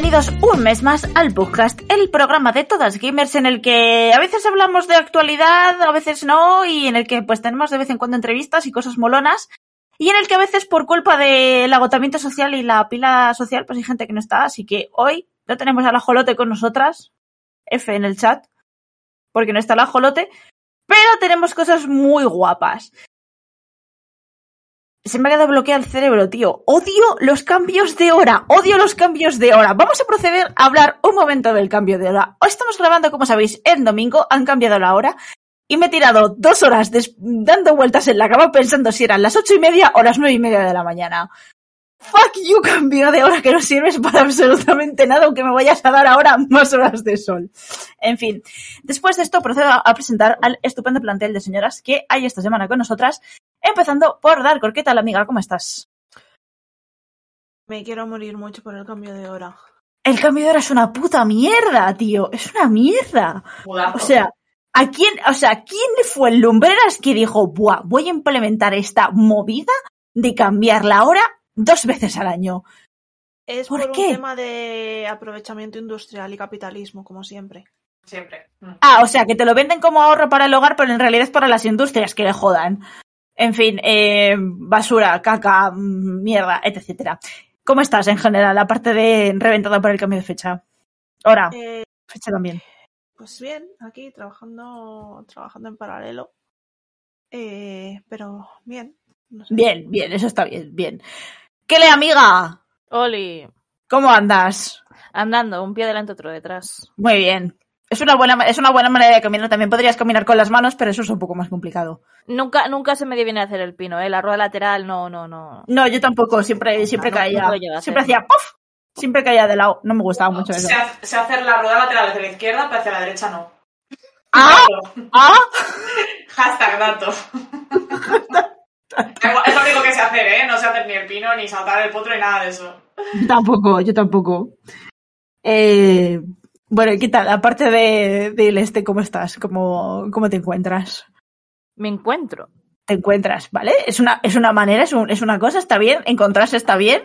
bienvenidos un mes más al podcast, el programa de todas gamers en el que a veces hablamos de actualidad, a veces no, y en el que pues tenemos de vez en cuando entrevistas y cosas molonas, y en el que a veces por culpa del agotamiento social y la pila social pues hay gente que no está, así que hoy no tenemos a la Jolote con nosotras, F en el chat, porque no está la Jolote, pero tenemos cosas muy guapas. Se me ha quedado bloqueado el cerebro, tío. Odio los cambios de hora. Odio los cambios de hora. Vamos a proceder a hablar un momento del cambio de hora. Hoy estamos grabando, como sabéis, en domingo. Han cambiado la hora. Y me he tirado dos horas dando vueltas en la cama pensando si eran las ocho y media o las nueve y media de la mañana. Fuck you, cambio de hora que no sirves para absolutamente nada, aunque me vayas a dar ahora más horas de sol. En fin, después de esto procedo a presentar al estupendo plantel de señoras que hay esta semana con nosotras, empezando por Darkor. ¿Qué tal, amiga? ¿Cómo estás? Me quiero morir mucho por el cambio de hora. El cambio de hora es una puta mierda, tío. Es una mierda. O sea, ¿a quién, o sea, quién fue el lumbreras que dijo, buah, voy a implementar esta movida de cambiar la hora dos veces al año. Es por, un tema de aprovechamiento industrial y capitalismo, como siempre. Siempre. Ah, o sea, que te lo venden como ahorro para el hogar, pero en realidad es para las industrias que le jodan. En fin, eh, basura, caca, mm, mierda, etcétera. ¿Cómo estás en general, aparte de reventado por el cambio de fecha? Ahora, eh, fecha también. Pues bien, aquí trabajando, trabajando en paralelo. Eh, pero bien. Bien, bien, eso está bien, bien. ¿Qué le, amiga? Oli. ¿Cómo andas? Andando, un pie delante, otro detrás. Muy bien. Es una buena, es una buena manera de caminar. También podrías caminar con las manos, pero eso es un poco más complicado. Nunca, nunca se me dio bien hacer el pino, ¿eh? La rueda lateral, no, no, no. No, yo tampoco. Siempre, siempre caía. siempre hacía ¡puff! Siempre caía de lado. No me gustaba mucho eso. Se hace la rueda lateral hacia la izquierda, pero hacia la derecha no. ¡Ah! ¡Ah! Hashtag dato. Es lo único que sé hacer, ¿eh? No sé hacer ni el pino, ni saltar el potro, ni nada de eso. Tampoco, yo tampoco. Eh, bueno, ¿qué tal? Aparte de, del este, ¿cómo estás? ¿Cómo, ¿Cómo te encuentras? Me encuentro. Te encuentras, ¿vale? Es una, es una manera, es, es una cosa, está bien. Encontrarse está bien.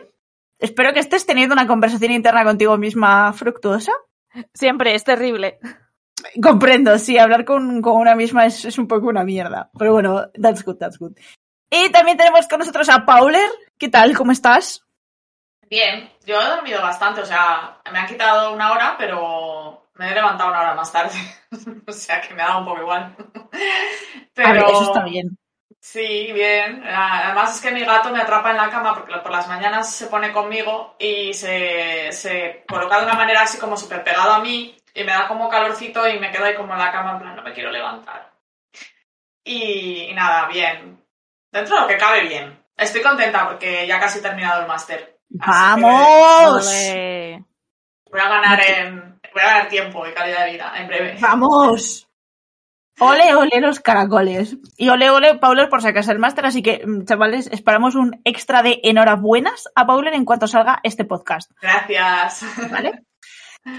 Espero que estés teniendo una conversación interna contigo misma fructuosa. Siempre, es terrible. Comprendo, sí, hablar con, con una misma es, es, un poco una mierda. Pero bueno, that's good, that's good. Y también tenemos con nosotros a Pauler. ¿Qué tal? ¿Cómo estás? Bien, yo he dormido bastante, o sea, me han quitado una hora, pero me he levantado una hora más tarde. o sea, que me ha dado un poco igual. pero... eso está bien. Sí, bien. Además es que mi gato me atrapa en la cama porque por las mañanas se pone conmigo y se, se coloca de una manera así como súper pegado a mí y me da como calorcito y me quedo ahí como en la cama en plan, no me quiero levantar. y nada, bien. Dentro de lo que cabe bien. Estoy contenta porque ya casi he terminado el máster. ¡Vamos! Voy a ganar en. Voy a ganar tiempo y calidad de vida en breve. ¡Vamos! Ole, ole los caracoles. Y ole, ole, Pauler, por si acaso el máster. Así que, mm, chavales, esperamos un extra de enhorabuenas a Pauler en cuanto salga este podcast. Gracias. ¿Vale?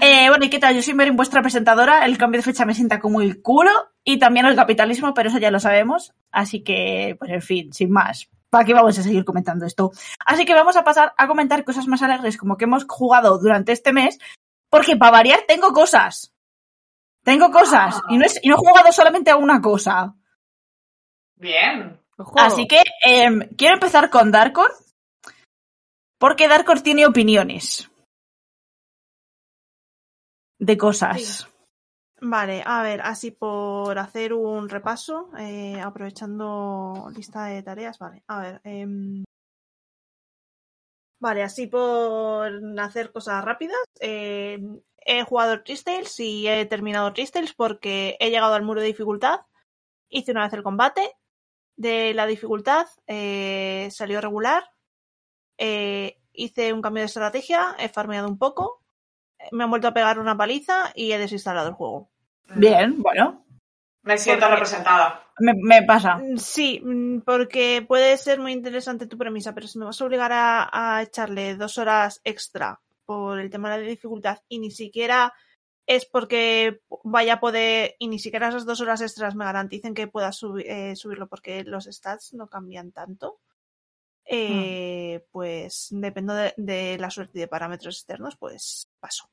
Eh, bueno, ¿y qué tal? Yo soy Merin, vuestra presentadora. El cambio de fecha me sienta como el culo y también el capitalismo, pero eso ya lo sabemos. Así que, pues en fin, sin más. ¿Para qué vamos a seguir comentando esto? Así que vamos a pasar a comentar cosas más alegres como que hemos jugado durante este mes, porque para variar tengo cosas. Tengo cosas y, no es, y no he jugado solamente a una cosa. Bien. Así que eh, quiero empezar con Darkor, porque Darkor tiene opiniones de cosas. Sí. Vale, a ver, así por hacer un repaso, eh, aprovechando lista de tareas, vale, a ver. Eh, vale, así por hacer cosas rápidas. Eh, he jugado Tristales y he terminado Tristales porque he llegado al muro de dificultad. Hice una vez el combate. De la dificultad eh, salió regular. Eh, hice un cambio de estrategia, he farmeado un poco me han vuelto a pegar una paliza y he desinstalado el juego. Bien, bueno. Me siento porque, representada. Me, me, pasa. Sí, porque puede ser muy interesante tu premisa, pero si me vas a obligar a, a echarle dos horas extra por el tema de la dificultad y ni siquiera es porque vaya a poder, y ni siquiera esas dos horas extras me garanticen que pueda subi eh, subirlo porque los stats no cambian tanto. Eh, pues dependo de, de la suerte y de parámetros externos, pues paso.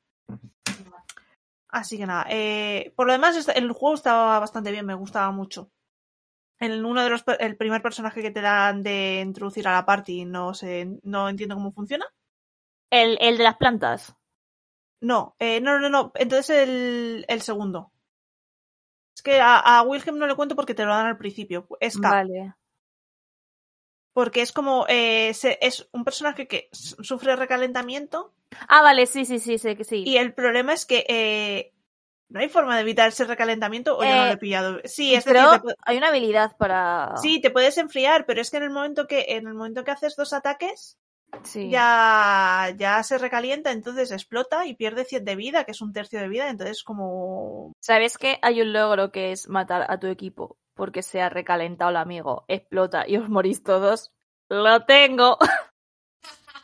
Así que nada, eh, por lo demás el juego estaba bastante bien, me gustaba mucho. El, uno de los, el primer personaje que te dan de introducir a la party, no sé, no entiendo cómo funciona. El, el de las plantas. No, eh, no, no, no. Entonces el, el segundo. Es que a, a Wilhelm no le cuento porque te lo dan al principio. Es. Vale. Porque es como. eh, se- es un personaje que sufre recalentamiento. Ah, vale, sí, sí, sí, sé que sí. Y el problema es que. eh, no hay forma de evitar ese recalentamiento o yo no Eh, lo he pillado. Sí, es pero decir, hay una habilidad para. sí, te puedes enfriar, pero es que en el momento que, en el momento que haces dos ataques, Sí. ya, ya se recalienta, entonces explota y pierde 100 de vida, que es un tercio de vida, entonces como ¿Sabes que hay un logro que es matar a tu equipo porque se ha recalentado el amigo, explota y os morís todos? Lo tengo.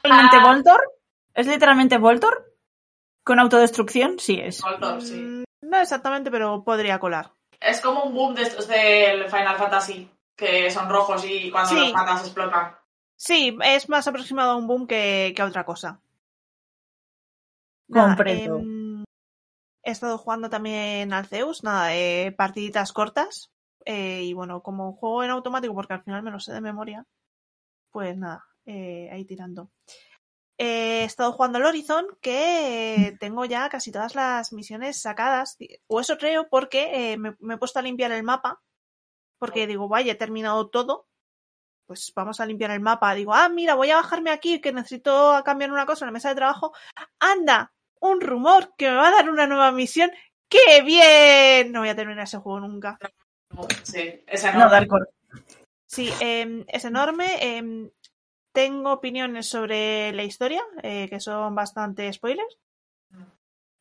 ¿Literalmente Ah. Voltor? ¿Es literalmente Voltor? ¿Con autodestrucción? Sí es. Voltor, sí. Mm, No exactamente, pero podría colar. Es como un boom de estos del Final Fantasy, que son rojos y cuando Sí. los matas explotan. Sí, es más aproximado a un boom que, que a otra cosa. Nada, Comprendo. em, he estado jugando también al Zeus, nada, eh, partiditas cortas. Eh, y bueno, como juego en automático, porque al final me lo sé de memoria, pues nada, eh, ahí tirando. Eh, he estado jugando al Horizon, que tengo ya casi todas las misiones sacadas. O eso creo, porque me, me he puesto a limpiar el mapa. Porque digo, vaya, he terminado todo. Pues vamos a limpiar el mapa. Digo, ah, mira, voy a bajarme aquí, que necesito cambiar una cosa en la mesa de trabajo. ¡Anda! Un rumor que me va a dar una nueva misión. ¡Qué bien! No voy a terminar ese juego nunca. Sí, no. No, Darkor. Sí, em, es enorme. em, tengo opiniones sobre la historia, eh, que son bastante spoilers.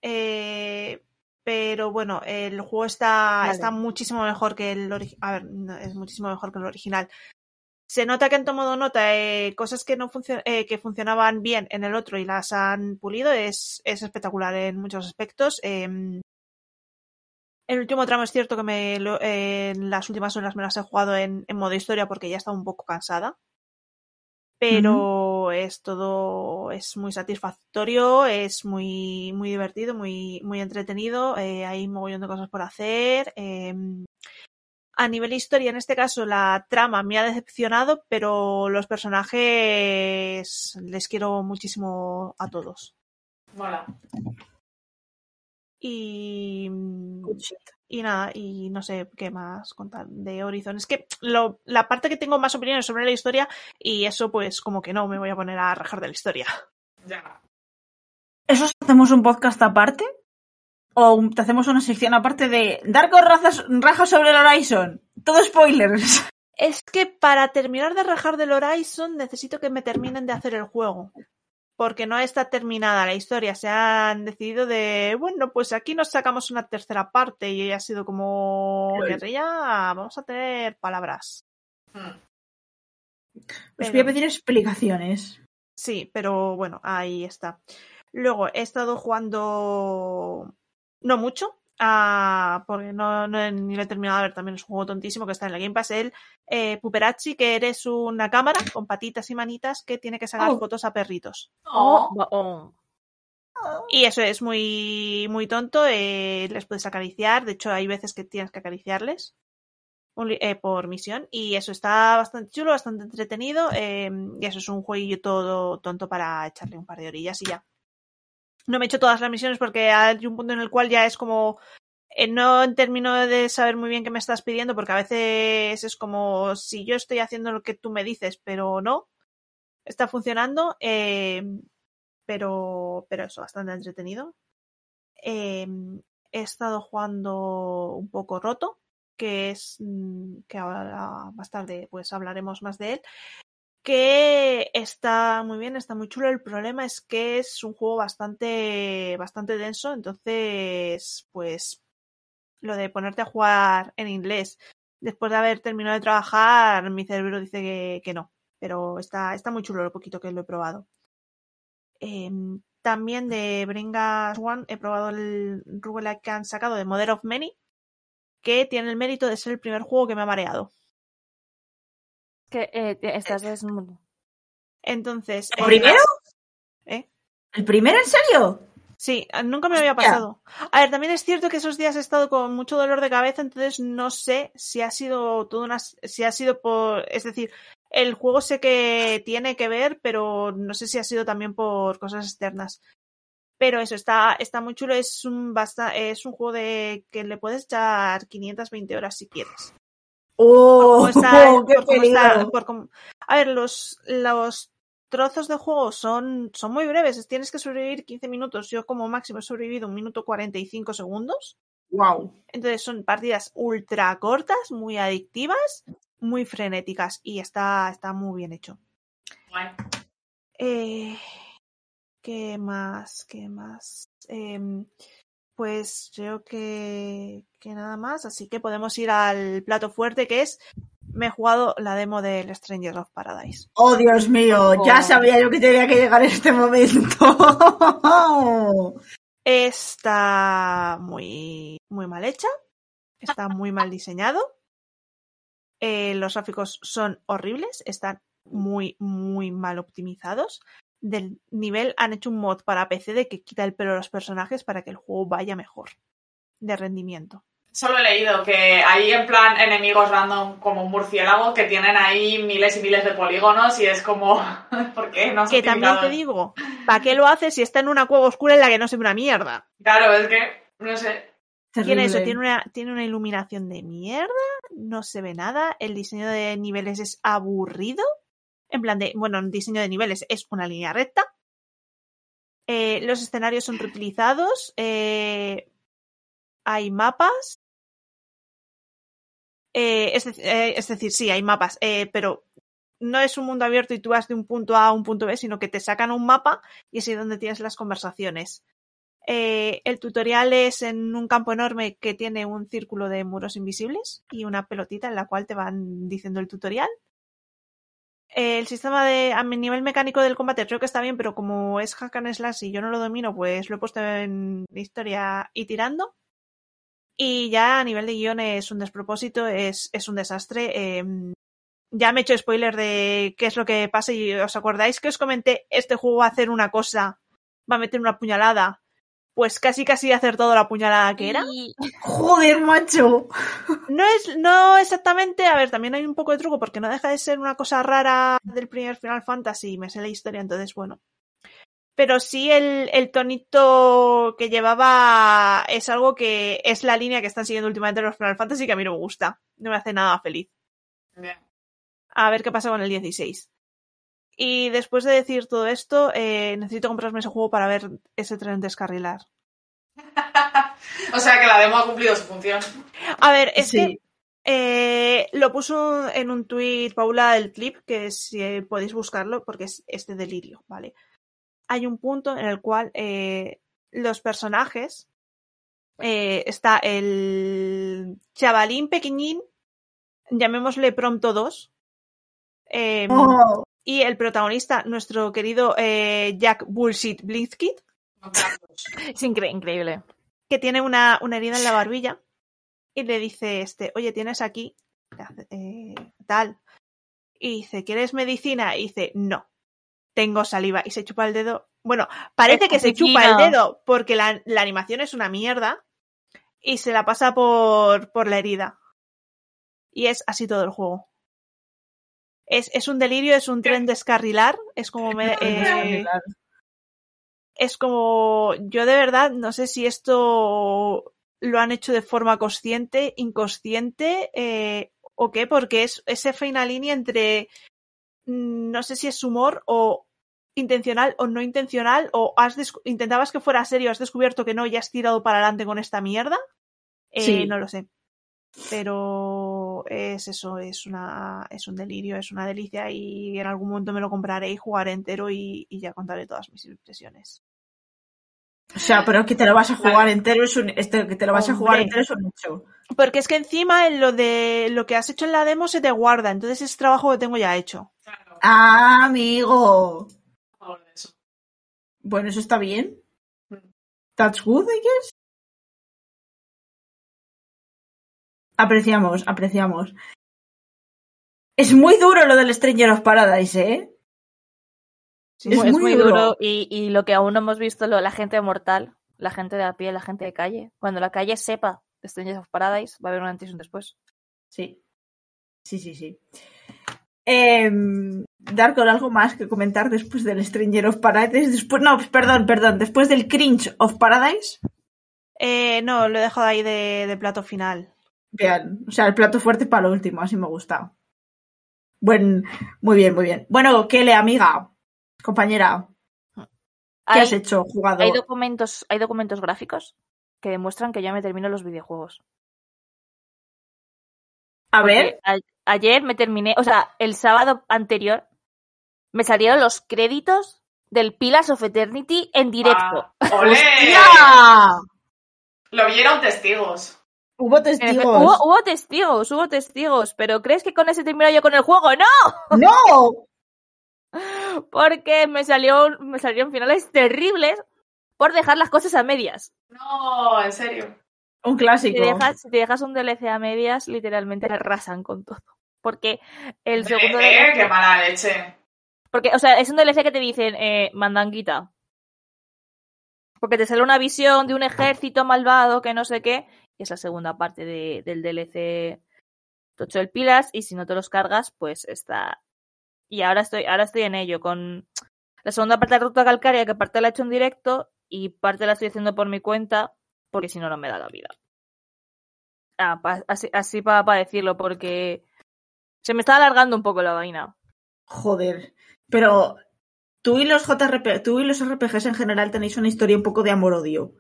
Eh, pero bueno, el juego está, Vale. está muchísimo mejor que el original. A ver, no, es muchísimo mejor que el original. Se nota que han tomado nota de cosas que no funcio- eh, que funcionaban bien en el otro y las han pulido. Es, es espectacular en muchos aspectos. El último tramo es cierto que me lo- eh, en las últimas horas me las he jugado en, en modo historia porque ya estaba un poco cansada. Pero es todo, es muy satisfactorio, es muy, muy divertido, muy, muy entretenido. eh, hay un mogollón de cosas por hacer. em, a nivel historia, en este caso, la trama me ha decepcionado, pero los personajes les quiero muchísimo a todos. Mola. Y, y nada, y no sé qué más contar de Horizon. Es que lo, la parte que tengo más opiniones sobre la historia, y eso pues como que no me voy a poner a rajar de la historia. Ya. ¿Eso es- hacemos un podcast aparte? ¿O te hacemos una sección aparte de razas, raja sobre el Horizon? Todo spoilers. Es que para terminar de rajar del Horizon necesito que me terminen de hacer el juego. Porque no está terminada la historia. Se han decidido de, bueno, pues aquí nos sacamos una tercera parte y ha sido como, guerrilla, vamos a tener palabras. Os voy a pedir explicaciones. Sí, pero bueno, ahí está. Luego he estado jugando no mucho, ah, porque no, no ni lo he terminado de ver, también es un juego tontísimo que está en la Game Pass, el eh, Puperazzi, que eres una cámara con patitas y manitas que tiene que sacar Oh. fotos a perritos. Oh, Va- oh. Y eso es muy, muy tonto, eh, les puedes acariciar, de hecho hay veces que tienes que acariciarles un eh, por misión y eso está bastante chulo, bastante entretenido eh, y eso es un jueguillo todo tonto para echarle un par de orillas y ya. No me he hecho todas las misiones porque hay un punto en el cual ya es como eh, no termino de saber muy bien qué me estás pidiendo porque a veces es como si yo estoy haciendo lo que tú me dices pero no está funcionando eh, pero pero eso bastante entretenido. Eh, he estado jugando un poco roto que es mm, que ahora más tarde pues hablaremos más de él que está muy bien, está muy chulo. El problema es que es un juego bastante, bastante denso, entonces, pues, lo de ponerte a jugar en inglés después de haber terminado de trabajar, mi cerebro dice que, que no, pero está, está muy chulo lo poquito que lo he probado. Em, también de Bringas One he probado el roguelike que han sacado de Mother of Many, que tiene el mérito de ser el primer juego que me ha mareado. Que eh, te- estás Entonces. ¿El eh, primero? ¿Eh? ¿El primero en serio? Sí, nunca me había pasado. A ver, también es cierto que esos días he estado con mucho dolor de cabeza, entonces no sé si ha sido todo una, si ha sido por, es decir, el juego sé que tiene que ver, pero no sé si ha sido también por cosas externas. Pero eso está, está muy chulo, es un basta, es un juego de que le puedes echar 520 horas si quieres. ¡Oh! Por cómo está- qué por cómo está- peligro! por cómo- A ver, los, los trozos de juego son, son muy breves. Tienes que sobrevivir 15 minutos. Yo como máximo he sobrevivido un minuto 45 segundos. ¡Wow! Entonces son partidas ultra cortas, muy adictivas, muy frenéticas y está, está muy bien hecho. Guay. Eh, ¿Qué más? ¿Qué más? Em, pues creo que, que nada más, así que podemos ir al plato fuerte que es, me he jugado la demo del Stranger of Paradise. ¡Oh, Dios mío! Ya Oh. sabía yo que tenía que llegar este momento. Está muy, muy mal hecha, está muy mal diseñado, eh, los gráficos son horribles, están muy, muy mal optimizados. Del nivel han hecho un mod para PC de que quita el pelo a los personajes para que el juego vaya mejor de rendimiento. Solo he leído que hay en plan enemigos random como un murciélago que tienen ahí miles y miles de polígonos y es como, ¿por qué no Que también te digo, ¿para qué lo haces si está en una cueva oscura en la que no se ve una mierda? Claro, es que, no sé. Tiene eso, tiene una, tiene una iluminación de mierda, no se ve nada, el diseño de niveles es aburrido. En plan de, bueno, el diseño de niveles es una línea recta. Eh, los escenarios son reutilizados. eh, hay mapas. Eh, es, dec- es decir, sí, hay mapas, pero no es un mundo abierto y tú vas de un punto A a un punto B, sino que te sacan un mapa y es ahí donde tienes las conversaciones. El tutorial es en un campo enorme que tiene un círculo de muros invisibles y una pelotita en la cual te van diciendo el tutorial. El sistema de a nivel mecánico del combate creo que está bien, pero como es hack and slash y yo no lo domino, pues lo he puesto en historia y tirando. Y ya a nivel de guion es un despropósito, es, es un desastre. eh, ya me he hecho spoiler de qué es lo que pasa y os acordáis que os comenté, este juego va a hacer una cosa, va a meter una puñalada. Pues casi casi acertado la puñalada que era. Y- ¡Joder, macho! No es, no exactamente, a ver, también hay un poco de truco porque no deja de ser una cosa rara del primer Final Fantasy, me sé la historia, entonces bueno. Pero sí el, el tonito que llevaba es algo que es la línea que están siguiendo últimamente los Final Fantasy que a mí no me gusta, no me hace nada feliz. Bien. A ver qué pasa con el 16. Y después de decir todo esto, eh, necesito comprarme ese juego para ver ese tren descarrilar. o sea que la demo ha cumplido su función. A ver, es Sí. que eh, lo puso en un tuit Paula el clip, que si eh, podéis buscarlo, porque es, es de delirio, ¿vale? Hay un punto en el cual eh, los personajes eh, está el chavalín pequeñín, llamémosle pronto 2, eh, Oh, y el protagonista, nuestro querido eh, Jack Bullshit Carlos. Es incre- increíble. que tiene una, una herida en la barbilla y le dice este, oye, tienes aquí eh, tal. Y dice, ¿quieres medicina? Y dice, no, tengo saliva. Y se chupa el dedo. Bueno, parece que se chupa el dedo porque la, la animación es una mierda y se la pasa por, por la herida. Y es así todo el juego. Es, es un delirio, es un tren descarrilar, es como me, eh, es como yo de verdad no sé si esto lo han hecho de forma consciente, inconsciente eh, o qué, porque es esa fina línea entre mm, no sé si es humor o intencional o no intencional o has intentabas que fuera serio, has descubierto que no y has tirado para adelante con esta mierda. Eh, Sí. No lo sé. Pero es eso, es una es un delirio, es una delicia y en algún momento me lo compraré y jugaré entero y, y ya contaré todas mis impresiones. o sea, pero que te lo vas a jugar entero es un, este, que te lo vas a jugar entero es un hecho. Porque es que encima en lo de lo que has hecho en la demo se te guarda, entonces es trabajo que tengo ya hecho. Claro, Ah, amigo. a favor de eso. Bueno, eso está bien. Mm. That's good, I guess. Apreciamos, apreciamos. Es muy duro lo del Stranger of Paradise, ¿eh? Es es, muy muy duro. duro. Y, y lo que aún no hemos visto, lo, la gente mortal, la gente de a pie, la gente de calle. Cuando la calle sepa de Strangers of Paradise, va a haber un antes y un después. Sí. Sí, sí, sí. Em, Darko, ¿algo más que comentar después del Stranger of Paradise? Después, no, perdón, perdón. Después del Cringe of Paradise. Eh, no, lo he dejado ahí de, de plato final. Bien, o sea, el plato fuerte para lo último, así me gusta. Buen, muy bien, muy bien. Bueno, Kele, amiga, compañera, ¿qué Hay, has hecho? ¿Jugado? hay documentos, hay documentos gráficos que demuestran que ya me termino los videojuegos. A Porque ver, a- ayer me terminé, o sea, el sábado anterior me salieron los créditos del Pillars of Eternity en directo. Ah, ¡Olé! Lo vieron testigos. Hubo testigos. Hubo, hubo testigos, hubo testigos, pero ¿crees que con ese termino yo con el juego? ¡No! ¡No! Porque me salió, me salieron finales terribles por dejar las cosas a medias. No, en serio. Un Si clásico. te dejas, si te dejas un DLC a medias, literalmente te arrasan con todo. Porque el segundo Eh, eh, DLC ¡Qué mala leche! Porque, o sea, es un DLC que te dicen, eh, mandanguita. Porque te sale una visión de un ejército malvado que no sé qué. Y es la segunda parte de- del DLC Tocho del Pilas. Y si no te los cargas, pues está. Y ahora estoy, ahora estoy en ello con la segunda parte de Ruta Calcaria, que parte la he hecho en directo y parte la estoy haciendo por mi cuenta, porque si no, no me da la vida. Ah, así para decirlo, porque se me está alargando un poco la vaina. Joder. Pero tú y los JRP, tú y los RPGs en general tenéis una historia un poco de amor-odio.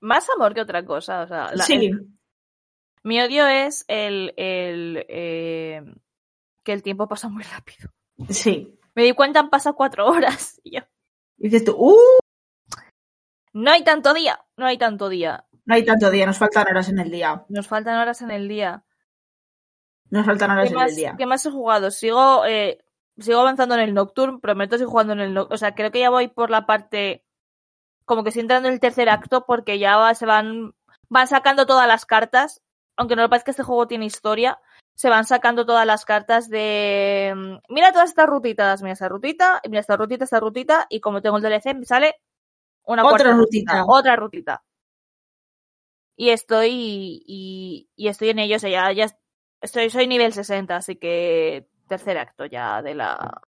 Más amor que otra cosa. O sea, la- Sí. el- mi odio es el, el eh, que el tiempo pasa muy rápido. Sí. Me di cuenta, han pasado cuatro horas. Y yo, Y dices tú, ¡uh! no hay tanto día, no hay tanto día. No hay tanto día, nos faltan horas en el día. Nos faltan horas en el día. Nos faltan horas ¿Qué en el día. qué más he jugado? Sigo, eh, sigo avanzando en el Nocturne, prometo estoy jugando en el Nocturne. O sea, creo que ya voy por la parte. Como que estoy entrando en el tercer acto porque ya se van, van sacando todas las cartas. Aunque no lo parezca que este juego tiene historia. Se van sacando todas las cartas de. mm, Mira todas estas rutitas. Mira esta rutita, mira esta rutita, esta rutita. Y como tengo el DLC, me sale una Otra cuarta rutita. Otra rutita. Y estoy. Y, y estoy en ello. O sea, ya, ya Estoy, soy nivel 60, así que tercer acto ya de la,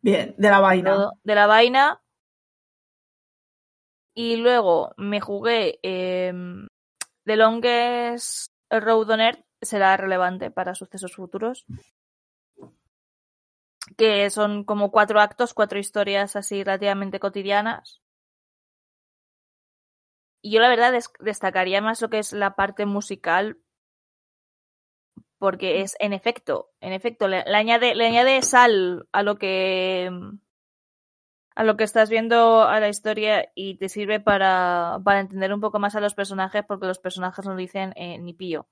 Bien, de la vaina. de la vaina. Y luego me jugué eh, The Longest Road on Earth, será relevante para sucesos futuros. Que son como cuatro actos, cuatro historias así relativamente cotidianas. Y yo la verdad des- destacaría más lo que es la parte musical. Porque es, en efecto, en efecto, le, añade, le añade sal a lo que a lo que estás viendo a la historia y te sirve para, para entender un poco más a los personajes porque los personajes no dicen eh, ni pío.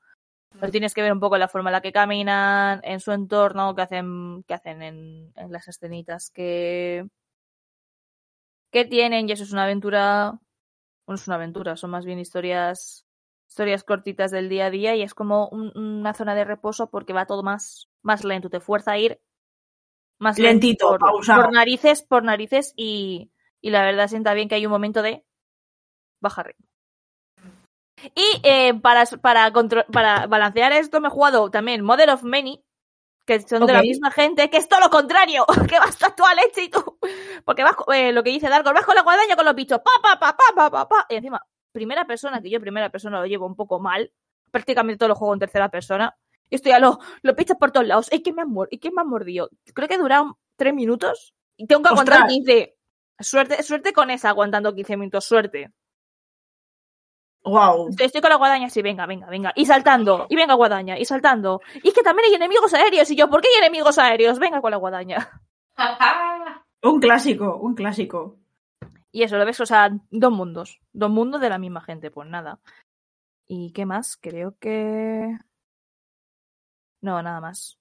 Pero tienes que ver un poco la forma en la que caminan, en su entorno, que hacen, que hacen en, en las escenitas que, que tienen y eso es una aventura, bueno, es una aventura, son más bien historias historias cortitas del día a día y es como un- una zona de reposo porque va todo más, más lento, te fuerza a ir más Lentito, por, narices, por narices y, y la verdad sienta bien que hay un momento de baja ritmo. Y eh, para, para, para balancear esto me he jugado también Mother of Many, que son de la misma gente, que es todo lo contrario, que vas a tu leche y tú. Porque vas, eh, lo que dice Darko, vas con la guadaña con los bichos, pa, pa, pa, pa, pa, pa, pa. Y encima, primera persona, que yo primera persona lo llevo un poco mal, prácticamente todo lo juego en tercera persona. Y estoy a lo, lo pichas por todos lados. ¿Y quién me ha, muer- ¿y quién me ha mordido? Creo que duraron tres minutos y tengo que aguantar ¡Ostras! 15. Suerte, suerte con esa aguantando 15 minutos, suerte. Wow. Estoy, estoy con la guadaña así, venga, venga, venga. Y saltando, y venga guadaña, y saltando. Y es que también hay enemigos aéreos. Y yo, ¿por qué hay enemigos aéreos? Venga con la guadaña. Un clásico, un clásico. Y eso, lo ves, o sea, dos mundos. Dos mundos de la misma gente, pues nada. ¿Y qué más? Creo que. No, nada más.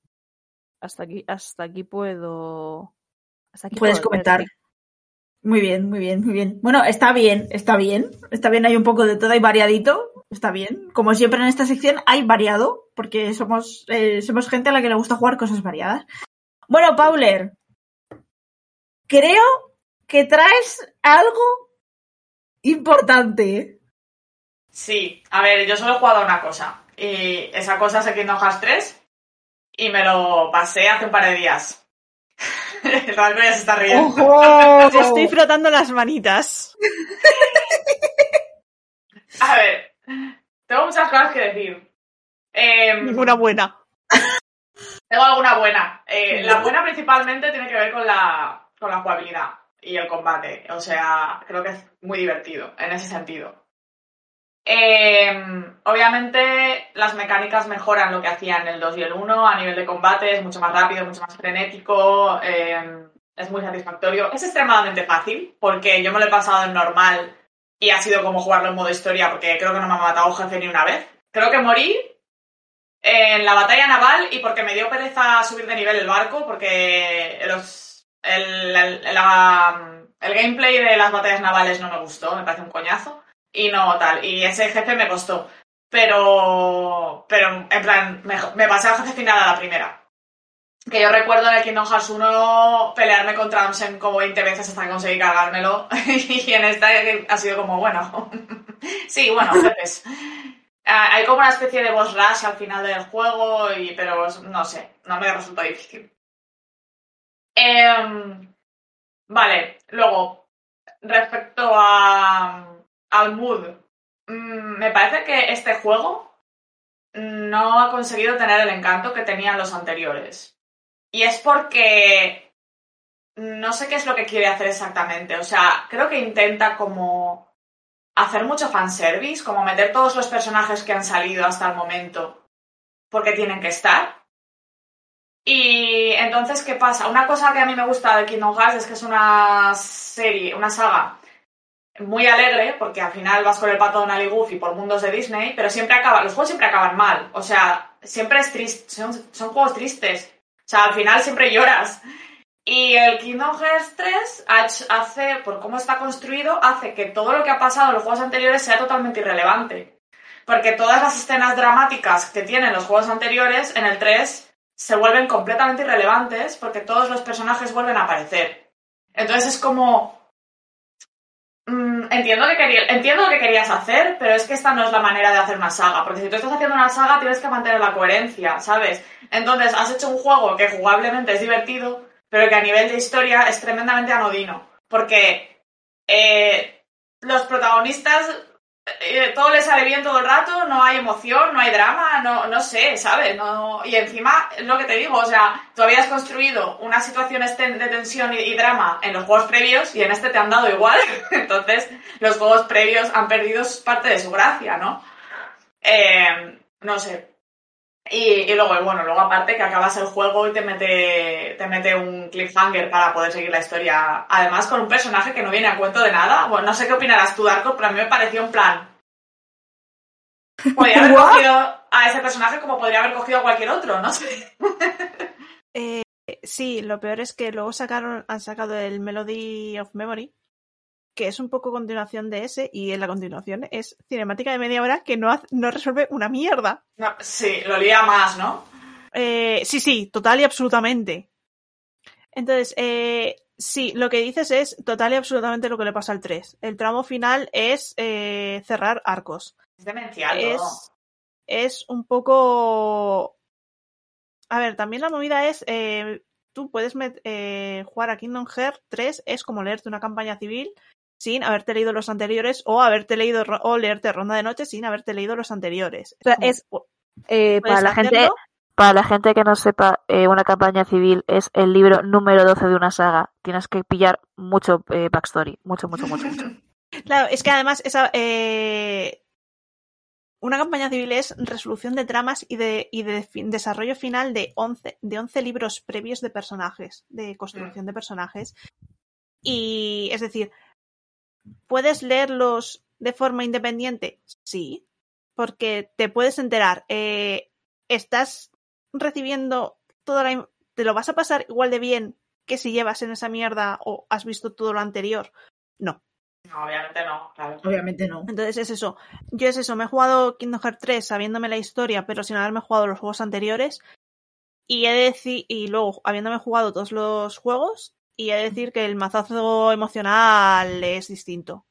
Hasta aquí, hasta aquí puedo. Hasta aquí Puedes puedo comentar. Muy bien, muy bien, muy bien. Bueno, está bien, está bien. Está bien, hay un poco de todo, hay variadito. Está bien. Como siempre en esta sección hay variado, porque somos, eh, somos gente a la que le gusta jugar cosas variadas. Bueno, Pauler, creo que traes algo importante. Sí, a ver, yo solo he jugado a una cosa. Y esa cosa es el Kingdom Hearts 3. Y me lo pasé hace un par de días. el ya se está riendo. Estoy frotando las manitas. A ver, tengo muchas cosas que decir. Em, Ninguna buena. Tengo alguna buena. Eh, la buena principalmente tiene que ver con la, con la jugabilidad y el combate. O sea, creo que es muy divertido en ese sentido. Eh, obviamente las mecánicas mejoran lo que hacían el 2 y el 1 a nivel de combate, es mucho más rápido, mucho más frenético, eh, es muy satisfactorio. Es extremadamente fácil porque yo me lo he pasado en normal y ha sido como jugarlo en modo historia porque creo que no me ha matado jefe ni una vez. Creo que morí en la batalla naval y porque me dio pereza subir de nivel el barco, porque el, el, la- el gameplay de las batallas navales no me gustó, me parece un coñazo. Y no tal, y ese jefe me costó. Pero, pero en plan, me, pasé al jefe final a la primera. Que yo recuerdo en el Kingdom Hearts 1 pelearme contra Amsen como 20 veces hasta que conseguí cargármelo. y en esta ha sido como, bueno. sí, bueno, jefes. Ah, Hay como una especie de boss rush al final del juego, y, pero no sé, no me resultó difícil. Em, vale, luego, respecto a, al mood, mm, me parece que este juego no ha conseguido tener el encanto que tenían los anteriores. Y es porque no sé qué es lo que quiere hacer exactamente. O sea, creo que intenta como hacer mucho fanservice, como meter todos los personajes que han salido hasta el momento porque tienen que estar. Y entonces, ¿qué pasa? Una cosa que a mí me gusta de Kingdom Hearts es que es una serie, una saga muy alegre, porque al final vas con el pato Donald y Goofy por mundos de Disney, pero siempre acaba, los juegos siempre acaban mal. O sea, siempre es triste, son, son juegos tristes. O sea, al final siempre lloras. Y el Kingdom Hearts 3 hach- hace, por cómo está construido, hace que todo lo que ha pasado en los juegos anteriores sea totalmente irrelevante. Porque todas las escenas dramáticas que tienen los juegos anteriores, en el 3 se vuelven completamente irrelevantes porque todos los personajes vuelven a aparecer. Entonces es como... entiendo, que entiendo lo que querías hacer, pero es que esta no es la manera de hacer una saga. Porque si tú estás haciendo una saga tienes que mantener la coherencia, ¿sabes? Entonces has hecho un juego que jugablemente es divertido, pero que a nivel de historia es tremendamente anodino. Porque eh, los protagonistas, eh, todo les sale bien todo el rato, no hay emoción, no hay drama, no, no sé, ¿sabes? No, y encima, es lo que te digo, o sea, tú habías construido unas situaciones ten- de tensión y, y drama en los juegos previos y en este te han dado igual. Entonces, los juegos previos han perdido parte de su gracia, ¿no? Eh, no sé. Y, y luego, bueno, luego aparte que acabas el juego y te mete, te mete un cliffhanger para poder seguir la historia. Además, con un personaje que no viene a cuento de nada. Bueno, no sé qué opinarás tú, Darko, pero a mí me pareció un plan. Podría haber ¿What? cogido a ese personaje como podría haber cogido a cualquier otro, no sé. Eh, sí, lo peor es que luego sacaron, han sacado el Melody of Memory, que es un poco continuación de ese, y en la continuación es cinemática de media hora que no, hace- no resuelve una mierda. No, sí, lo lía más, ¿no? Eh, sí, sí, total y absolutamente. Entonces, eh, sí, lo que dices es total y absolutamente lo que le pasa al 3. El tramo final es eh, cerrar arcos. Es demencial es, es un poco... A ver, también la movida es, tú puedes eh, jugar a Kingdom Hearts 3, es como leerte una campaña civil sin haberte leído los anteriores o haberte leído o leerte Ronda de Noche sin haberte leído los anteriores. O sea, es- Eh, para la gente, para la gente que no sepa, eh, una campaña civil es el libro número 12 de una saga. Tienes que pillar mucho eh, backstory, mucho, mucho, mucho, mucho. Claro, es que además esa, eh, una campaña civil es resolución de tramas y de, y de fin- desarrollo final de 11, de 11 libros previos de personajes, de construcción de personajes. Y es decir, ¿puedes leerlos de forma independiente? Sí, porque te puedes enterar. eh, ¿Estás recibiendo toda la... ¿Te lo vas a pasar igual de bien que si llevas en esa mierda o has visto todo lo anterior? No. No, obviamente no, claro. Obviamente no. Entonces es eso. Yo es eso, me he jugado Kingdom Hearts 3 sabiéndome la historia, pero sin haberme jugado los juegos anteriores. Y he de decir, y luego, habiéndome jugado todos los juegos, Y de decir que el mazazo emocional es distinto.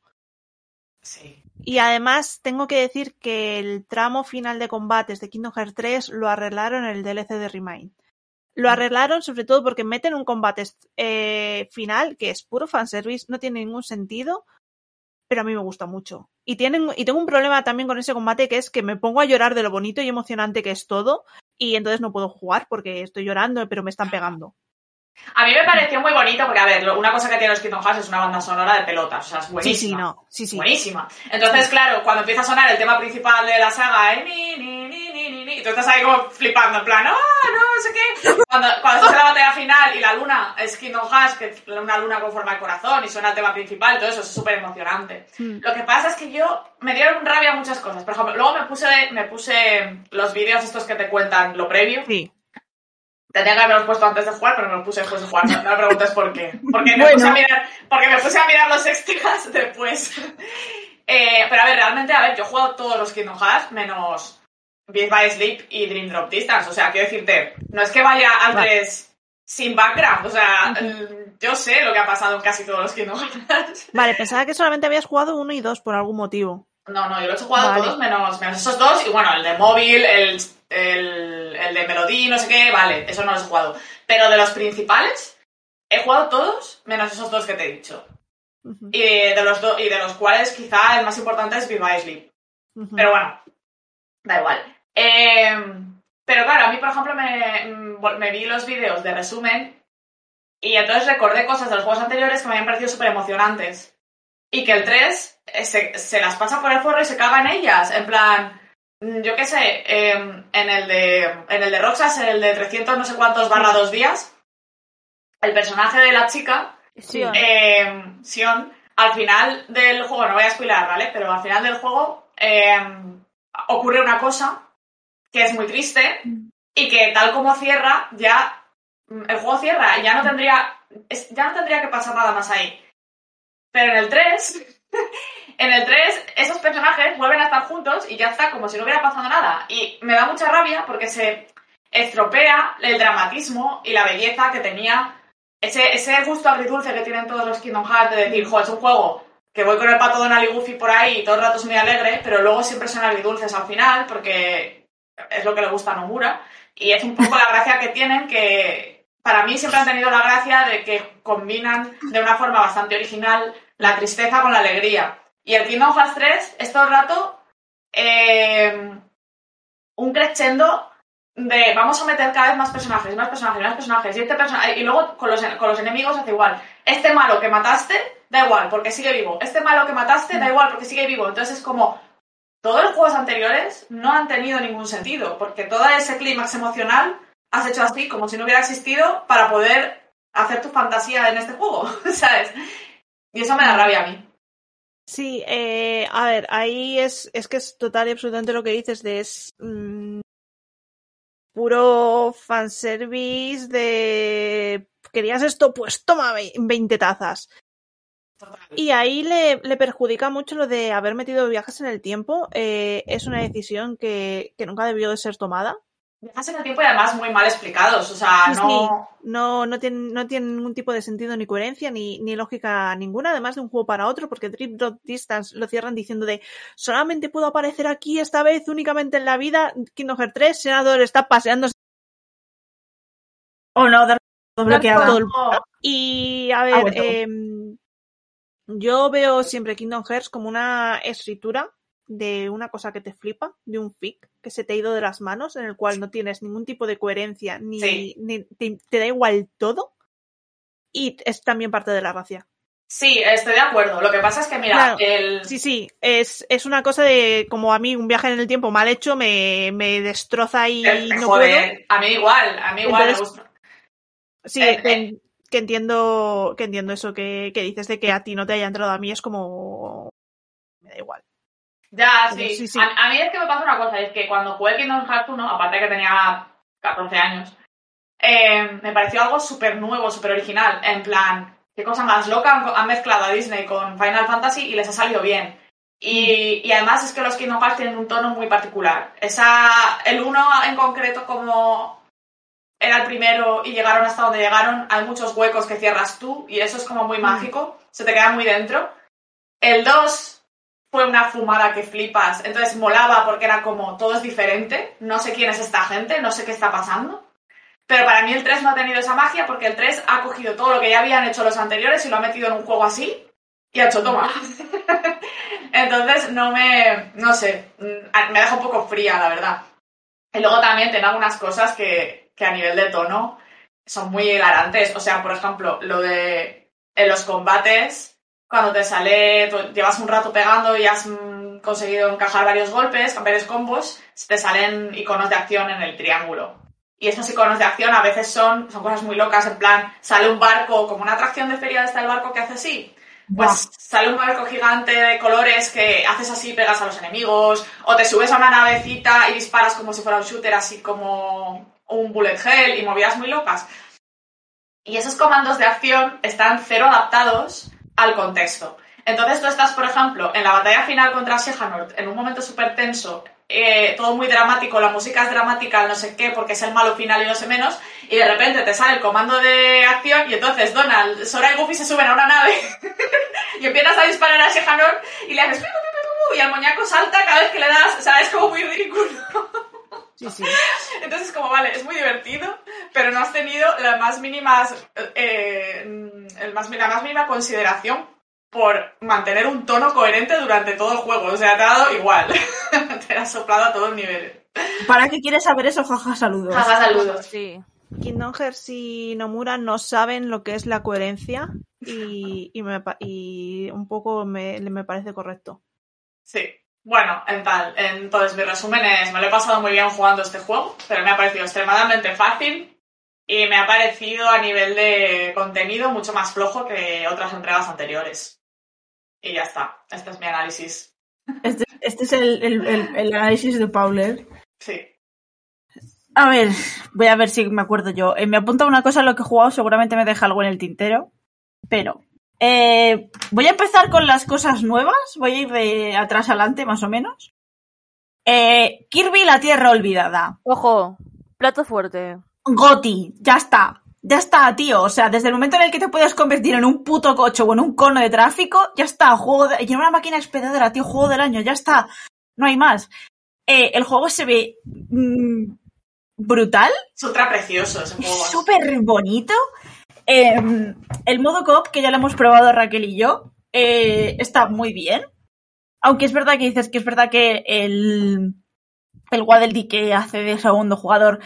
Sí. Y además tengo que decir que el tramo final de combates de Kingdom Hearts 3 lo arreglaron en el DLC de Remind. Lo arreglaron sobre todo porque meten un combate eh, final que es puro fanservice, no tiene ningún sentido, pero a mí me gusta mucho. Y, tienen, y tengo un problema también con ese combate que es que me pongo a llorar de lo bonito y emocionante que es todo y entonces no puedo jugar porque estoy llorando pero me están pegando. A mí me pareció muy bonito porque, a ver, una cosa que tiene los Kingdom Hearts es una banda sonora de pelotas, o sea, es Sí, buenísima. sí, no. Sí, sí. Buenísima. Entonces, claro, cuando empieza a sonar el tema principal de la saga, eh, ni, ni, ni, ni, ni, ni, y tú estás ahí como flipando, en plan, ¡ah, no, no sé qué! Cuando, cuando estás en la batalla final y la luna es Kingdom Hearts, que es una luna con forma de corazón y suena el tema principal todo eso, es súper emocionante. Mm. Lo que pasa es que yo me dieron rabia muchas cosas. Por ejemplo, luego me puse, me puse los vídeos estos que te cuentan lo previo. Sí. Tenía que haberlos puesto antes de jugar, pero me los puse después de jugar. No, me preguntes por qué. Porque me, Bueno. puse, a mirar, porque me puse a mirar los extras después. Eh, pero a ver, realmente, a ver, yo he jugado todos los Kingdom Hearts, menos Beat by Sleep y Dream Drop Distance. O sea, quiero decirte, no es que vaya al Vale. 3 sin background. O sea, yo sé lo que ha pasado en casi todos los Kingdom Hearts. Vale, pensaba que solamente habías jugado uno y dos por algún motivo. No, no, yo los he jugado Vale. todos menos, menos esos dos. Y bueno, el de móvil, el, el, el de Melody, no sé qué, vale, eso no los he jugado. Pero de los principales, he jugado todos menos esos dos que te he dicho. Y de los, do- y de los cuales quizá el más importante es Be My Sleep. Pero bueno, da igual. Eh, pero claro, a mí, por ejemplo, me, mm, me vi los vídeos de resumen y entonces recordé cosas de los juegos anteriores que me habían parecido súper emocionantes. Y que el 3 eh, se, se las pasa por el forro y se caga en ellas. En plan, yo qué sé, eh, en, el de, en el de Roxas, en el de 300 no sé cuántos barra dos días, el personaje de la chica eh, Sion, al final del juego, no voy a spoiler, ¿vale? Pero al final del juego eh, ocurre una cosa que es muy triste y que tal como cierra, ya mm, el juego cierra y ya no tendría, ya no tendría que pasar nada más ahí. Pero en el 3, en el 3, esos personajes vuelven a estar juntos y ya está, como si no hubiera pasado nada. Y me da mucha rabia porque se estropea el dramatismo y la belleza que tenía ese, ese gusto agridulce que tienen todos los Kingdom Hearts de decir, jo, es un juego que voy con el pato Donald y Goofy por ahí y todo el rato es muy alegre, pero luego siempre son agridulces al final porque es lo que le gusta a Nomura. Y es un poco la gracia que tienen que para mí siempre han tenido la gracia de que combinan de una forma bastante original la tristeza con la alegría. Y el Kingdom Hearts 3 es todo el rato eh, un crescendo de vamos a meter cada vez más personajes, más personajes, más personajes, y este personaje, y luego con los, con los enemigos hace igual. Este malo que mataste, da igual, porque sigue vivo. Este malo que mataste, da igual, porque sigue vivo. Entonces es como, todos los juegos anteriores no han tenido ningún sentido, porque todo ese clímax emocional has hecho así, como si no hubiera existido, para poder hacer tu fantasía en este juego, ¿sabes? Y eso me da rabia a mí. Sí, eh, a ver, ahí es, es que es total y absolutamente lo que dices de es mm, puro fanservice de querías esto, pues toma ve- 20 tazas. Y ahí le, le perjudica mucho lo de haber metido viajes en el tiempo. eh, es una decisión que, que nunca debió de ser tomada. Viajes en el tiempo y además muy mal explicados, o sea, Sí, no... No, no, tiene, no tiene ningún tipo de sentido ni coherencia ni, ni lógica ninguna, además de un juego para otro, porque Trip Drop Distance lo cierran diciendo de solamente puedo aparecer aquí esta vez únicamente en la vida. Kingdom Hearts 3, Senador está paseándose O no, dar no. Y a ver, bueno. em, yo veo siempre Kingdom Hearts como una escritura de una cosa que te flipa, de un fic que se te ha ido de las manos, en el cual no tienes ningún tipo de coherencia, ni, Sí. ni- te, te da igual todo. Y es también parte de la gracia. Sí, estoy de acuerdo. Lo que pasa es que, mira, Claro. el... Sí, sí, es, es una cosa de como a mí un viaje en el tiempo mal hecho me, me destroza y el- no joder, puedo. a mí igual, a mí igual me gusta. Sí, Eh, que, que entiendo, que entiendo eso que, que dices de que a ti no te haya entrado, a mí es como me da igual. Ya, sí. sí, sí. A, a mí es que me pasa una cosa, es que cuando jugué Kingdom Hearts 1, aparte de que tenía 14 años, eh, me pareció algo súper nuevo, súper original. En plan, qué cosa más loca, han, han mezclado a Disney con Final Fantasy y les ha salido bien. Y, y además es que los Kingdom Hearts tienen un tono muy particular. Esa, el 1 en concreto como era el primero y llegaron hasta donde llegaron, hay muchos huecos que cierras tú y eso es como muy mágico, se te queda muy dentro. El 2 fue una fumada que flipas, entonces molaba porque era como todo es diferente, no sé quién es esta gente, no sé qué está pasando. Pero para mí el 3 no ha tenido esa magia porque el 3 ha cogido todo lo que ya habían hecho los anteriores y lo ha metido en un juego así y ha hecho toma. Entonces no me, no sé, mm, me deja un poco fría, la verdad. Y luego también tiene algunas cosas que, que a nivel de tono son muy hilarantes. O sea, por ejemplo, lo de en los combates, cuando te sale, tú llevas un rato pegando y has mm, conseguido encajar varios golpes, varios combos, te salen iconos de acción en el triángulo. Y esos iconos de acción a veces son, son cosas muy locas, en plan, sale un barco, como una atracción de feria está el barco que hace así. Pues sale un barco gigante de colores que haces así, pegas a los enemigos, o te subes a una navecita y disparas como si fuera un shooter, así como un bullet hell y movidas muy locas. Y esos comandos de acción están cero adaptados al contexto. Entonces tú estás, por ejemplo, en la batalla final contra Siehanort, en un momento súper tenso, eh, todo muy dramático, la música es dramática, no sé qué, porque es el malo final y no sé menos, y de repente te sale el comando de acción y entonces Donald, Sora y Goofy se suben a una nave y empiezas a disparar a Siehanort y le haces y el moñaco salta cada vez que le das, o sea, es como muy ridículo. Sí, sí. Entonces, como vale, es muy divertido, pero no has tenido la más mínimas, eh, el más, la más mínima consideración por mantener un tono coherente durante todo el juego. O sea, te ha dado igual. te ha soplado a todos niveles. ¿Para qué quieres saber eso? Jaja, saludos. Jaja, saludos. Sí. Kingdom Hearts y Nomura no saben lo que es la coherencia y, y, me y un poco me, me parece correcto. Sí. Bueno, en tal. Entonces, mi resumen es, me lo he pasado muy bien jugando este juego, pero me ha parecido extremadamente fácil y me ha parecido a nivel de contenido mucho más flojo que otras entregas anteriores. Y ya está. Este es mi análisis. Este, este es el, el- el- el análisis de Pauler. Sí. A ver, voy a ver si me acuerdo yo. Eh, me apunta una cosa a lo que he jugado, seguramente me deja algo en el tintero. Pero eh, voy a empezar con las cosas nuevas. Voy a ir de atrás adelante, más o menos. Eh, Kirby la Tierra Olvidada. Ojo, plato fuerte. Goti, ya está. Ya está, tío. O sea, desde el momento en el que te puedes convertir en un puto coche o en un cono de tráfico, ya está. Juego de... Y en una máquina expedadora, tío. Juego del año, ya está. No hay más. Eh, el juego se ve mm, brutal. Es ultra precioso ese juego. Es súper bonito. Eh, el modo coop, que ya lo hemos probado Raquel y yo, eh, está muy bien. Aunque es verdad que dices que es verdad que el, el Waddle que hace de segundo jugador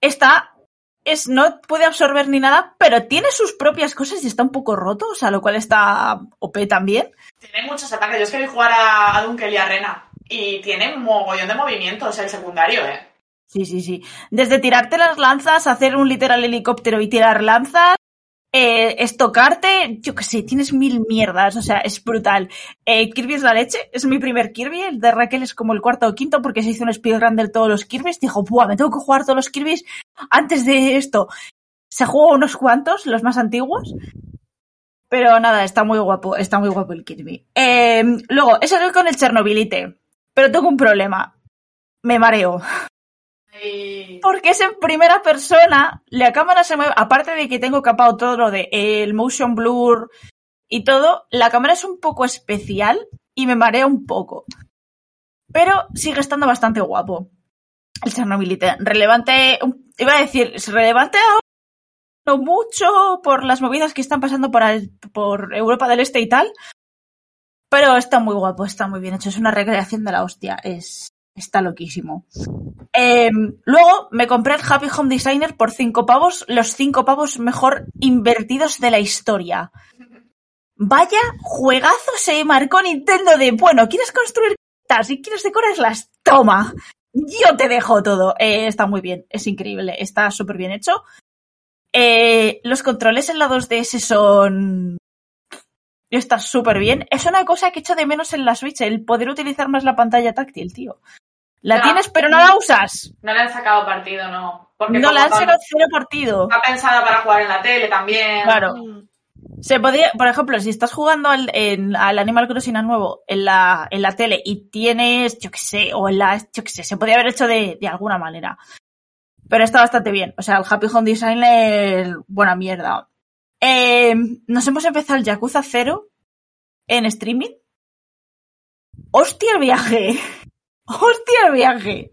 está. Es, no puede absorber ni nada, pero tiene sus propias cosas y está un poco roto, o sea, lo cual está OP también. Tiene muchos ataques. Yo es que vi jugar a, a Dunkel y a Rena. Y tiene un mogollón de movimientos el secundario, ¿eh? Sí, sí, sí. Desde tirarte las lanzas, hacer un literal helicóptero y tirar lanzas, eh, estocarte, yo qué sé, tienes mil mierdas, o sea, es brutal. Eh, Kirby es la leche, es mi primer Kirby, el de Raquel es como el cuarto o quinto porque se hizo un speedrun de todos los Kirby's, dijo, buah, me tengo que jugar todos los Kirby's antes de esto. Se jugó unos cuantos, los más antiguos. Pero nada, está muy guapo, está muy guapo el Kirby. Eh, luego, eso es con el Chernobylite. Pero tengo un problema. Me mareo. Porque es en primera persona, la cámara se mueve, aparte de que tengo capado todo lo de el motion blur y todo, la cámara es un poco especial y me marea un poco. Pero sigue estando bastante guapo. El Chernobylite. Relevante, iba a decir, es relevante no mucho por las movidas que están pasando por, por Europa del Este y tal. Pero está muy guapo, está muy bien hecho. Es una recreación de la hostia. Es, está loquísimo. Eh, luego me compré el Happy Home Designer por 5 pavos, los 5 pavos mejor invertidos de la historia. Vaya juegazo se marcó Nintendo de, bueno, ¿quieres construir casitas y quieres decorarlas? Toma, yo te dejo todo. Eh, está muy bien, es increíble, está súper bien hecho. Eh, los controles en la 2DS son... Está súper bien. Es una cosa que echo de menos en la Switch, el poder utilizar más la pantalla táctil, tío. La tienes, pero no la usas. No le han sacado partido, no. Porque No la han sacado cero partido. Está pensada para jugar en la tele también. Claro. Mm, Se podría, por ejemplo, si estás jugando al, en- al Animal Crossing a nuevo en la, en la tele y tienes, yo qué sé, o en la, yo qué sé, se podría haber hecho de, de alguna manera. Pero está bastante bien. O sea, el Happy Home Design es buena mierda. Eh, nos hemos empezado el Yakuza 0 en streaming. ¡Hostia el viaje! ¡Hostia el viaje!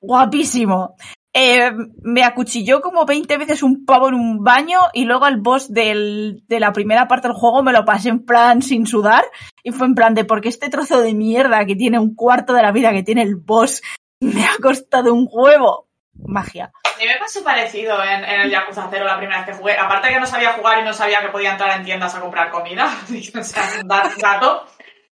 Guapísimo. Eh, me acuchilló como 20 veces un pavo en un baño y luego al boss de la primera parte del juego me lo pasé en plan sin sudar y fue en plan de porque este trozo de mierda que tiene un cuarto de la vida que tiene el boss me ha costado un huevo. Magia. A mí me pasó parecido en, en el Yakuza 0 la primera vez que jugué. Aparte que no sabía jugar y no sabía que podía entrar en tiendas a comprar comida. o sea, dato.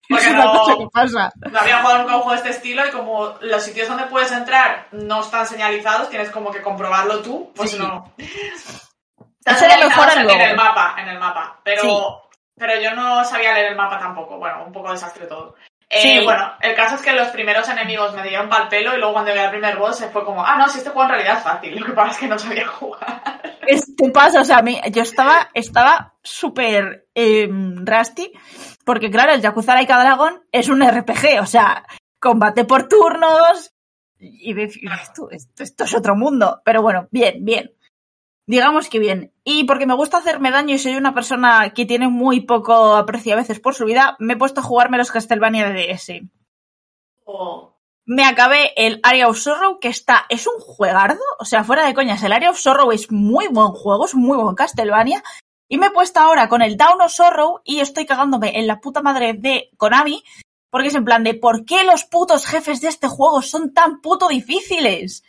Porque Es no, cosa que pasa. no había jugado nunca un juego de este estilo y como los sitios donde puedes entrar no están señalizados, tienes como que comprobarlo tú, pues Sí. no. Están señalizados en, luego. el mapa, en el mapa. Pero, Sí. pero yo no sabía leer el mapa tampoco. Bueno, un poco desastre todo. Eh, Sí. Bueno, el caso es que los primeros enemigos me dieron pal pelo y luego cuando llegué al primer boss se fue como, ah, no, si este juego en realidad es fácil. Lo que pasa es que no sabía jugar. Este pasa, o sea, a mí, yo estaba, estaba súper eh, rusty, porque claro, el Yakuza Laika Dragon es un RPG, o sea, combate por turnos, y y esto, esto, esto es otro mundo. Pero bueno, bien, bien. Digamos que bien. Y porque me gusta hacerme daño y soy una persona que tiene muy poco aprecio a veces por su vida, me he puesto a jugarme los Castlevania de DS. Me acabé el Area of Sorrow, que está, es un juegardo, o sea, fuera de coñas, el Area of Sorrow es muy buen juego, es muy buen Castlevania, y me he puesto ahora con el Down of Sorrow y estoy cagándome en la puta madre de Konami, porque es en plan de, ¿por qué los putos jefes de este juego son tan puto difíciles?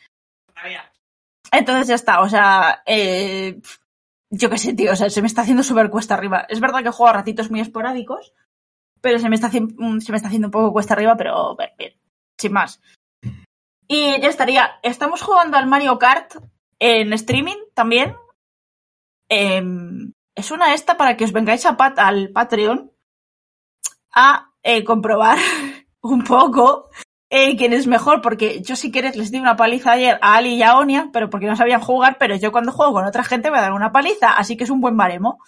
Entonces ya está, o sea, eh, yo qué sé, tío, o sea, se me está haciendo súper cuesta arriba. Es verdad que juego a ratitos muy esporádicos, pero se me está, mm, se me está haciendo un poco cuesta arriba, pero bien, sin más. Y ya estaría. Estamos jugando al Mario Kart en streaming también. Em, es una esta para que os vengáis al Patreon a eh, comprobar un poco eh, quién es mejor, porque yo si queréis les di una paliza ayer a Ali y a Onia, pero porque no sabían jugar, pero yo cuando juego con otra gente me dan una paliza, así que es un buen baremo.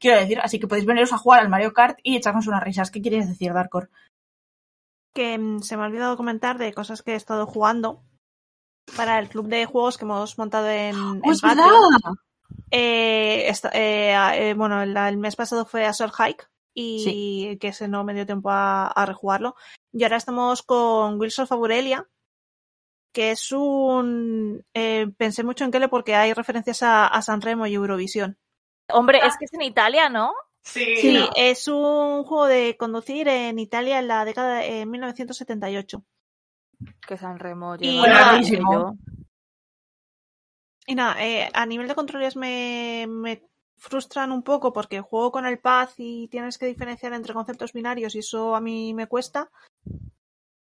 Quiero decir, así que podéis veniros a jugar al Mario Kart y echarnos unas risas. ¿Qué quieres decir, Darkor? que mm, se me ha olvidado comentar de cosas que he estado jugando para el club de juegos que hemos montado en, en Patreon. Eh, esta- eh, a- eh, bueno, el, el mes pasado fue Assault Hike y que ese no me dio tiempo a, a rejugarlo. Y ahora estamos con Wilson Faburelia, que es un... eh, pensé mucho en Kele porque hay referencias a, a Sanremo y Eurovisión. Hombre, es que es en Italia, ¿no? Sí, Sí, no. es un juego de conducir en Italia en la década de 1978. Que San Remo Y lleva. Y nada, eh, a nivel de controles me, me frustran un poco porque juego con el pad y tienes que diferenciar entre conceptos binarios y eso a mí me cuesta.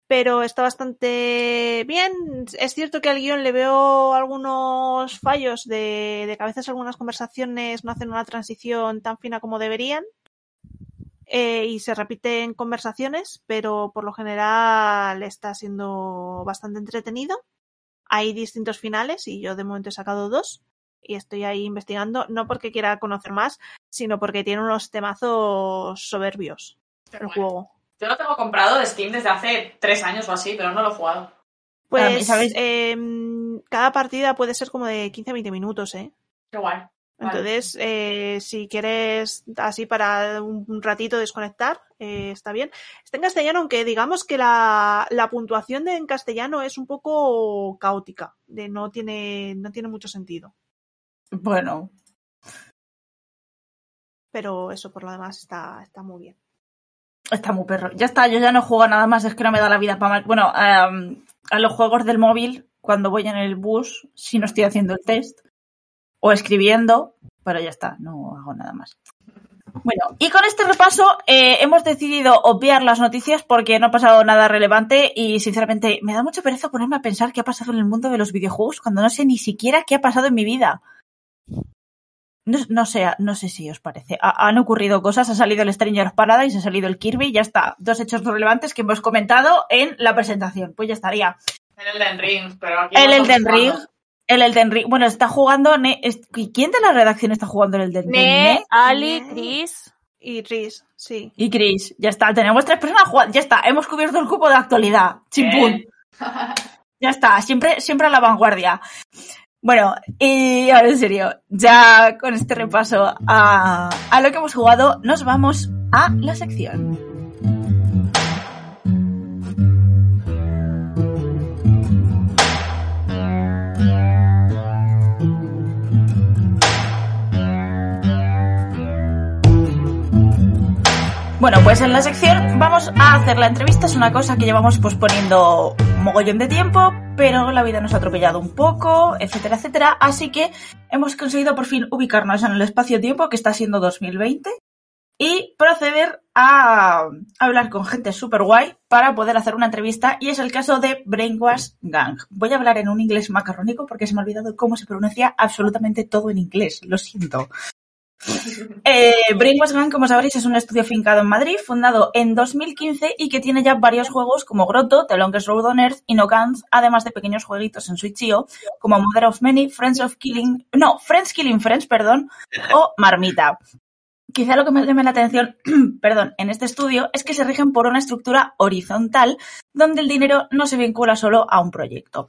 Pero está bastante bien. Es cierto que al guion le veo algunos fallos de, de que a veces algunas conversaciones no hacen una transición tan fina como deberían. Eh, y se repiten conversaciones, pero por lo general está siendo bastante entretenido. Hay distintos finales y yo de momento he sacado dos y estoy ahí investigando, no porque quiera conocer más, sino porque tiene unos temazos soberbios el juego. Yo lo tengo comprado de Steam desde hace tres años o así, pero no lo he jugado. Mí, Pues ¿sabéis? em, cada partida puede ser como de 15-20 minutos, ¿eh? Qué guay. Vale. Entonces, eh, si quieres así para un ratito desconectar, eh, está bien. Está en castellano, aunque digamos que la, la puntuación de en castellano es un poco caótica, de no tiene, no tiene mucho sentido. Bueno, Pero eso por lo demás está, está muy bien. está muy perro. Ya está, yo ya no juego nada más, es que no me da la vida para mal. Bueno, em, a los juegos del móvil, cuando voy en el bus, si no estoy haciendo el test, o escribiendo, pero ya está, no hago nada más. Bueno, y con este repaso eh, hemos decidido obviar las noticias porque no ha pasado nada relevante y sinceramente me da mucha pereza ponerme a pensar qué ha pasado en el mundo de los videojuegos cuando no sé ni siquiera qué ha pasado en mi vida. No, no sé, no sé si os parece. Ha- han ocurrido cosas, ha salido el Stranger of Paradise, ha salido el Kirby, ya está. Dos hechos relevantes que hemos comentado en la presentación. Pues ya estaría. El Elden Ring, pero aquí El Elden Ring. El Elden Ring. Bueno, está jugando. Ne- es- ¿y ¿Quién de la redacción está jugando el Elden Ring? Ne, Ne Ali. Chris. Y Riz, sí. Y Chris. Ya está. Tenemos tres personas jugando. Ya está. Hemos cubierto el cupo de actualidad. Chimpún. Ya está. Siempre, siempre a la vanguardia. Bueno, y ahora en serio, ya con este repaso a, a lo que hemos jugado, nos vamos a la sección. Bueno, pues en la sección vamos a hacer la entrevista. Es una cosa que llevamos posponiendo un mogollón de tiempo, pero la vida nos ha atropellado un poco, etcétera, etcétera. Así que hemos conseguido por fin ubicarnos en el espacio-tiempo que está siendo 2020 y proceder a hablar con gente super guay para poder hacer una entrevista y es el caso de Brainwash Gang. Voy a hablar en un inglés macarrónico porque se me ha olvidado cómo se pronuncia absolutamente todo en inglés, lo siento. Eh, Brainwash como sabréis, es un estudio fincado en Madrid, fundado en 2015 y que tiene ya varios juegos como Grotto, The Longest Road on Earth y No Guns, además de pequeños jueguitos en Switch.io como Mother of Many, Friends of Killing, no, Friends Killing Friends, perdón, o Marmita. Quizá lo que me llame la atención, perdón, en este estudio es que se rigen por una estructura horizontal donde el dinero no se vincula solo a un proyecto.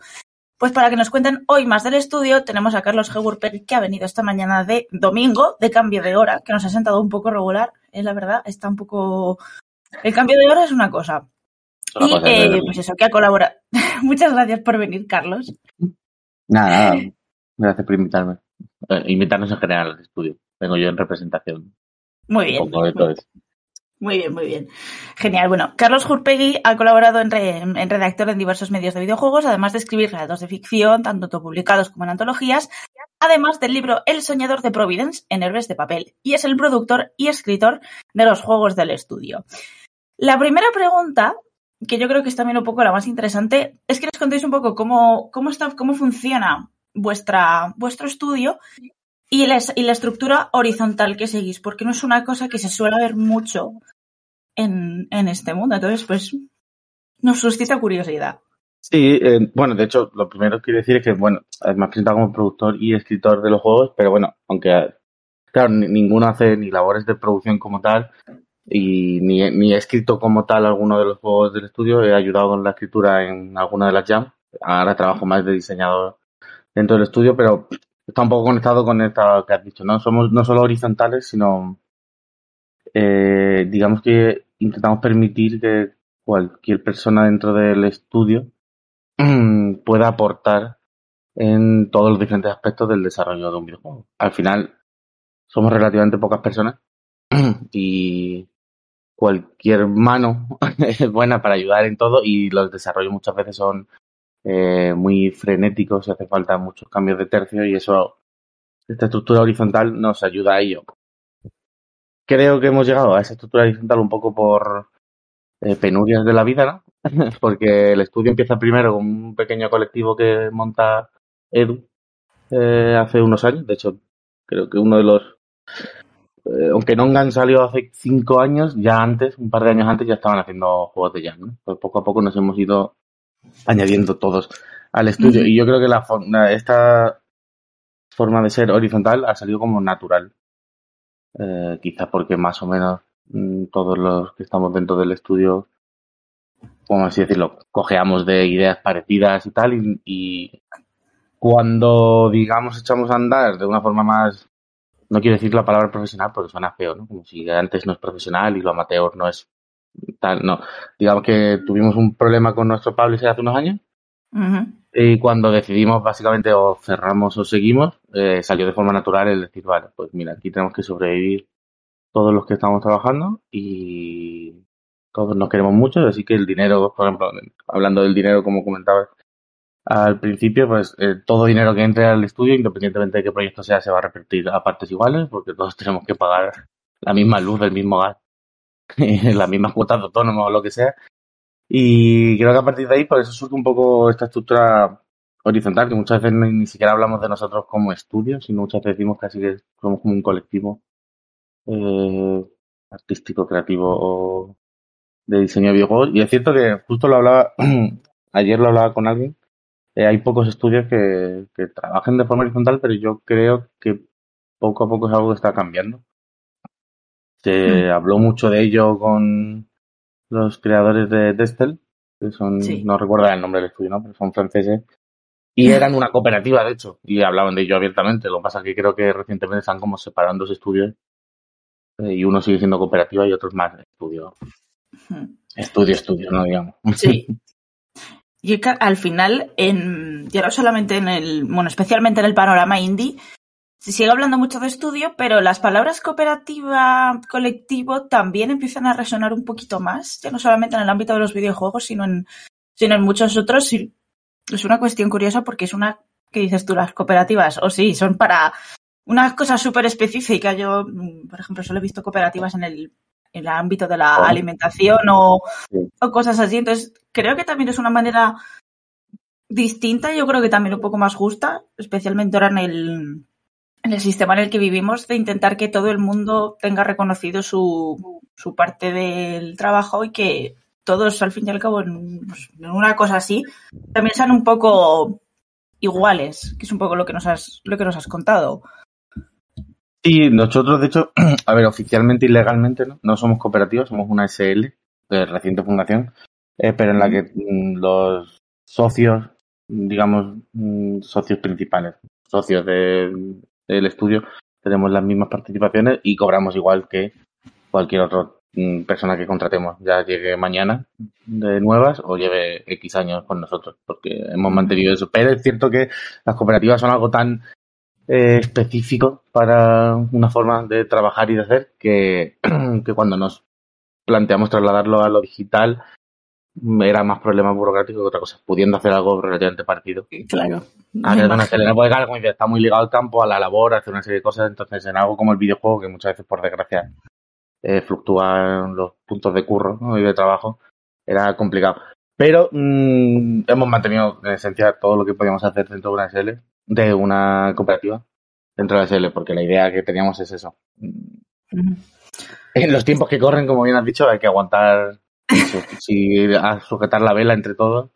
Pues para que nos cuenten hoy más del estudio, tenemos a Carlos Hegurpeg, que ha venido esta mañana de domingo, de cambio de hora, que nos ha sentado un poco regular, es la verdad, está un poco... El cambio de hora es una cosa. Una y cosa eh, pues eso, que ha colaborado. Muchas gracias por venir, Carlos. Nada, nada. Gracias por invitarme. Eh, invitarnos en general al estudio. Vengo yo en representación. Muy bien. Un poco de todo eso. Muy bien, muy bien. Genial. Bueno, Carlos Hurpegui ha colaborado en, re- en redactor en diversos medios de videojuegos, además de escribir relatos de ficción, tanto publicados como en antologías, además del libro El soñador de Providence en Herbes de Papel, y es el productor y escritor de los juegos del estudio. La primera pregunta, que yo creo que es también un poco la más interesante, es que nos contéis un poco cómo, cómo, está, cómo funciona vuestra, vuestro estudio y la, y la estructura horizontal que seguís, porque no es una cosa que se suele ver mucho en, en este mundo. Entonces, pues, nos suscita curiosidad. Sí, eh, bueno, de hecho, lo primero que quiero decir es que, bueno, eh, me has presentado como productor y escritor de los juegos, pero bueno, aunque, claro, ni- ninguno hace ni labores de producción como tal y ni, ni he escrito como tal alguno de los juegos del estudio, he ayudado con la escritura en alguna de las jam. Ahora trabajo más de diseñador dentro del estudio, pero está un poco conectado con esta que has dicho, ¿no? Somos no solo horizontales, sino, eh, digamos que intentamos permitir que cualquier persona dentro del estudio pueda aportar en todos los diferentes aspectos del desarrollo de un videojuego. Al final, somos relativamente pocas personas y cualquier mano es buena para ayudar en todo y los desarrollos muchas veces son eh, muy frenéticos hace falta muchos cambios de tercio y eso, esta estructura horizontal nos ayuda a ello. Creo que hemos llegado a esa estructura horizontal un poco por eh, penurias de la vida, ¿no? Porque el estudio empieza primero con un pequeño colectivo que monta Edu eh, hace unos años. De hecho, creo que uno de los. eh, aunque Nongan salió hace cinco años, ya antes, un par de años antes, ya estaban haciendo juegos de jam. ¿no? Pues poco a poco nos hemos ido añadiendo todos al estudio. Y yo creo que la- esta forma de ser horizontal ha salido como natural. Eh, quizás porque más o menos mm, todos los que estamos dentro del estudio, como así decirlo, cojeamos de ideas parecidas y tal, y, y cuando, digamos, echamos a andar de una forma más, no quiero decir la palabra profesional porque suena feo, ¿no? Como si antes no es profesional y lo amateur no es tal, no. Digamos que tuvimos un problema con nuestro publisher hace unos años y cuando decidimos básicamente o cerramos o seguimos, eh, salió de forma natural el decir, vale, pues mira, aquí tenemos que sobrevivir todos los que estamos trabajando y todos nos queremos mucho, así que el dinero, por ejemplo, hablando del dinero como comentabas al principio, pues eh, todo dinero que entre al estudio, independientemente de qué proyecto sea, se va a repartir a partes iguales, porque todos tenemos que pagar la misma luz, el mismo gas, las mismas cuotas de o lo que sea. Y creo que a partir de ahí, por eso surge un poco esta estructura horizontal, que muchas veces ni, ni siquiera hablamos de nosotros como estudio, sino muchas veces decimos casi que somos como un colectivo eh, artístico, creativo o de diseño de videojuegos. Y es cierto que justo lo hablaba, ayer lo hablaba con alguien, eh, hay pocos estudios que, que trabajen de forma horizontal, pero yo creo que poco a poco es algo que está cambiando. Se habló mucho de ello con los creadores de Destel, que son, Sí. no recuerdo el nombre del estudio, ¿no? pero son franceses. Y eran una cooperativa, de hecho, y hablaban de ello abiertamente. Lo que pasa es que creo que recientemente están como separando los estudios eh, y uno sigue siendo cooperativa y otros más estudio. Hmm. Estudio, estudio, no digamos. Sí. Y al final, en, ya no solamente en el, bueno, especialmente en el panorama indie, sigue hablando mucho de estudio, pero las palabras cooperativa, colectivo también empiezan a resonar un poquito más, ya no solamente en el ámbito de los videojuegos, sino en, sino en muchos otros. Y es una cuestión curiosa porque es una, ¿qué dices tú? Las cooperativas, o sí, son para una cosa súper específica. Yo, mm, por ejemplo, solo he visto cooperativas en el, en el ámbito de la alimentación o, o cosas así. Entonces, creo que también es una manera distinta, yo creo que también un poco más justa, especialmente ahora en el, en el sistema en el que vivimos, de intentar que todo el mundo tenga reconocido su, su parte del trabajo y que todos, al fin y al cabo, en, pues, en una cosa así, también sean un poco iguales, que es un poco lo que nos has, lo que nos has contado. Sí, nosotros, de hecho, a ver, oficialmente y legalmente, ¿no? No somos cooperativas, somos una SL de reciente fundación, eh, pero en la que mm, los socios, digamos, mm, socios principales, socios de- del estudio, tenemos las mismas participaciones y cobramos igual que cualquier otra mm, persona que contratemos, ya llegue mañana de nuevas o lleve X años con nosotros, porque hemos mantenido eso. Pero es cierto que las cooperativas son algo tan eh, específico para una forma de trabajar y de hacer que, que cuando nos planteamos trasladarlo a lo digital era más problema burocrático que otra cosa, pudiendo hacer algo relativamente parecido. Claro. A ver, una claro, como está muy ligado al campo, a la labor, a hacer una serie de cosas, entonces en algo como el videojuego, que muchas veces por desgracia eh, fluctúan los puntos de curro ¿no? y de trabajo, era complicado. Pero mm, hemos mantenido en esencia todo lo que podíamos hacer dentro de una SL, de una cooperativa, dentro de la SL, porque la idea que teníamos es eso. En los tiempos que corren, como bien has dicho, hay que aguantar, eso, sí, a sujetar la vela entre todos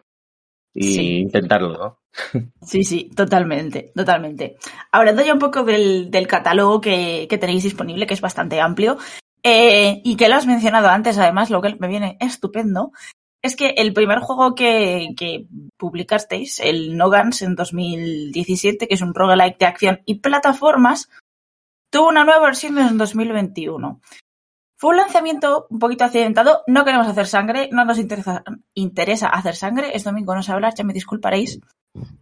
y Sí. intentarlo, ¿no? Sí, sí, totalmente, totalmente. Hablando ya un poco del, del catálogo que, que tenéis disponible, que es bastante amplio, eh, y que lo has mencionado antes, además, lo que me viene estupendo, es que el primer juego que, que publicasteis, el No Guns en 2017, que es un roguelike de acción y plataformas, tuvo una nueva versión en 2021. Fue un lanzamiento un poquito accidentado, no queremos hacer sangre, no nos interesa, interesa hacer sangre, es domingo, no sé hablar, ya me disculparéis.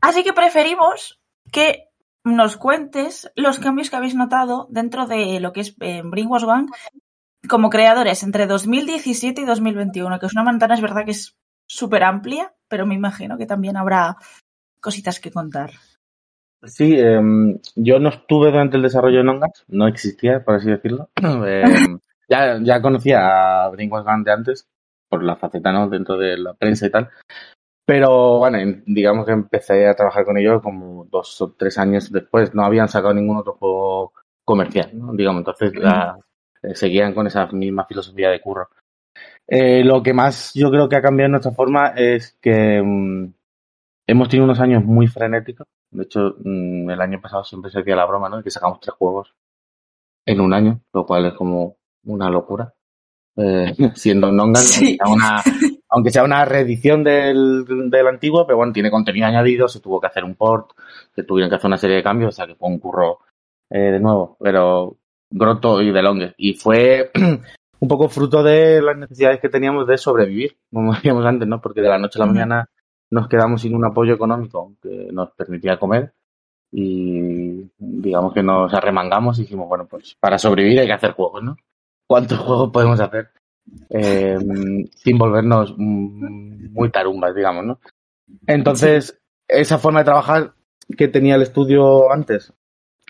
Así que preferimos que nos cuentes los cambios que habéis notado dentro de lo que es eh, Brainwash Gang como creadores entre 2017 y 2021, que es una ventana, es verdad que es súper amplia, pero me imagino que también habrá cositas que contar. Sí, em, yo no estuve durante el desarrollo de Nongas, no existía, por así decirlo. Em, ya, ya conocía a Brainwash Gun de antes, por la faceta, ¿no? Dentro de la prensa y tal. Pero bueno, en- digamos que empecé a trabajar con ellos como dos o tres años después. No habían sacado ningún otro juego comercial, ¿no? Digamos, entonces eh, seguían con esa misma filosofía de curro. Eh, lo que más yo creo que ha cambiado en nuestra forma es que mm, hemos tenido unos años muy frenéticos. De hecho, mm, el año pasado siempre se hacía la broma, ¿no? De que sacamos tres juegos en un año, lo cual es como una locura. Eh, siendo Nongan, Sí. aunque sea una, aunque sea una reedición del, del antiguo, pero bueno, tiene contenido añadido, se tuvo que hacer un port, se tuvieron que hacer una serie de cambios, o sea que fue un curro eh, de nuevo, pero Grotto y de Longest. Y fue un poco fruto de las necesidades que teníamos de sobrevivir, como decíamos antes, ¿no? Porque de la noche a la mañana nos quedamos sin un apoyo económico que nos permitía comer y digamos que nos arremangamos y dijimos, bueno, pues para sobrevivir hay que hacer juegos, ¿no? ¿Cuántos juegos podemos hacer eh, sin volvernos muy tarumbas, digamos, ¿no? Entonces, esa forma de trabajar que tenía el estudio antes,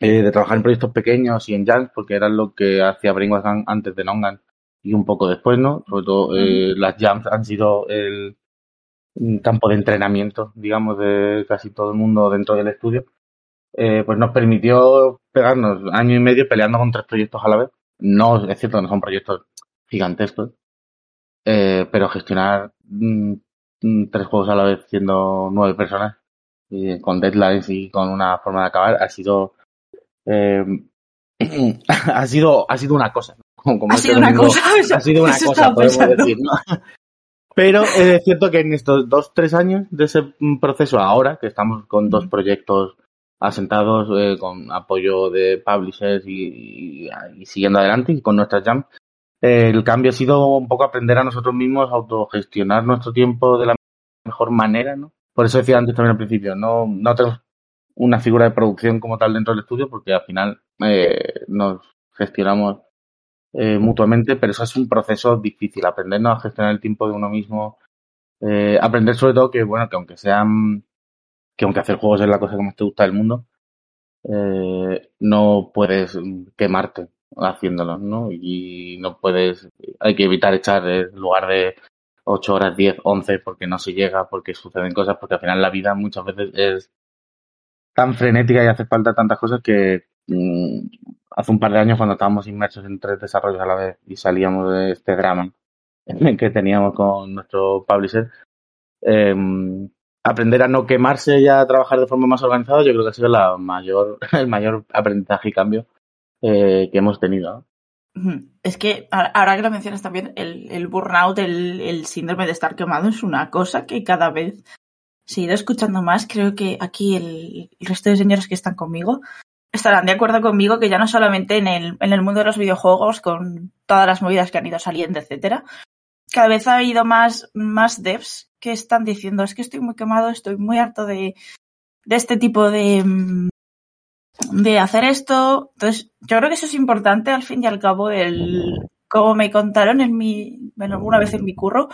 eh, de trabajar en proyectos pequeños y en jams, porque era lo que hacía Brainwash Gang antes de Nongan y un poco después, ¿no? Sobre todo eh, las jams han sido el campo de entrenamiento, digamos, de casi todo el mundo dentro del estudio, eh, pues nos permitió pegarnos año y medio peleando con tres proyectos a la vez. No, es cierto que no son proyectos gigantescos, eh, pero gestionar mm, mm, tres juegos a la vez siendo nueve personas, y con deadlines y con una forma de acabar, ha sido eh, ha sido ha sido una cosa. Ha este sido una cosa, ha sido una cosa, podemos pensando. decir, ¿no? Pero es cierto que en estos dos, tres años de ese mm, proceso, ahora que estamos con dos proyectos asentados, eh, con apoyo de publishers y, y- y siguiendo adelante y con nuestras jams, eh, el cambio ha sido un poco aprender a nosotros mismos, autogestionar nuestro tiempo de la mejor manera, ¿no? Por eso decía antes también al principio, no, no tenemos una figura de producción como tal dentro del estudio porque al final eh, nos gestionamos eh, mutuamente, pero eso es un proceso difícil, aprendernos a gestionar el tiempo de uno mismo, eh, aprender sobre todo que, bueno, que aunque sean, que aunque hacer juegos es la cosa que más te gusta del mundo, eh, no puedes quemarte haciéndolo, ¿no? Y no puedes, hay que evitar echar eh, en lugar de 8 horas, 10, 11, porque no se llega, porque suceden cosas, porque al final la vida muchas veces es tan frenética y hace falta tantas cosas que mm, hace un par de años cuando estábamos inmersos en tres desarrollos a la vez y salíamos de este drama que teníamos con nuestro publisher, eh, aprender a no quemarse y a trabajar de forma más organizada, yo creo que ha sido la mayor, el mayor aprendizaje y cambio eh, que hemos tenido. Es que ahora que lo mencionas también, el, burnout, el, síndrome de estar quemado es una cosa que cada vez se ido escuchando más. Creo que aquí el, el resto de señores que están conmigo estarán de acuerdo conmigo que ya no solamente en el, en el mundo de los videojuegos, con todas las movidas que han ido saliendo, etcétera, cada vez ha habido más, más devs que están diciendo es que estoy muy quemado, estoy muy harto de, de este tipo de, mm, de hacer esto. Entonces, yo creo que eso es importante al fin y al cabo, el, como me contaron en mi, bueno, alguna vez en mi curro,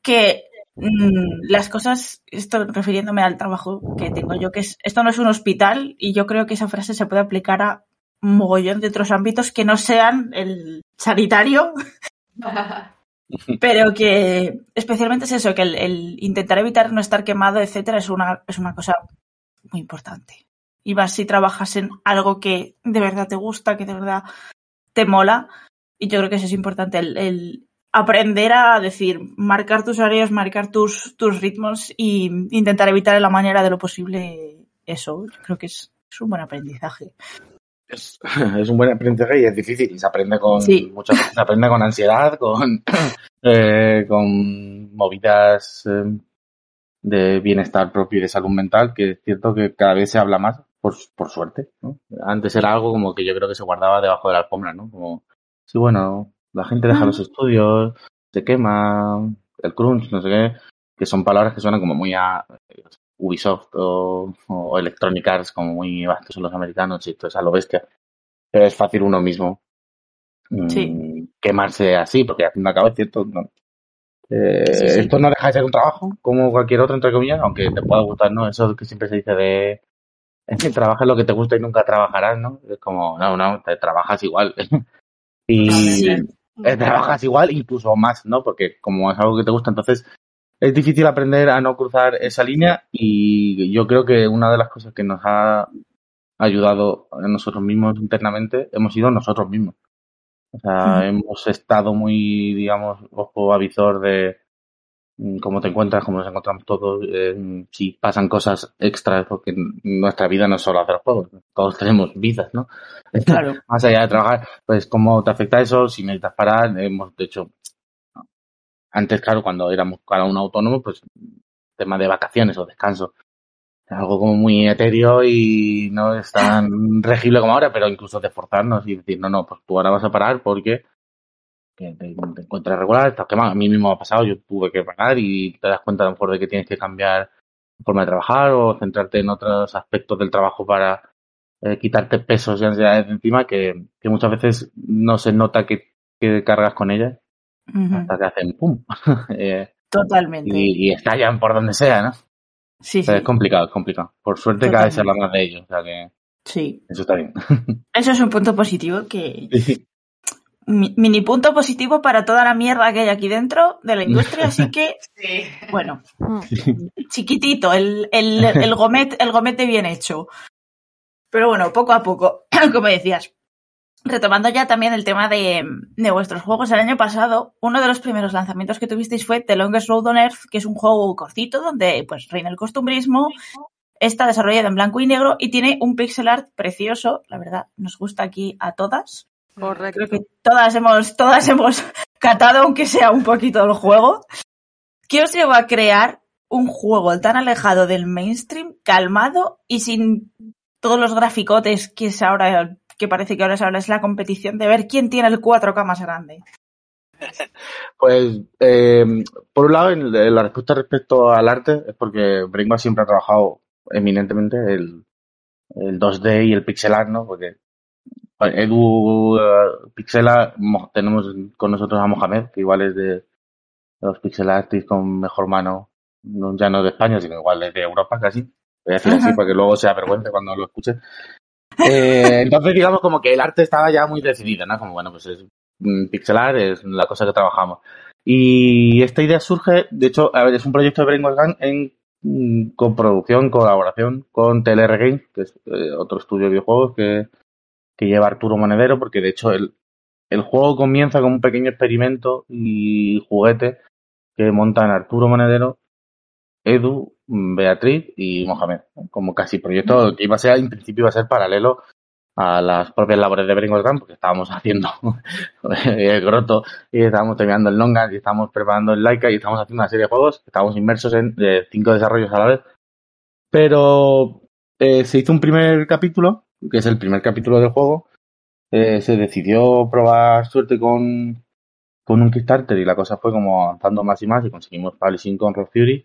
que mm, las cosas, esto refiriéndome al trabajo que tengo yo, que es, esto no es un hospital y yo creo que esa frase se puede aplicar a un mogollón de otros ámbitos que no sean el sanitario, pero que especialmente es eso, que el, el intentar evitar no estar quemado, etcétera, es una, es una cosa muy importante. Y más si trabajas en algo que de verdad te gusta, que de verdad te mola. Y yo creo que eso es importante, el, aprender a decir, marcar tus horarios, marcar tus, tus ritmos y intentar evitar en la manera de lo posible eso. Yo creo que es un buen aprendizaje. Es, es un buen aprendizaje y es difícil. Y se aprende con Sí. muchas se aprende con ansiedad, con, eh, con movidas eh, de bienestar propio y de salud mental, que es cierto que cada vez se habla más, por, por suerte. ¿no? Antes era algo como que yo creo que se guardaba debajo de la alfombra, ¿no? Como, sí, bueno, la gente deja los estudios, se quema, el crunch, no sé qué, que son palabras que suenan como muy a Ubisoft o, o Electronic Arts, como muy vastos son los americanos y esto es a lo bestia. Pero es fácil uno mismo mm, Sí. quemarse así, porque al fin y al cabo es cierto, ¿no? Eh, Sí, sí. Esto no deja de ser un trabajo, como cualquier otro, entre comillas, aunque te pueda gustar, ¿no? Eso que siempre se dice de es que trabajas lo que te gusta y nunca trabajarás, ¿no? Es como, no, no, te trabajas igual. y Sí. eh, trabajas igual, incluso más, ¿no? Porque como es algo que te gusta, entonces es difícil aprender a no cruzar esa línea y yo creo que una de las cosas que nos ha ayudado a nosotros mismos internamente hemos sido nosotros mismos. O sea, hemos estado muy, digamos, ojo avisor de mm, cómo te encuentras, cómo nos encontramos todos, eh, si pasan cosas extras, porque nuestra vida no es solo hacer juegos, todos tenemos vidas, ¿no? Claro. Más allá de trabajar, pues cómo te afecta eso, si necesitas parar, hemos, de hecho, antes, claro, cuando éramos cada uno autónomo, pues tema de vacaciones o descanso, algo como muy etéreo y no es tan regible como ahora, pero incluso de forzarnos y decir, no, no, pues tú ahora vas a parar porque que te, te encuentras regular, estás quemado. A mí mismo me ha pasado, yo tuve que parar y te das cuenta a lo mejor de que tienes que cambiar forma de trabajar o centrarte en otros aspectos del trabajo para eh, quitarte pesos y ansiedades de encima que, que muchas veces no se nota que, que cargas con ellas Hasta que hacen pum eh, Totalmente. y, y estallan por donde sea, ¿no? Sí, O sea, sí. es complicado, es complicado. Por suerte cada vez se habla más de ello, o sea que Sí. eso está bien. Eso es un punto positivo que. mi- Mini punto positivo para toda la mierda que hay aquí dentro de la industria, así que, Sí. bueno, chiquitito, el, el, el gomet, el gomete bien hecho. Pero bueno, poco a poco, como decías. Retomando ya también el tema de, de vuestros juegos, el año pasado, uno de los primeros lanzamientos que tuvisteis fue The Longest Road on Earth, que es un juego cortito donde pues reina el costumbrismo, está desarrollado en blanco y negro y tiene un pixel art precioso, la verdad, nos gusta aquí a todas. Correcto. Creo que todas hemos, todas hemos catado, aunque sea un poquito el juego. ¿Qué os llevó a crear un juego tan alejado del mainstream, calmado y sin todos los graficotes que es ahora, que parece que ahora es, ahora es la competición de ver quién tiene el 4K más grande? Pues, eh, por un lado, en, la respuesta respecto al arte es porque Brainwash siempre ha trabajado eminentemente el, el 2D y el pixel art, ¿no? Porque Edu eh, Pixela, mo- tenemos con nosotros a Mohamed, que igual es de los pixel artists con mejor mano, no, ya no de España, sino igual es de Europa casi. Voy a decir así para que luego se avergüence cuando lo escuche. Eh, entonces, digamos como que el arte estaba ya muy decidido, ¿no? Como, bueno, pues es mm, pixel art, es la cosa que trabajamos. Y esta idea surge, de hecho, a ver, es un proyecto de Brainwash Gang en mm, coproducción, colaboración con TLR Games, que es eh, otro estudio de videojuegos que, que lleva Arturo Monedero, porque de hecho el, el juego comienza con un pequeño experimento y juguete que montan Arturo Monedero, Edu, Beatriz y Mohamed, como casi proyecto que iba a ser, en principio iba a ser paralelo a las propias labores de Brainwash Gang, porque estábamos haciendo el Groto y estábamos terminando el Longa y estábamos preparando el Laika y estábamos haciendo una serie de juegos, estábamos inmersos en eh, cinco desarrollos a la vez. Pero eh, se hizo un primer capítulo, que es el primer capítulo del juego. Eh, se decidió probar suerte con, con un Kickstarter y la cosa fue como avanzando más y más y conseguimos publishing con Rock Fury.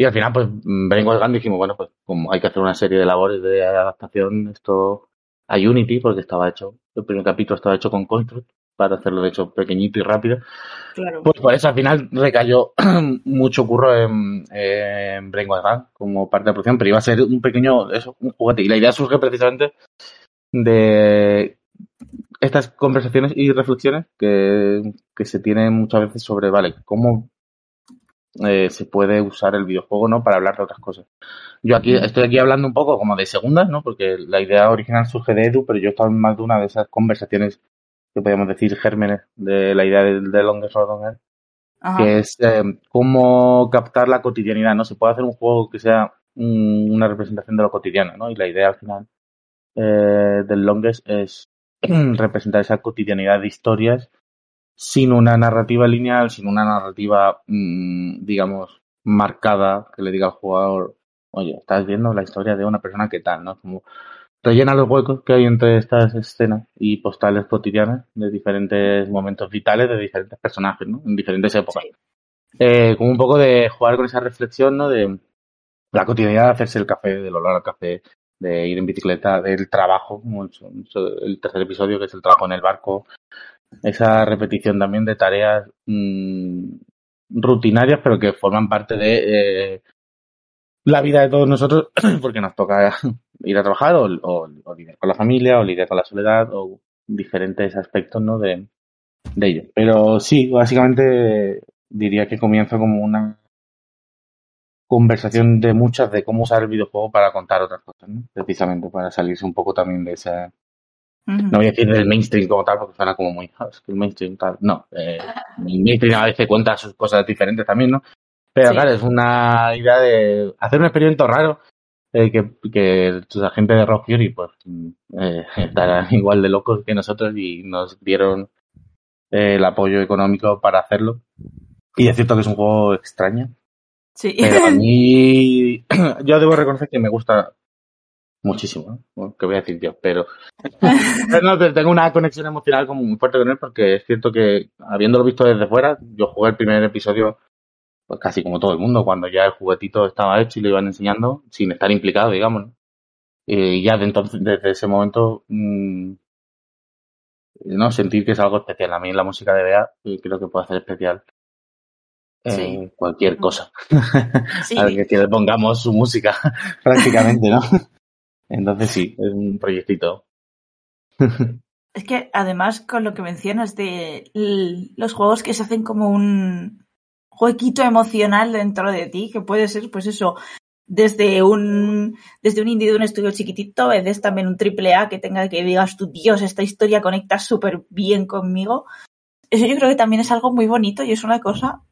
Y al final, pues, Brainwash Gang dijimos, bueno, pues como hay que hacer una serie de labores de adaptación, esto a Unity, porque estaba hecho, el primer capítulo estaba hecho con Construct, para hacerlo de hecho pequeñito y rápido. Claro. Pues por eso al final recayó mucho curro en, en Brainwash como parte de la producción, pero iba a ser un pequeño, eso, un juguete. Y la idea surge precisamente de estas conversaciones y reflexiones que, que se tienen muchas veces sobre, vale, cómo eh, se puede usar el videojuego, ¿no? Para hablar de otras cosas. Yo aquí estoy aquí hablando un poco como de segundas, ¿no? Porque la idea original surge de Edu, pero yo he estado en más de una de esas conversaciones que podríamos decir gérmenes de la idea de, de Longest Road que es eh, cómo captar la cotidianidad, ¿no? Se puede hacer un juego que sea mm, una representación de lo cotidiano, ¿no? Y la idea al final eh, del Longest es representar esa cotidianidad de historias sin una narrativa lineal, sin una narrativa, mm, digamos, marcada que le diga al jugador, oye, estás viendo la historia de una persona que tal, ¿no? Como rellena los huecos que hay entre estas escenas y postales cotidianas de diferentes momentos vitales de diferentes personajes, ¿no? En diferentes épocas. Sí. Eh, como un poco de jugar con esa reflexión, ¿no? De la cotidianidad de hacerse el café, del olor al café, de ir en bicicleta, del trabajo, como el, el tercer episodio que es el trabajo en el barco, esa repetición también de tareas mm, rutinarias, pero que forman parte de eh, la vida de todos nosotros, porque nos toca ir a trabajar o, o, o lidiar con la familia, o lidiar con la soledad, o diferentes aspectos ¿no? de, de ello. Pero sí, básicamente diría que comienza como una conversación de muchas de cómo usar el videojuego para contar otras cosas, ¿no? precisamente para salirse un poco también de esa No voy a decir del mainstream como tal, porque suena como muy, "Ah, es que el mainstream tal. No, eh, el mainstream a veces cuenta sus cosas diferentes también, ¿no? Pero Sí. claro, es una idea de hacer un experimento raro eh, que, que la gente de Rock Fury, pues, eh, estarán igual de locos que nosotros y nos dieron eh, el apoyo económico para hacerlo. Y es cierto que es un juego extraño, Sí. pero a mí, yo debo reconocer que me gusta muchísimo, ¿no? ¿Qué voy a decir yo? Pero, no, tengo una conexión emocional como muy fuerte con él porque es cierto que habiéndolo visto desde fuera, yo jugué el primer episodio pues casi como todo el mundo, cuando ya el juguetito estaba hecho y lo iban enseñando, sin estar implicado, digamos, ¿no? Y ya de entonces, desde ese momento, mm, no sentir que es algo especial. A mí la música de Bea eh, creo que puede hacer especial eh, Sí. cualquier cosa. Sí. a ver, que, que le pongamos su música, prácticamente, ¿no? Entonces sí, es un proyectito. Es que además con lo que mencionas de los juegos que se hacen como un huequito emocional dentro de ti, que puede ser pues eso, desde un desde un indie de un estudio chiquitito, a veces también un triple A que tenga que digas tú, Dios, esta historia conecta súper bien conmigo. Eso yo creo que también es algo muy bonito y es una cosa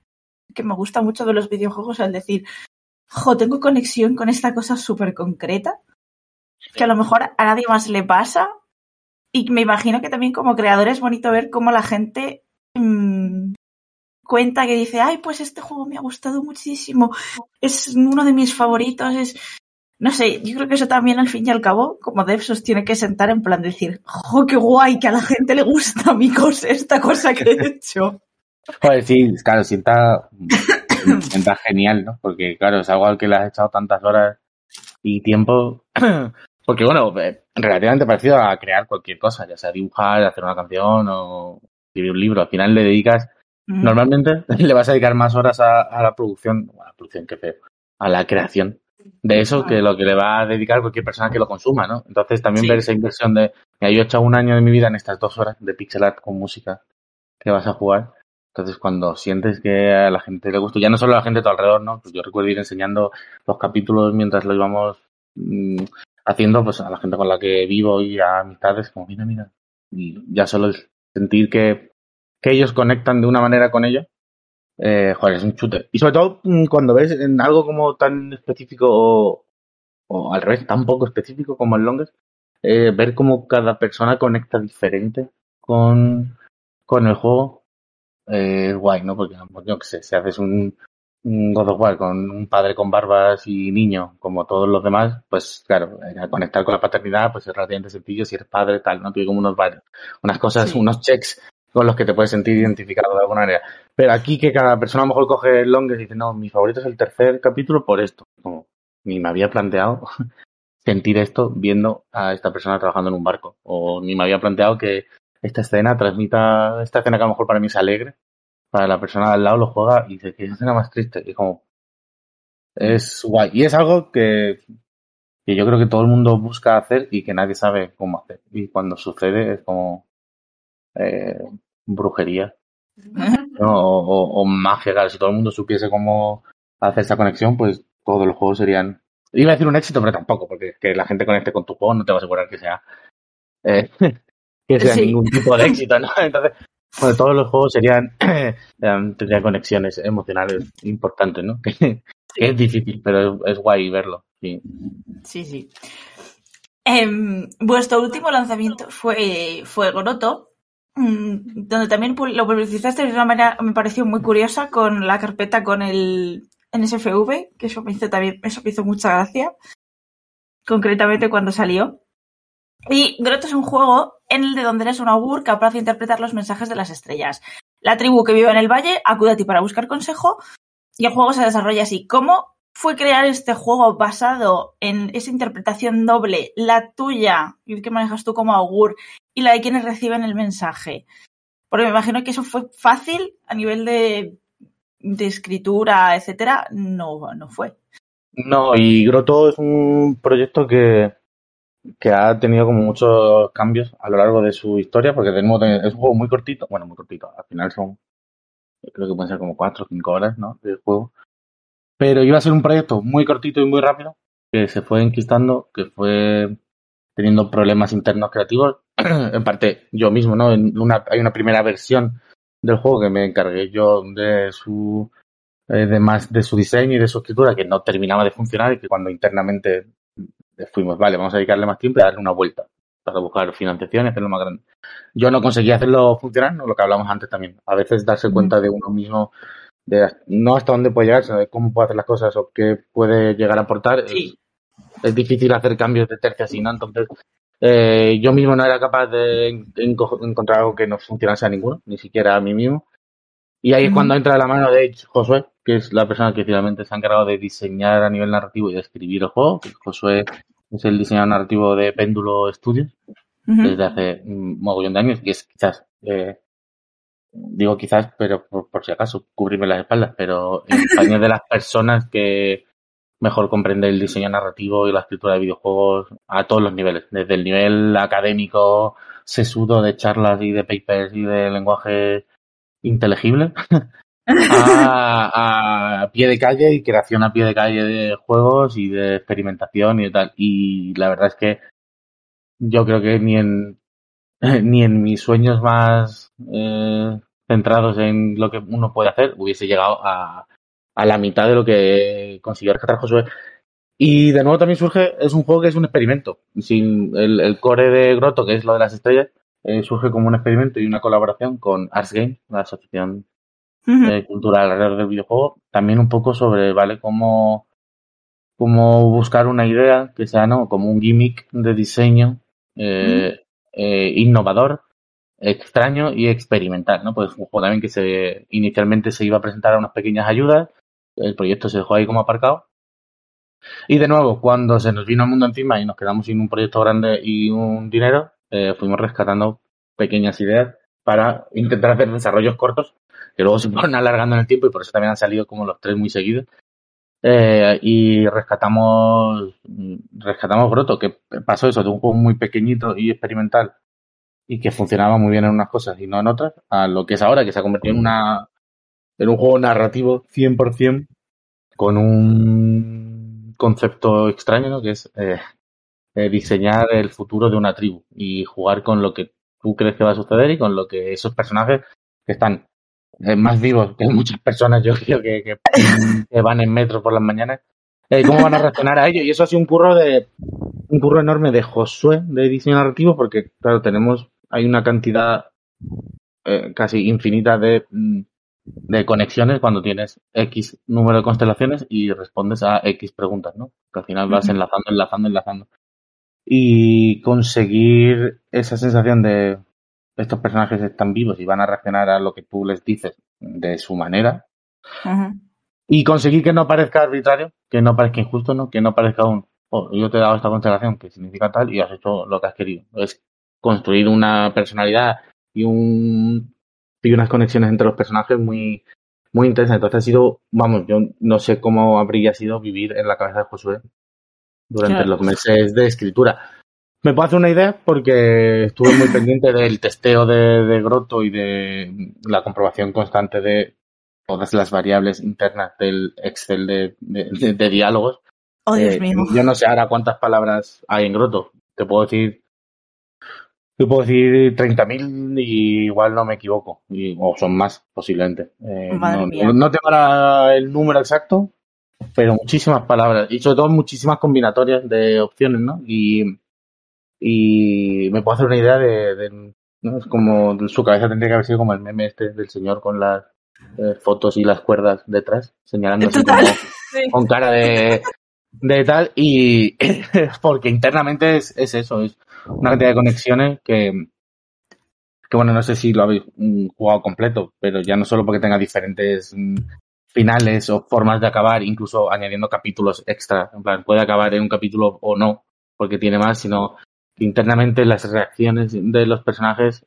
que me gusta mucho de los videojuegos, al decir, jo, tengo conexión con esta cosa súper concreta, que a lo mejor a nadie más le pasa y me imagino que también como creador es bonito ver cómo la gente mm, cuenta que dice, ay, pues este juego me ha gustado muchísimo, es uno de mis favoritos, es... No sé, yo creo que eso también al fin y al cabo, como Devsos, tiene que sentar en plan decir, ¡oh, qué guay! Que a la gente le gusta mi cosa, esta cosa que he hecho. Joder, sí, claro, sienta, sienta genial, ¿no? Porque, claro, es algo al que le has echado tantas horas y tiempo. Porque, bueno, eh, relativamente parecido a crear cualquier cosa, ya sea dibujar, hacer una canción o escribir un libro. Al final le dedicas, Mm. normalmente le vas a dedicar más horas a, a la producción, a la producción, qué feo, a la creación de eso que lo que le va a dedicar cualquier persona que lo consuma, ¿no? Entonces también Sí. ver esa inversión de, mira, yo he echado un año de mi vida en estas dos horas de pixel art con música que vas a jugar. Entonces cuando sientes que a la gente le gusta, ya no solo a la gente a tu alrededor, ¿no? Pues yo recuerdo ir enseñando los capítulos mientras lo íbamos mm, haciendo, pues a la gente con la que vivo y a amistades, como mira, mira. Y ya solo el sentir que, que ellos conectan de una manera con ello, eh, joder, es un shooter. Y sobre todo mm, cuando ves en algo como tan específico o, o al revés, tan poco específico como el Longest, eh, ver cómo cada persona conecta diferente con, con el juego eh, es guay, ¿no? Porque, pues, yo qué sé, si haces un God of War con un padre con barbas y niño, como todos los demás, pues claro, al conectar con la paternidad, pues es relativamente sencillo si eres padre, tal, ¿no? Tiene como unos, var- unas cosas, Sí. unos checks con los que te puedes sentir identificado de alguna manera. Pero aquí que cada persona a lo mejor coge el longest y dice, no, mi favorito es el tercer capítulo por esto. Como, ni me había planteado sentir esto viendo a esta persona trabajando en un barco. O ni me había planteado que esta escena transmita, esta escena que a lo mejor para mí es alegre, para la persona de al lado lo juega y dice que es escena más triste. Y como, es guay. Y es algo que, que yo creo que todo el mundo busca hacer y que nadie sabe cómo hacer. Y cuando sucede es como eh, brujería. ¿no? O, o, o magia, claro, si todo el mundo supiese cómo hacer esta conexión, pues todos los juegos serían. Iba a decir un éxito, pero tampoco, porque que la gente conecte con tu juego no te va a asegurar que sea eh, que sea Sí. ningún tipo de éxito, ¿no? Entonces, bueno, todos los juegos serían eh, tendrían conexiones emocionales importantes, ¿no? Que, es difícil, pero es, es guay verlo. Sí. Sí, sí. Em, vuestro último lanzamiento fue, fue Goroto, mm, donde también lo publicizaste de una manera, me pareció muy curiosa, con la carpeta con el NSFV, que eso me hizo también, eso me hizo mucha gracia, concretamente cuando salió. Y Grotto es un juego en el de donde eres un augur capaz de interpretar los mensajes de las estrellas. La tribu que vive en el valle acude a ti para buscar consejo y el juego se desarrolla así. ¿Cómo fue crear este juego basado en esa interpretación doble, la tuya, que manejas tú como augur, y la de quienes reciben el mensaje? Porque me imagino que eso fue fácil a nivel de, de escritura, etcétera. No, no fue. No, y Grotto es un proyecto que, que ha tenido como muchos cambios a lo largo de su historia, porque de es un juego muy cortito, bueno, muy cortito, al final son, creo que pueden ser como cuatro o cinco horas, ¿no? De juego. Pero iba a ser un proyecto muy cortito y muy rápido, que se fue enquistando, que fue teniendo problemas internos creativos, en parte yo mismo, ¿no? En una, hay una primera versión del juego que me encargué yo de su eh, de más de su diseño y de su escritura que no terminaba de funcionar y que cuando internamente fuimos, vale, vamos a dedicarle más tiempo y darle una vuelta para buscar financiación y hacerlo más grande. Yo no conseguía hacerlo funcionar, ¿no? lo que hablamos antes también. A veces darse cuenta de uno mismo, de no hasta dónde puede llegar, sino de cómo puede hacer las cosas o qué puede llegar a aportar. Sí. Es, es difícil hacer cambios de tercia así, ¿no? Entonces, eh, yo mismo no era capaz de en- enco- encontrar algo que no funcionase a ninguno, ni siquiera a mí mismo. Y ahí es cuando entra la mano de Josué, que es la persona que finalmente se ha encargado de diseñar a nivel narrativo y de escribir el juego. Josué es el diseñador narrativo de Péndulo Studios desde hace un mogollón de años y es quizás, eh, digo quizás, pero por, por si acaso, cubrirme las espaldas, pero en España es de las personas que mejor comprende el diseño narrativo y la escritura de videojuegos a todos los niveles, desde el nivel académico sesudo de charlas y de papers y de lenguaje inteligible a, pie de calle y creación a pie de calle de juegos y de experimentación y de tal. Y la verdad es que yo creo que ni en ni en mis sueños más eh, centrados en lo que uno puede hacer hubiese llegado a, a la mitad de lo que consiguió rescatar Josué. Y de nuevo también surge, es un juego que es un experimento. Sin el, core de Grotto, que es lo de las estrellas, eh, surge como un experimento y una colaboración con Ars Game, la asociación Eh, cultural alrededor del videojuego, también un poco sobre, ¿vale? Cómo, cómo buscar una idea que sea, ¿no? Como un gimmick de diseño eh, eh, innovador, extraño y experimental, ¿no? Pues un juego también que se inicialmente se iba a presentar a unas pequeñas ayudas, el proyecto se dejó ahí como aparcado. Y de nuevo, cuando se nos vino el mundo encima y nos quedamos sin un proyecto grande y un dinero, eh, fuimos rescatando pequeñas ideas para intentar hacer desarrollos cortos que luego se fueron alargando en el tiempo y por eso también han salido como los tres muy seguidos. Eh, y rescatamos rescatamos Grotto, que pasó eso de un juego muy pequeñito y experimental y que funcionaba muy bien en unas cosas y no en otras, a lo que es ahora, que se ha convertido en una en un juego narrativo 100% con un concepto extraño, ¿no? que es eh, eh, diseñar el futuro de una tribu y jugar con lo que tú crees que va a suceder y con lo que esos personajes que están más vivos que muchas personas, yo creo que, que, que van en metro por las mañanas, eh, cómo van a reaccionar a ello. Y eso ha sido un curro de un curro enorme de Josué de diseño narrativo, porque claro, tenemos, hay una cantidad eh, casi infinita de, mm, de conexiones cuando tienes X número de constelaciones y respondes a X preguntas, ¿no? Que al final vas enlazando, enlazando, enlazando. Y conseguir esa sensación de estos personajes están vivos y van a reaccionar a lo que tú les dices de su manera. Y conseguir que no parezca arbitrario, que no parezca injusto, ¿no? Que no parezca un, oh, yo te he dado esta constelación que significa tal y has hecho lo que has querido. Es construir una personalidad y un y unas conexiones entre los personajes muy muy intensas. Entonces ha sido, vamos, yo no sé cómo habría sido vivir en la cabeza de Josué durante Claro. los meses de escritura. Me puedo hacer una idea porque estuve muy pendiente del testeo de, de Grotto y de la comprobación constante de todas las variables internas del Excel de, de- diálogos. Oh, Dios Eh, mío. Yo no sé ahora cuántas palabras hay en Grotto. Te puedo decir, te puedo decir 30.000 y igual no me equivoco. Y, o son más, posiblemente. Eh, no- no tengo ahora el número exacto, pero muchísimas palabras. Y sobre todo muchísimas combinatorias de opciones, ¿no? Y, y me puedo hacer una idea de, de- ¿no? Es como su cabeza tendría que haber sido como el meme este del señor con las eh, fotos y las cuerdas detrás, señalando así como Sí. con cara de, de tal y porque internamente es, es eso, es una cantidad de conexiones que, que bueno, no sé si lo habéis mm, jugado completo, pero ya no solo porque tenga diferentes mm, finales o formas de acabar, incluso añadiendo capítulos extra, en plan, puede acabar en un capítulo o no, porque tiene más, sino internamente las reacciones de los personajes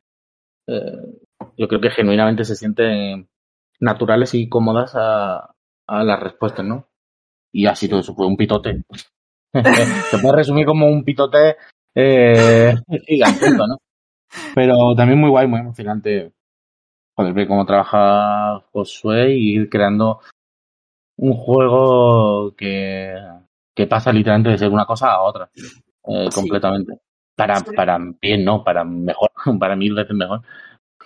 eh, yo creo que genuinamente se sienten naturales y cómodas a, a las respuestas, ¿no? Y así todo eso fue un pitote. Se puede resumir como un pitote eh, gigantesco, ¿no? Pero también muy guay, muy emocionante poder ver cómo trabaja Josué y ir creando un juego que, que pasa literalmente de ser una cosa a otra. eh, Sí. completamente. Para, Sí. para bien, no, para mejor, para mil veces mejor.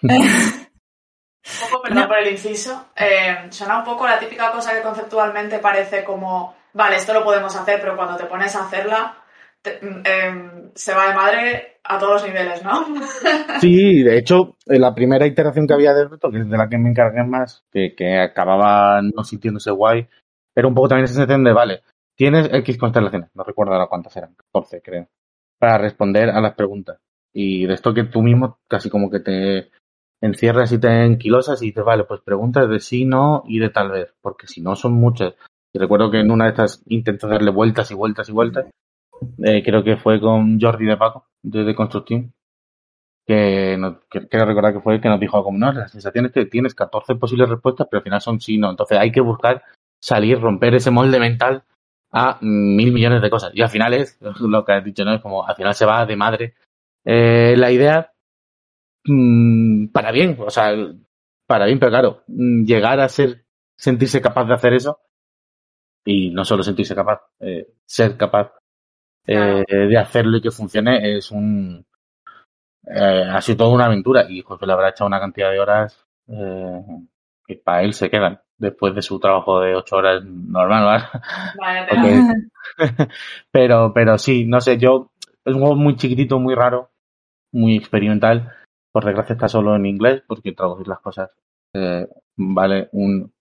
Un poco, perdón por el inciso, eh, suena un poco la típica cosa que conceptualmente parece como, vale, esto lo podemos hacer, pero cuando te pones a hacerla, te- mm, em, se va de madre a todos los niveles, ¿no? Sí, de hecho, en la primera iteración que había de Reto, que es de la que me encargué más, que, que acababa no sintiéndose guay, era un poco también esa sensación de, vale, tienes X constelaciones, no recuerdo ahora cuántas eran, 14 creo, para responder a las preguntas. Y de esto que tú mismo casi como que te encierras y te enquilosas y dices, vale, pues preguntas de sí, no y de tal vez, porque si no son muchas. Y recuerdo que en una de estas intento darle vueltas y vueltas y vueltas, eh, creo que fue con Jordi de Paco, de The Constructing, que quiero recordar que fue el que nos dijo como, no, la sensación es que tienes 14 posibles respuestas, pero al final son sí, no. Entonces hay que buscar salir, romper ese molde mental a mil millones de cosas. Y al final es lo que has dicho, ¿no? Es como, al final se va de madre eh, la idea mm, para bien, o sea, para bien, pero claro, mm, llegar a ser, sentirse capaz de hacer eso y no solo sentirse capaz, eh, ser capaz eh, de hacerlo y que funcione es un eh, ha sido toda una aventura y José le habrá echado una cantidad de horas que para él se quedan después de su trabajo de ocho horas normal, ¿vale? Ok. pero, pero sí, no sé, yo es un juego muy chiquitito, muy raro, muy experimental. Por desgracia está solo en inglés porque traducir las cosas eh, vale un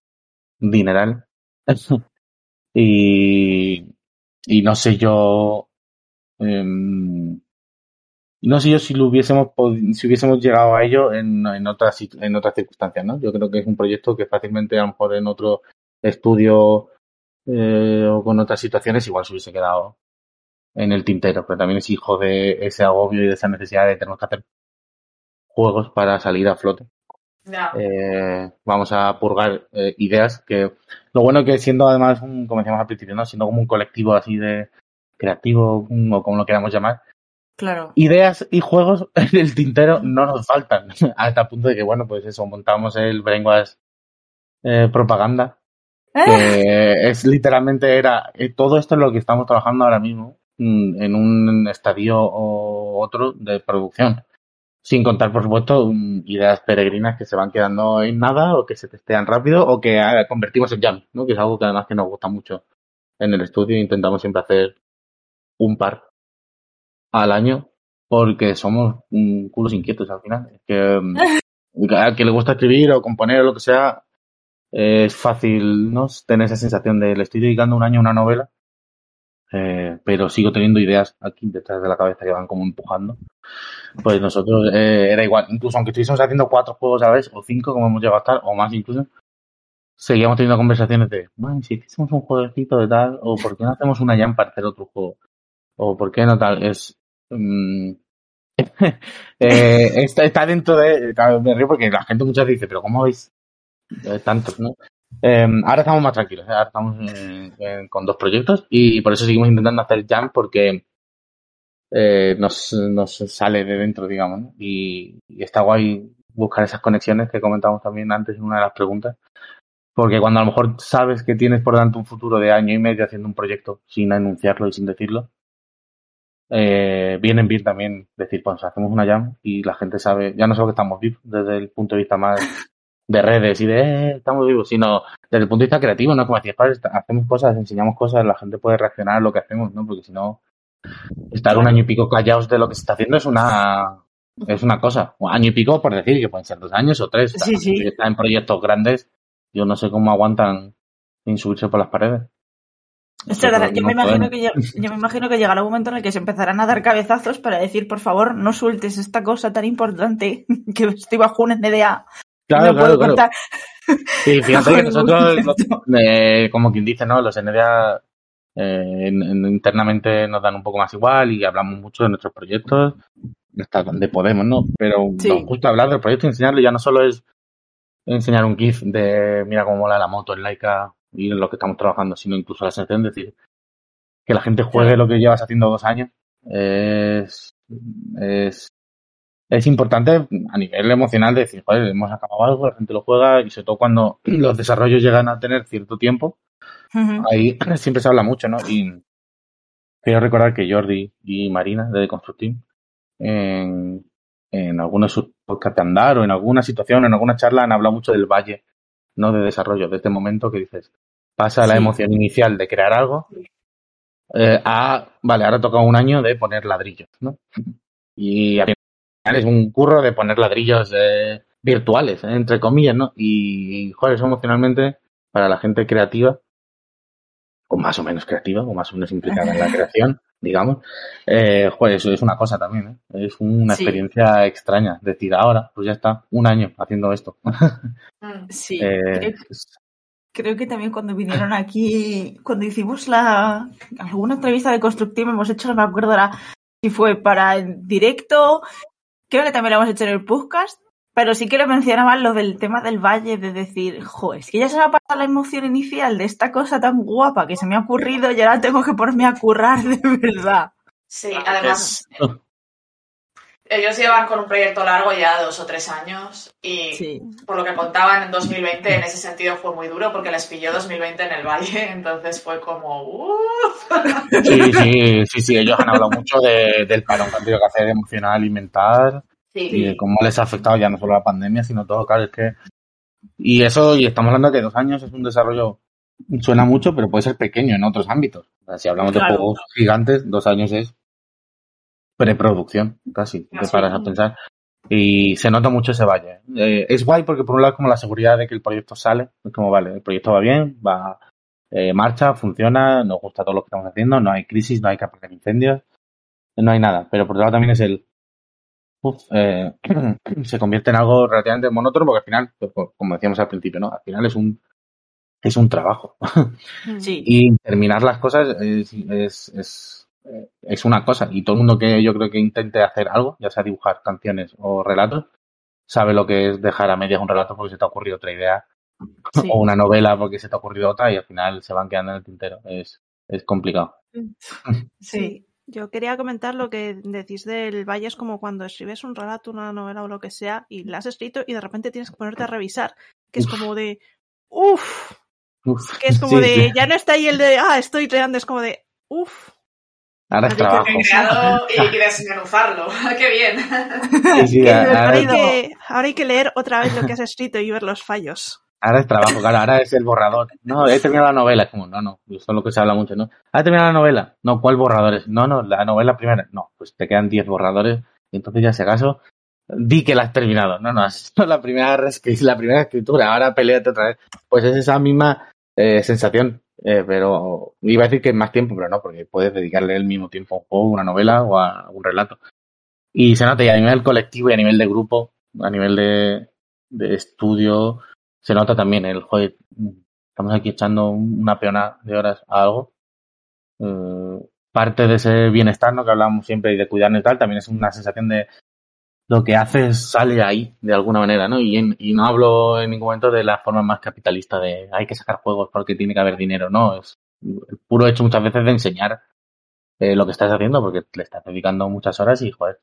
dineral. y, y no sé yo, em, no sé yo si lo hubiésemos si hubiésemos llegado a ello en, en otras en otras circunstancias, ¿no? Yo creo que es un proyecto que fácilmente a lo mejor en otro estudio eh, o con otras situaciones igual se hubiese quedado en el tintero, pero también es hijo de ese agobio y de esa necesidad de tener que hacer juegos para salir a flote. Eh, vamos a purgar eh, ideas que lo bueno que siendo además un, como decíamos al principio, ¿no? siendo como un colectivo así de creativo o como lo queramos llamar, Claro. ideas y juegos en el tintero no nos faltan. Hasta el punto de que, bueno, pues eso, montamos el Brainwash eh, propaganda, que es literalmente era, eh, todo esto es lo que estamos trabajando ahora mismo mm, en un estadio o otro de producción. Sin contar, por supuesto, mm, ideas peregrinas que se van quedando en nada o que se testean rápido o que ah, convertimos en jam, ¿no? Que es algo que además que nos gusta mucho en el estudio. Intentamos siempre hacer un par al año porque somos mm, culos inquietos al final. Que mm, al que le gusta escribir o componer o lo que sea, es fácil ¿no? tener esa sensación de le estoy dedicando un año a una novela, eh, pero sigo teniendo ideas aquí detrás de la cabeza que van como empujando. Pues nosotros eh, era igual, incluso aunque estuviésemos haciendo cuatro juegos a la vez, o cinco como hemos llegado a estar, o más incluso, seguíamos teniendo conversaciones de, bueno, si hiciésemos un jueguecito de tal, o por qué no hacemos una jam para hacer otro juego, o por qué no tal, es... mm, eh, está, dentro de... me río porque la gente muchas veces dice, pero ¿cómo veis tantos, no? Eh, ahora estamos más tranquilos, ¿eh? ahora estamos con dos proyectos y por eso seguimos intentando hacer jam porque eh, nos, nos sale de dentro, digamos, ¿no? y, y está guay buscar esas conexiones que comentamos también antes en una de las preguntas, porque cuando a lo mejor sabes que tienes por delante un futuro de año y medio haciendo un proyecto sin anunciarlo y sin decirlo, eh, vienen bien también decir, pues hacemos una jam y la gente sabe, ya no solo que estamos vivos desde el punto de vista más de redes y de eh, estamos vivos, sino desde el punto de vista creativo, ¿no? Como decías, está- hacemos cosas, enseñamos cosas, la gente puede reaccionar a lo que hacemos, ¿no? Porque si no, estar un año y pico callados de lo que se está haciendo es una es una cosa. Un año y pico por decir que pueden ser dos años o tres. Sí, sí. Si están en proyectos grandes, yo no sé cómo aguantan sin subirse por las paredes. Nosotros yo, no me imagino que lleg- yo me imagino que llegará un momento en el que se empezarán a dar cabezazos para decir, por favor, no sueltes esta cosa tan importante que estoy bajo un NDA. y Claro, no claro, puedo claro. Sí, fíjate que nosotros, eh, como quien dice, ¿no? Los NDA eh, en- en- internamente nos dan un poco más igual y hablamos mucho de nuestros proyectos, hasta donde podemos, ¿no? Pero Sí. nos gusta hablar del proyecto y enseñarlo ya no solo es enseñar un GIF de mira cómo mola la moto en Laika y en lo que estamos trabajando, sino incluso la sensación de decir que la gente juegue lo que llevas haciendo dos años es, es, es importante a nivel emocional de decir, joder, hemos acabado algo, la gente lo juega y sobre todo cuando los desarrollos llegan a tener cierto tiempo, ahí siempre se habla mucho, ¿no? Y quiero recordar que Jordi y Marina de The Constructing en, en algunos podcasts de andar o en alguna situación, en alguna charla han hablado mucho del valle, ¿no? De desarrollo, de este momento que dices, pasa la emoción inicial de crear algo eh, a, vale, ahora toca un año de poner ladrillos, ¿no? Y al final es un curro de poner ladrillos eh, virtuales, eh, entre comillas, ¿no? Y, joder, eso emocionalmente, para la gente creativa, o más o menos creativa, o más o menos implicada en la creación, digamos, eh, joder, eso es una cosa también, ¿eh? Es una Sí. experiencia extraña. Decir, ahora, pues ya está, un año haciendo esto. Mm. Sí, Eh, creo, creo que también cuando vinieron aquí, cuando hicimos la alguna entrevista de Constructive hemos hecho, no me acuerdo ahora si fue para en directo, creo que también lo hemos hecho en el podcast, pero sí que lo mencionaban lo del tema del valle, de decir, jo, es que ya se me ha pasado la emoción inicial de esta cosa tan guapa que se me ha ocurrido y ahora tengo que ponerme a currar de verdad. Sí, además, ellos llevan con un proyecto largo ya dos o tres años y Sí. por lo que contaban en 2020 en ese sentido fue muy duro porque les pilló 2020 en el valle, entonces fue como... "Uf". Sí, sí, sí, sí, ellos han hablado mucho de- del parón que han tenido que hacer emocional y mental y de cómo les ha afectado ya no solo la pandemia, sino todo, claro, es que... Y eso, y estamos hablando de que dos años es un desarrollo, suena mucho, pero puede ser pequeño en otros ámbitos. O sea, si hablamos Claro. de juegos gigantes, dos años es preproducción, casi, te paras a pensar. Y se nota mucho ese valle. Eh, es guay porque por un lado es como la seguridad de que el proyecto sale, es como vale, el proyecto va bien, va, eh, marcha, funciona, nos gusta todo lo que estamos haciendo, no hay crisis, no hay que apagar incendios, no hay nada. Pero por otro lado también es el, uf, eh, se convierte en algo relativamente monótono porque al final, pues, pues, como decíamos al principio, ¿no? Al final es un, es un trabajo. Sí. y terminar las cosas es, es, es, eh, es una cosa. Y todo el mundo que yo creo que intente hacer algo, ya sea dibujar canciones o relatos, sabe lo que es dejar a medias un relato porque se te ha ocurrido otra idea Sí. o una novela porque se te ha ocurrido otra y al final se van quedando en el tintero. Es, es complicado. Sí. Yo quería comentar lo que decís del valle es como cuando escribes un relato, una novela o lo que sea y la has escrito y de repente tienes que ponerte a revisar, que es como de uff, Uf, que es como sí, de sí. ya no está ahí el de ah, estoy creando, es como de uff. Ahora es que trabajo. He creado y, y desmenuzarlo. ¡Qué bien! Sí, sí, Que ahora, hay es, que, ahora hay que leer otra vez lo que has escrito y ver los fallos. Ahora es trabajo, claro, ahora es el borrador. No, he terminado la novela. Es como, no, no, eso es lo que se habla mucho, ¿no? ¿Has terminado la novela? No, ¿cuál borradores? No, no, la novela primera. No, pues te quedan 10 borradores. Y entonces ya si acaso, di que la has terminado. No, no, hecho la primera, la primera escritura, ahora peleate otra vez. Pues es esa misma eh, sensación. Eh, pero iba a decir que es más tiempo, pero no, porque puedes dedicarle el mismo tiempo a un juego, una novela o a un relato. Y se nota, y a nivel colectivo y a nivel de grupo, a nivel de estudio, se nota también el joder, estamos aquí echando una peona de horas a algo. Eh, parte de ese bienestar, ¿no? Que hablamos siempre y de cuidarnos y tal, también es una sensación de lo que haces sale ahí de alguna manera, ¿no? Y, en- y no hablo en ningún momento de la forma más capitalista de hay que sacar juegos porque tiene que haber dinero, no, es el puro hecho muchas veces de enseñar eh, lo que estás haciendo porque le estás dedicando muchas horas y, joder,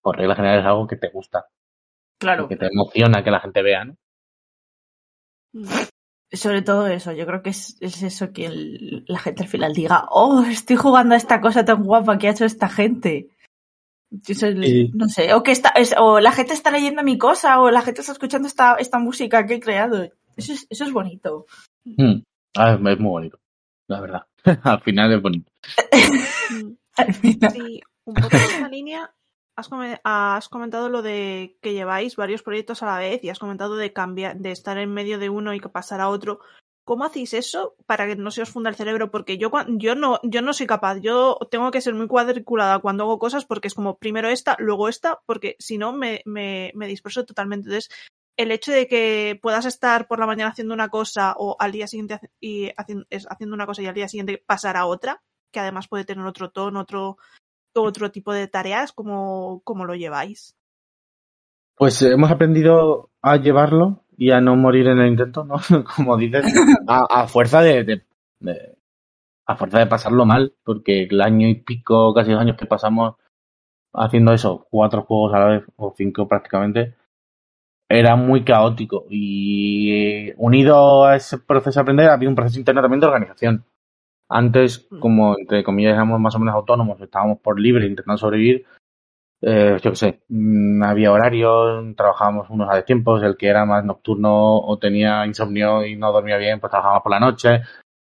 por regla general es algo que te gusta, Claro. que te emociona que la gente vea, ¿no? Sobre todo eso, yo creo que es, es eso que el- la gente al final diga, oh, estoy jugando a esta cosa tan guapa que ha hecho esta gente. No sé, o que está, es- o la gente está leyendo mi cosa, o la gente está escuchando esta, esta música que he creado. Eso es, eso es bonito. Ah, es muy bonito, la verdad. Al final es bonito. Al final. Sí, un poco en esa línea. Has, come- has comentado lo de que lleváis varios proyectos a la vez y has comentado de cambiar, de estar en medio de uno y pasar a otro. ¿Cómo hacéis eso para que no se os funda el cerebro? Porque yo, yo, no, yo no soy capaz. Yo tengo que ser muy cuadriculada cuando hago cosas porque es como primero esta, luego esta, porque si no me, me, me disperso totalmente. Entonces, el hecho de que puedas estar por la mañana haciendo una cosa o al día siguiente y haciendo, haciendo una cosa y al día siguiente pasar a otra, que además puede tener otro tono, otro, otro tipo de tareas, ¿cómo, cómo lo lleváis? Pues hemos aprendido a llevarlo y a no morir en el intento, ¿no? Como dices, a, fuerza de, de- a fuerza de pasarlo mal, porque el año y pico, casi dos años que pasamos haciendo eso, cuatro juegos a la vez, o cinco prácticamente, era muy caótico. Y unido a ese proceso de aprender, había un proceso interno también de organización. Antes, Mm. como entre comillas éramos más o menos autónomos, estábamos por libre intentando sobrevivir, eh, yo qué sé, mm, había horarios, trabajábamos unos a destiempos, el que era más nocturno o tenía insomnio y no dormía bien, pues trabajábamos por la noche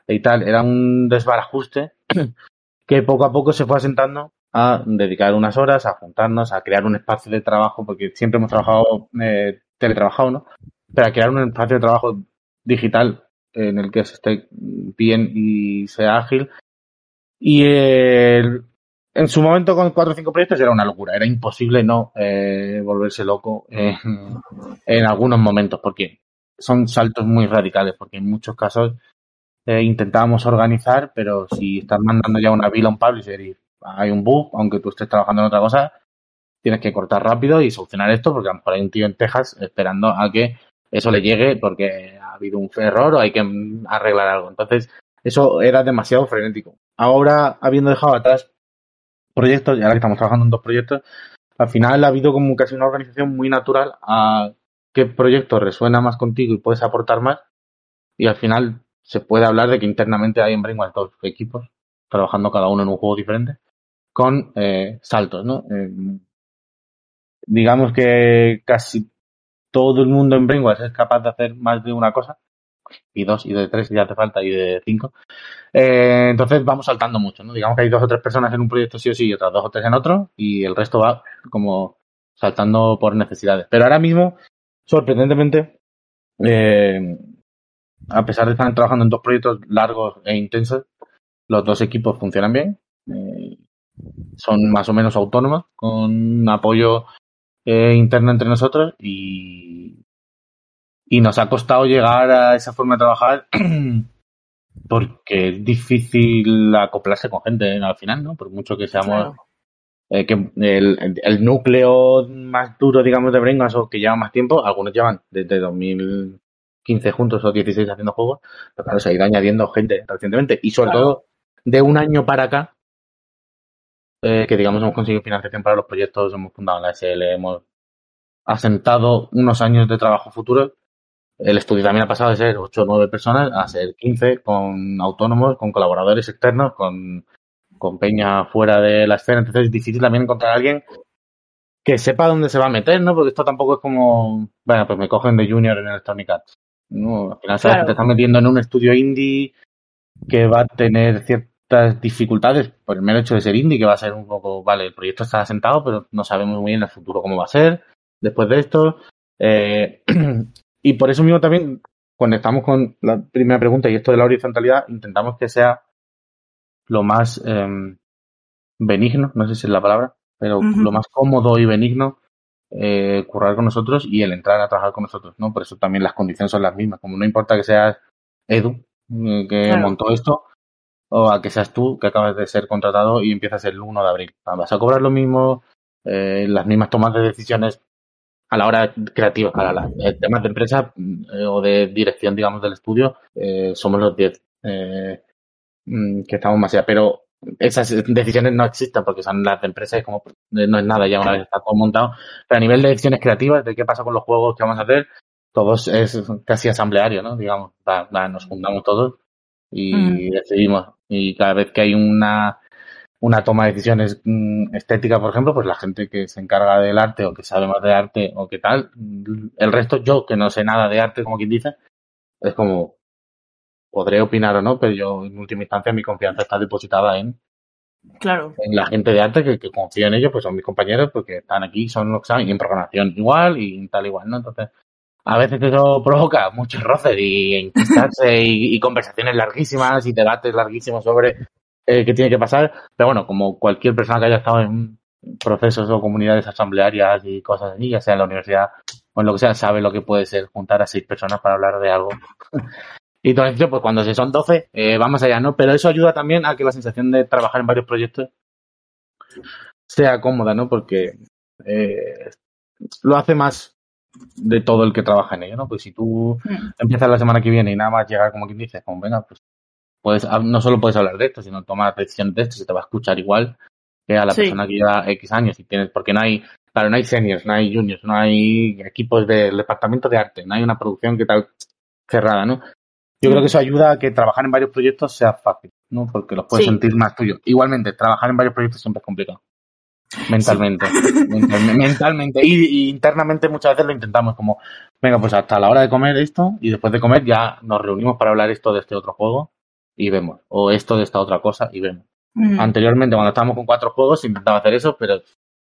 y tal. Era un desbarajuste que poco a poco se fue asentando a dedicar unas horas, a juntarnos, a crear un espacio de trabajo, porque siempre hemos trabajado, eh, teletrabajado, ¿no? Pero a crear un espacio de trabajo digital en el que se esté bien y sea ágil. Y el- en su momento con cuatro o cinco proyectos era una locura, era imposible no eh, volverse loco en, en algunos momentos, porque son saltos muy radicales, porque en muchos casos eh, intentábamos organizar, pero si estás mandando ya una bill a un publisher y hay un bug, aunque tú estés trabajando en otra cosa, tienes que cortar rápido y solucionar esto, porque a lo mejor hay un tío en Texas esperando a que eso le llegue porque habido un error o hay que arreglar algo. Entonces, eso era demasiado frenético. Ahora, habiendo dejado atrás proyectos, y ahora que estamos trabajando en dos proyectos, al final ha habido como casi una organización muy natural a qué proyecto resuena más contigo y puedes aportar más. Y al final se puede hablar de que internamente hay en Brainwash dos equipos, trabajando cada uno en un juego diferente, con eh, saltos, ¿no? Eh, digamos que casi todo el mundo en Brainwash es capaz de hacer más de una cosa, y dos, y de tres si hace falta, y de cinco. Eh, entonces vamos saltando mucho, ¿no? Digamos que hay dos o tres personas en un proyecto sí o sí y otras dos o tres en otro, y el resto va como saltando por necesidades. Pero ahora mismo, sorprendentemente, eh, a pesar de estar trabajando en dos proyectos largos e intensos, los dos equipos funcionan bien. eh, son más o menos autónomos, con apoyo eh, interno entre nosotros y, y nos ha costado llegar a esa forma de trabajar porque es difícil acoplarse con gente ¿eh? al final, ¿no? Por mucho que seamos Claro. eh, que el, el núcleo más duro, digamos, de Braingas o que lleva más tiempo, algunos llevan desde 2015 juntos o 16 haciendo juegos, pero claro, se ha ido añadiendo gente recientemente y sobre Claro. todo de un año para acá, eh, que digamos hemos conseguido financiación para los proyectos, hemos fundado la SL, hemos asentado unos años de trabajo futuro. El estudio también ha pasado de ser 8 o 9 personas a ser 15 con autónomos, con colaboradores externos, con, con peña fuera de la escena. Entonces es difícil también encontrar a alguien que sepa dónde se va a meter, ¿no? Porque esto tampoco es como, bueno, pues me cogen de junior en Electronic Arts. No, al final sabes Claro. que te estás metiendo en un estudio indie que va a tener ciertas dificultades por el mero hecho de ser indie, que va a ser un poco, vale, el proyecto está asentado, pero no sabemos muy bien en el futuro cómo va a ser después de esto. Eh, y por eso mismo también conectamos con la primera pregunta y esto de la horizontalidad, intentamos que sea lo más eh, benigno, no sé si es la palabra, pero lo más cómodo y benigno eh, currar con nosotros y el entrar a trabajar con nosotros, ¿no? Por eso también las condiciones son las mismas. Como no importa que seas Edu, eh, que Claro. montó esto, o a que seas tú, que acabas de ser contratado y empiezas el 1 de abril. Vas a cobrar lo mismo, eh, las mismas tomas de decisiones a la hora creativa, para la, eh, temas de empresa eh, o de dirección, digamos, del estudio, eh, somos los 10 eh, mm, que estamos más allá. Pero esas decisiones no existen porque son las de empresa y como eh, no es nada ya una vez está todo montado. Pero a nivel de decisiones creativas, de qué pasa con los juegos que vamos a hacer, todos es casi asambleario, ¿no? Digamos, nos juntamos todos y Mm. decidimos. Y cada vez que hay una una toma de decisiones mm, estética, por ejemplo, pues la gente que se encarga del arte o que sabe más de arte o qué tal, mm, el resto, yo que no sé nada de arte, como quien dice, es como, podré opinar o no, pero yo en última instancia mi confianza está depositada en, Claro. en la gente de arte que, que confío en ellos, pues son mis compañeros, porque están aquí, son los que saben, y en programación igual y tal igual, ¿no? Entonces, a veces eso provoca muchos roces y enquistarse y, conversaciones larguísimas y debates larguísimos sobre eh, qué tiene que pasar. Pero bueno, como cualquier persona que haya estado en procesos o comunidades asamblearias y cosas así, ya sea en la universidad o en lo que sea, sabe lo que puede ser juntar a seis personas para hablar de algo. y entonces, pues cuando se son 12, eh, vamos allá, ¿no? Pero eso ayuda también a que la sensación de trabajar en varios proyectos sea cómoda, ¿no? Porque eh, lo hace más de todo el que trabaja en ello, ¿no? Pues si tú Mm. empiezas la semana que viene y nada más llegar como quien dice, como venga, pues puedes, no solo puedes hablar de esto, sino tomar decisiones de esto, se te va a escuchar igual que a la Sí. persona que lleva X años y tienes, porque no hay, claro, no hay seniors, no hay juniors, no hay equipos del departamento de arte, no hay una producción que tal cerrada, ¿no? Yo creo que eso ayuda a que trabajar en varios proyectos sea fácil, ¿no? Porque los puedes Sí. sentir más tuyos. Igualmente, trabajar en varios proyectos siempre es complicado. Mentalmente. Mental- mentalmente. Y, y internamente muchas veces lo intentamos como, venga, pues hasta la hora de comer esto y después de comer ya nos reunimos para hablar esto de este otro juego y vemos. O esto de esta otra cosa y vemos. Mm. Anteriormente, cuando estábamos con cuatro juegos, intentaba hacer eso, pero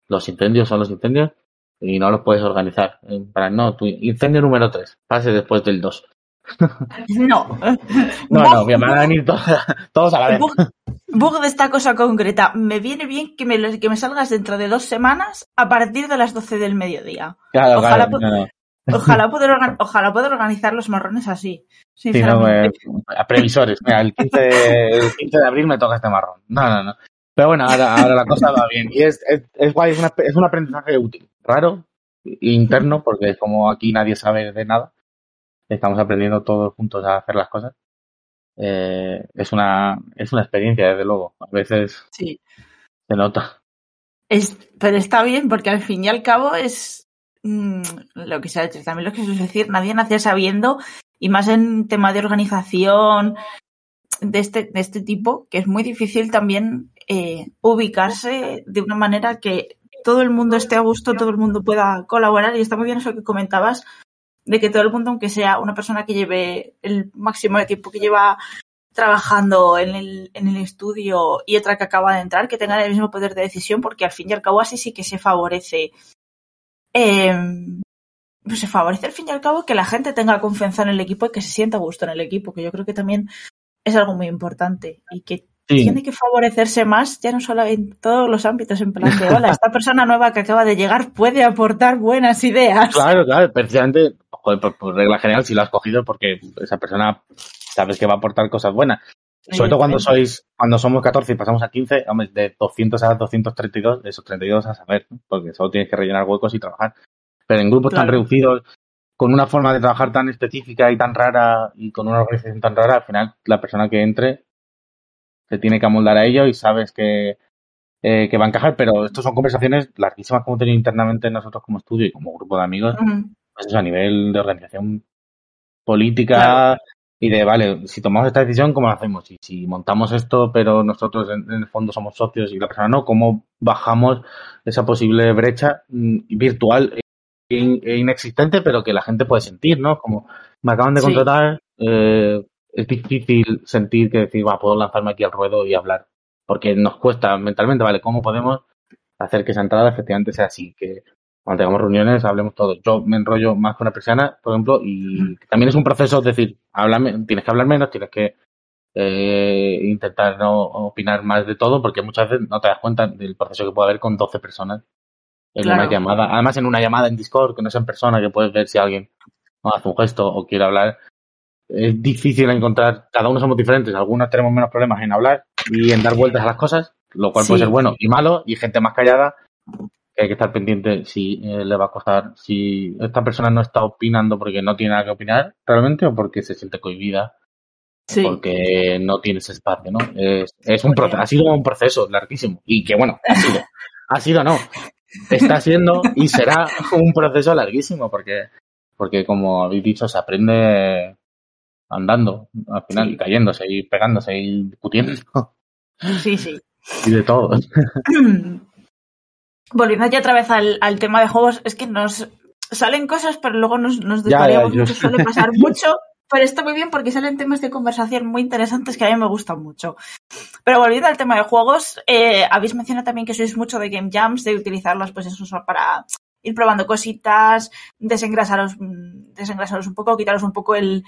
los incendios son los incendios y no los puedes organizar. Para, no, tu incendio número 3, pase después del 2. No. No, Bug- no, me van a venir todos, todos a la vez. Bug, de esta cosa concreta. Me viene bien que me, que me salgas dentro de dos semanas a partir de las 12 del mediodía. Claro, Ojalá claro, pu- no, no. Ojalá poder, organ- ojalá poder organizar los marrones así. Sí, no, eh, a previsores. Mira, el 15, de, el 15 de abril me toca este marrón. No, no, no. Pero bueno, ahora, ahora la cosa va bien. Y es, es, es guay, es, una- es un aprendizaje útil. Raro, interno, porque como aquí nadie sabe de nada. Estamos aprendiendo todos juntos a hacer las cosas. Eh, es una, es una experiencia, desde luego. A veces Sí. se nota. Es, pero está bien porque al fin y al cabo es mm, lo que se ha hecho. También lo que se suele decir, nadie nace sabiendo y más en tema de organización de este, de este tipo, que es muy difícil también eh, ubicarse de una manera que todo el mundo esté a gusto, todo el mundo pueda colaborar y está muy bien eso que comentabas de que todo el mundo, aunque sea una persona que lleve el máximo de tiempo que lleva trabajando en el, en el estudio y otra que acaba de entrar, que tengan el mismo poder de decisión, porque al fin y al cabo así sí que se favorece eh, pues se favorece al fin y al cabo que la gente tenga confianza en el equipo y que se sienta a gusto en el equipo, que yo creo que también es algo muy importante y que Sí. tiene que favorecerse más, ya no solo en todos los ámbitos, en plan de, hola, esta persona nueva que acaba de llegar puede aportar buenas ideas. Claro, claro, precisamente, joder, por, por regla general, si lo has cogido porque esa persona sabes que va a aportar cosas buenas. Sobre todo cuando sois, cuando somos 14 y pasamos a 15, hombre, de 200 a 232, de esos 32 a saber, ¿no? porque solo tienes que rellenar huecos y trabajar. Pero en grupos tan Claro. reducidos, con una forma de trabajar tan específica y tan rara, y con una organización tan rara, al final la persona que entre se tiene que amoldar a ello y sabes que, eh, que va a encajar, pero estos son conversaciones larguísimas como hemos tenido internamente nosotros como estudio y como grupo de amigos, Mm, pues eso, a nivel de organización política Claro. y de, vale, si tomamos esta decisión, ¿cómo lo hacemos? Y si montamos esto, pero nosotros en, en el fondo somos socios y la persona no, ¿cómo bajamos esa posible brecha mm, virtual e, e inexistente, pero que la gente puede sentir, ¿no? Como me acaban de Sí. contratar, eh, es difícil sentir que decir, va, puedo lanzarme aquí al ruedo y hablar, porque nos cuesta mentalmente, ¿vale? ¿Cómo podemos hacer que esa entrada efectivamente sea así? Que cuando tengamos reuniones hablemos todos. Yo me enrollo más con una persona, por ejemplo, y también es un proceso, es decir, háblame, tienes que hablar menos, tienes que eh, intentar no opinar más de todo, porque muchas veces no te das cuenta del proceso que puede haber con 12 personas en Claro. una llamada. Además, en una llamada en Discord, que no es en persona, que puedes ver si alguien hace un gesto o quiere hablar. Es difícil encontrar, cada uno somos diferentes, algunos tenemos menos problemas en hablar y en dar vueltas a las cosas, lo cual puede Sí. ser bueno y malo, y gente más callada que hay que estar pendiente si eh, le va a costar, si esta persona no está opinando porque no tiene nada que opinar realmente o porque se siente cohibida, Sí. porque no tiene ese espacio, ¿no? Es, es un proceso, ha sido un proceso larguísimo y que bueno, ha sido, ha sido no, está siendo y será un proceso larguísimo porque, porque como habéis dicho, se aprende andando al final y cayéndose y pegándose y discutiendo Sí, sí. y de todo. Volviendo ya otra vez al, al tema de juegos, es que nos salen cosas, pero luego nos, nos Ya, ya, mucho, suele pasar mucho, pero está muy bien porque salen temas de conversación muy interesantes que a mí me gustan mucho. Pero volviendo al tema de juegos, eh, habéis mencionado también que sois mucho de game jams, de utilizarlas pues eso para ir probando cositas, desengrasaros, mm, desengrasaros un poco, quitaros un poco el,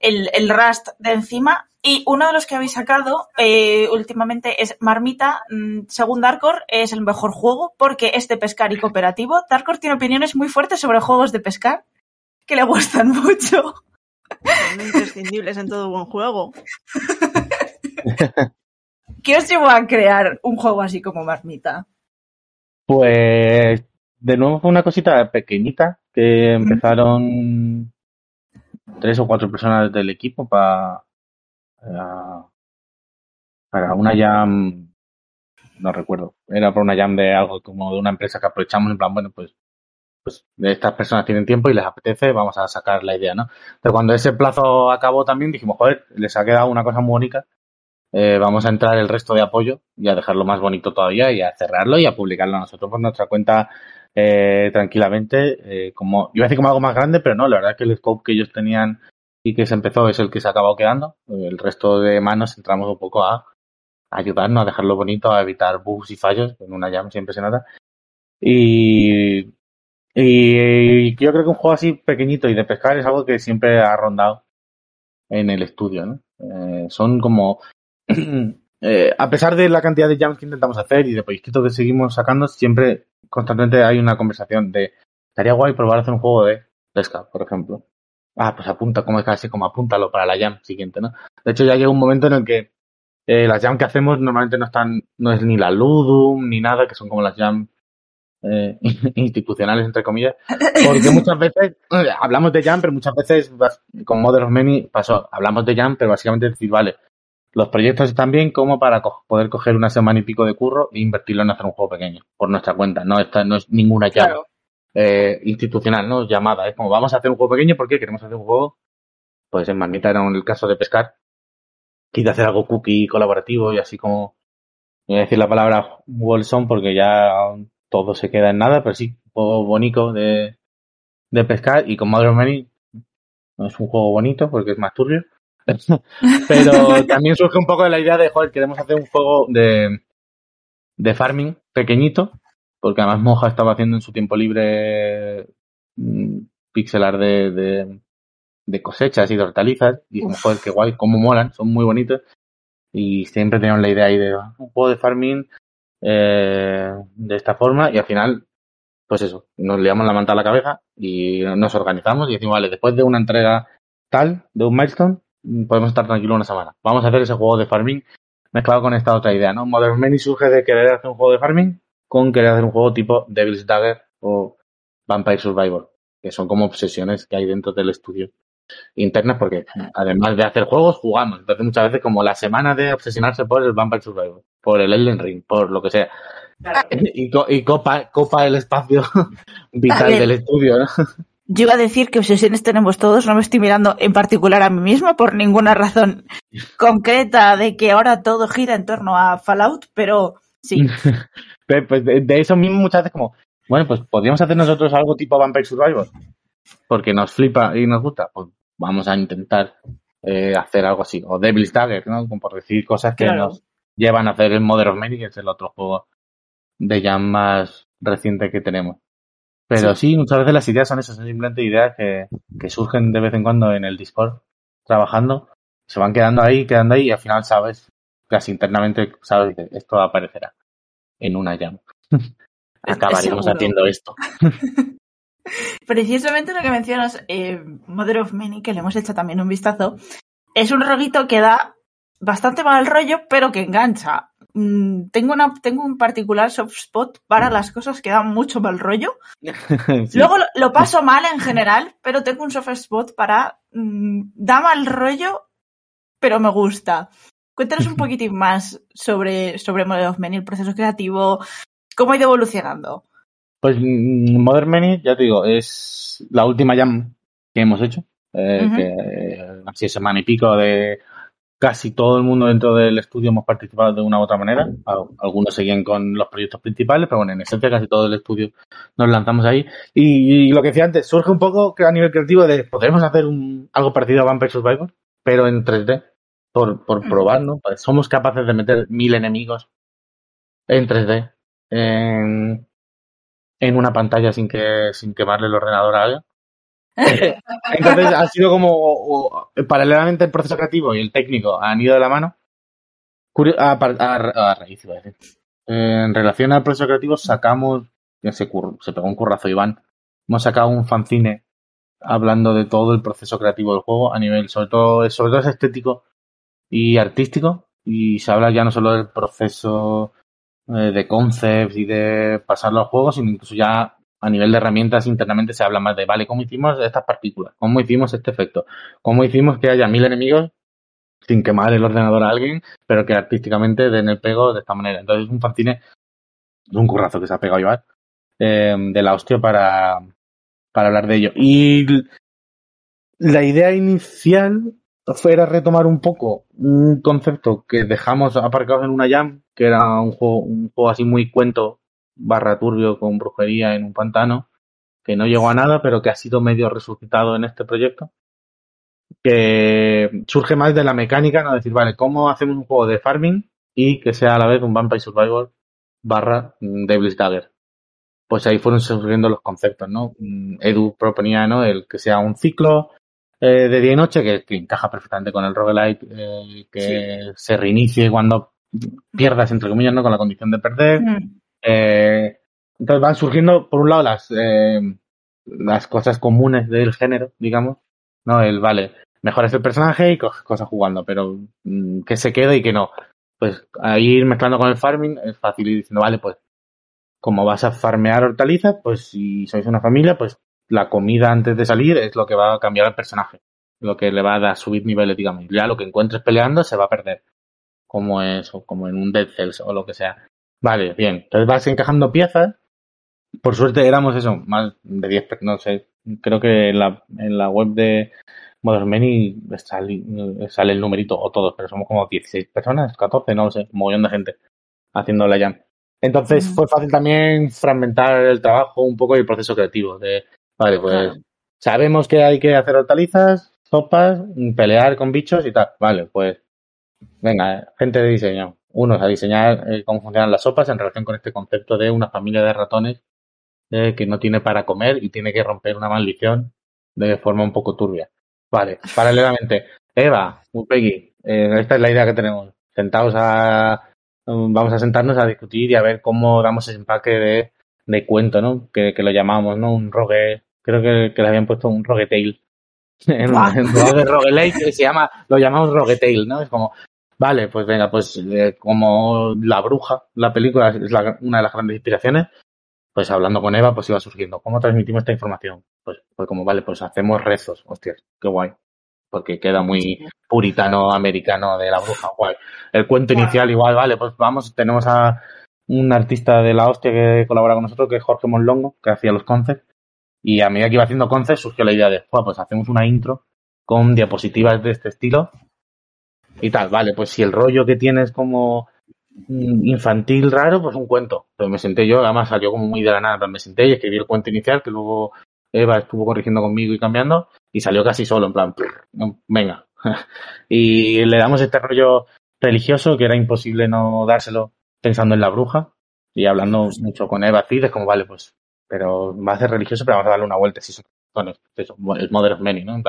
el, el rust de encima. Y uno de los que habéis sacado eh, últimamente es Marmita. mm, Según Darkor, es el mejor juego porque es de pescar y cooperativo. Darkor tiene opiniones muy fuertes sobre juegos de pescar que le gustan mucho. Son imprescindibles en todo buen juego. ¿Qué os llevó a crear un juego así como Marmita? Pues de nuevo fue una cosita pequeñita que empezaron tres o cuatro personas del equipo para para una jam no recuerdo. Era por una jam de algo como de una empresa que aprovechamos en plan bueno pues pues estas personas tienen tiempo y les apetece vamos a sacar la idea no pero cuando ese plazo acabó también dijimos joder les ha quedado una cosa muy bonita eh, vamos a entrar el resto de apoyo y a dejarlo más bonito todavía y a cerrarlo y a publicarlo nosotros por nuestra cuenta eh, tranquilamente, eh, como, iba a decir como algo más grande, pero no, la verdad que el scope que ellos tenían y que se empezó es el que se ha acabado quedando. El resto de manos entramos un poco a ayudarnos a dejarlo bonito, a evitar bugs y fallos, en una jam siempre se nota. Y, y yo creo que un juego así pequeñito y de pescar es algo que siempre ha rondado en el estudio. Eh, son como a pesar de la cantidad de jams que intentamos hacer y de proyectos que seguimos sacando, siempre constantemente hay una conversación de estaría guay probar hacer un juego de pesca, por ejemplo. Ah, pues apunta, como es casi como apúntalo para la jam siguiente, ¿no? De hecho, ya llega un momento en el que eh, las jam que hacemos normalmente no están, no es ni la Ludum ni nada, que son como las jam eh, institucionales, entre comillas, porque muchas veces eh, hablamos de jam, pero muchas veces con Mother of Many pasó, hablamos de jam, pero básicamente decir, vale, los proyectos están bien como para co poder coger una semana y pico de curro e invertirlo en hacer un juego pequeño, por nuestra cuenta. No, esta no es ninguna Claro. eh, institucional, ¿no? Llamada. Es como, vamos a hacer un juego pequeño porque queremos hacer un juego, pues en Marmita era el caso de pescar, quise hacer algo cookie colaborativo y así como, voy a decir la palabra Wolson porque ya todo se queda en nada, pero sí, un juego bonito de, de pescar y con Mother of Many no es un juego bonito porque es más turbio. Pero también surge un poco de la idea de, joder, queremos hacer un juego de, de farming pequeñito porque además Moja estaba haciendo en su tiempo libre mm, pixelar de, de, de cosechas y de hortalizas, y dijimos, joder, qué guay, cómo molan, son muy bonitos, y siempre teníamos la idea ahí de "Ah, un juego de farming eh, de esta forma, y al final, pues eso, nos liamos la manta a la cabeza y nos organizamos y decimos, vale, después de una entrega tal, de un milestone, podemos estar tranquilos una semana. Vamos a hacer ese juego de farming mezclado con esta otra idea, ¿no? Modern Many surge de querer hacer un juego de farming con querer hacer un juego tipo Devil's Dagger o Vampire Survivor, que son como obsesiones que hay dentro del estudio internas, porque además de hacer juegos, jugamos. Entonces muchas veces como la semana de obsesionarse por el Vampire Survivor, por el Elden Ring, por lo que sea. Y, co- y copa, copa el espacio vital del estudio, ¿no? Yo iba a decir que obsesiones tenemos todos, no me estoy mirando en particular a mí mismo por ninguna razón concreta de que ahora todo gira en torno a Fallout, pero sí. Pues de, de eso mismo muchas veces como, bueno, pues podríamos hacer nosotros algo tipo Vampire Survivor, porque nos flipa y nos gusta, pues vamos a intentar eh, hacer algo así, o Devil's Dagger, ¿no? Como por decir cosas que Claro. nos llevan a hacer el Modern of Many, que es el otro juego de Jam más reciente que tenemos. Pero sí. muchas veces las ideas son esas, son simplemente ideas que, que surgen de vez en cuando en el Discord, trabajando, se van quedando ahí, quedando ahí, y al final sabes, casi internamente sabes que esto aparecerá en una Jam. Acabaremos Seguro. haciendo esto. Precisamente lo que mencionas, eh, Mother of Many, que le hemos hecho también un vistazo, es un roguito que da bastante mal rollo, pero que engancha. Mm, tengo, una, tengo un particular soft spot para las cosas que dan mucho mal rollo. Sí. Luego lo, lo paso mal en general, pero tengo un soft spot para mm, da mal rollo, pero me gusta. Cuéntanos un poquitín más sobre, sobre Mother of Many, el proceso creativo, cómo ha ido evolucionando. Pues mm, Modern Many, ya te digo, es la última jam que hemos hecho. eh, que eh, semana y pico de casi todo el mundo dentro del estudio hemos participado de una u otra manera. Al- Algunos seguían con los proyectos principales, pero bueno, en esencia casi todo el estudio nos lanzamos ahí. Y, y lo que decía antes, surge un poco a nivel creativo de podremos hacer un, algo parecido a Vampire Survivor, pero en 3D, por, por Mm. probar, ¿no? Pues somos capaces de meter mil enemigos en 3D. En, en una pantalla sin que sin quemarle el ordenador a alguien. Entonces ha sido como paralelamente el proceso creativo y el técnico han ido de la mano. A, a ra- a raíz, iba decir. Eh, En relación al proceso creativo sacamos, se, se pegó un currazo Iván, hemos sacado un fanzine hablando de todo el proceso creativo del juego a nivel, sobre todo, sobre todo es estético y artístico y se habla ya no solo del proceso eh, de concepts y de pasarlo al juego, sino incluso ya a nivel de herramientas internamente se habla más de, vale, ¿cómo hicimos estas partículas? ¿Cómo hicimos este efecto? ¿Cómo hicimos que haya mil enemigos sin quemar el ordenador a alguien, pero que artísticamente den el pego de esta manera? Entonces es un fanzine, un currazo que se ha pegado Iván, eh, de la hostia para, para hablar de ello. Y la idea inicial fue era retomar un poco un concepto que dejamos aparcado en una jam, que era un juego, un juego así muy cuento barra turbio con brujería en un pantano, que no llegó a nada, pero que ha sido medio resucitado en este proyecto. Que surge más de la mecánica, ¿no? Decir, vale, ¿cómo hacemos un juego de farming y que sea a la vez un Vampire Survivor barra mm, Devil's Dagger? Pues ahí fueron surgiendo los conceptos, ¿no? Mm, Edu proponía, ¿no? El que sea un ciclo, eh, de día y noche que, que encaja perfectamente con el roguelite, eh, que se reinicie cuando pierdas, entre comillas, ¿no? Con la condición de perder. Mm. Eh, entonces van surgiendo, por un lado, las, eh, las cosas comunes del género, digamos, ¿no? El, vale, mejoras el personaje y coges cosas jugando, pero mm, que se quede y que no. Pues ahí ir mezclando con el farming es fácil ir diciendo, vale, pues como vas a farmear hortalizas, pues si sois una familia, pues la comida antes de salir es lo que va a cambiar al personaje, lo que le va a dar subir niveles, digamos. Ya lo que encuentres peleando se va a perder, como es, o como en un Dead Cells o lo que sea. Vale, bien. Entonces vas encajando piezas. Por suerte éramos eso, más de 10, per- no sé, creo que en la, en la web de Modern Many sale, sale el numerito o todos, pero somos como 16 personas, 14, no lo sé, un montón de gente haciendo la jam. Entonces fue fácil también fragmentar el trabajo un poco y el proceso creativo de, vale, pues Claro. sabemos que hay que hacer hortalizas, sopas, pelear con bichos y tal. Vale, pues venga, gente de diseño, uno es a diseñar eh, cómo funcionan las sopas en relación con este concepto de una familia de ratones eh, que no tiene para comer y tiene que romper una maldición de forma un poco turbia. Vale, paralelamente, Eva, Peggy, eh, esta es la idea que tenemos. Sentados a, um, vamos a sentarnos a discutir y a ver cómo damos ese empaque de, de cuento, ¿no? Que, que lo llamamos, ¿no? Un rogue, creo que, que le habían puesto un rogue tale. En, Guau. en lugar de roguelike se llama, lo llamamos rogue tale, ¿no? Es como, vale, pues venga, pues eh, como La Bruja, la película es la- una de las grandes inspiraciones, pues hablando con Eva, pues iba surgiendo. ¿Cómo transmitimos esta información? Pues, pues como, vale, pues hacemos rezos. Hostias, qué guay. Porque queda muy puritano americano de la bruja, guay. El cuento inicial igual, vale, pues vamos, tenemos a un artista de la hostia que colabora con nosotros, que es Jorge Monlongo, que hacía los concepts. Y a medida que iba haciendo concepts surgió la idea de, "Buah, pues hacemos una intro con diapositivas de este estilo y tal, vale, pues si el rollo que tienes como infantil raro, pues un cuento. Me senté yo, además salió como muy de la nada, me senté y escribí el cuento inicial, que luego Eva estuvo corrigiendo conmigo y cambiando, y salió casi solo, en plan, venga. y le damos este rollo religioso que era imposible no dárselo pensando en la bruja y hablando mucho con Eva Cid, es como, vale, pues, pero va a ser religioso, pero vamos a darle una vuelta, si son ratones, eso, es Mother of Many, ¿no?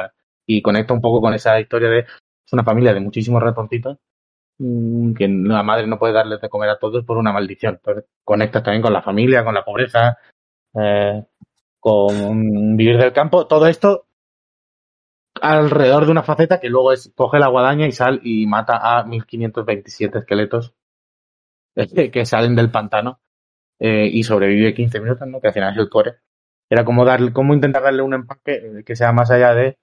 Y conecta un poco con esa historia de, es una familia de muchísimos ratoncitos mm, que la madre no puede darles de comer a todos por una maldición. Entonces, conectas también con la familia, con la pobreza, eh, con vivir del campo, todo esto alrededor de una faceta que luego es coge la guadaña y sal y mata a 1527 esqueletos que salen del pantano eh, y sobrevive 15 minutos, ¿no? que al final es el core. Era como darle, como intentar darle un empaque eh, que sea más allá de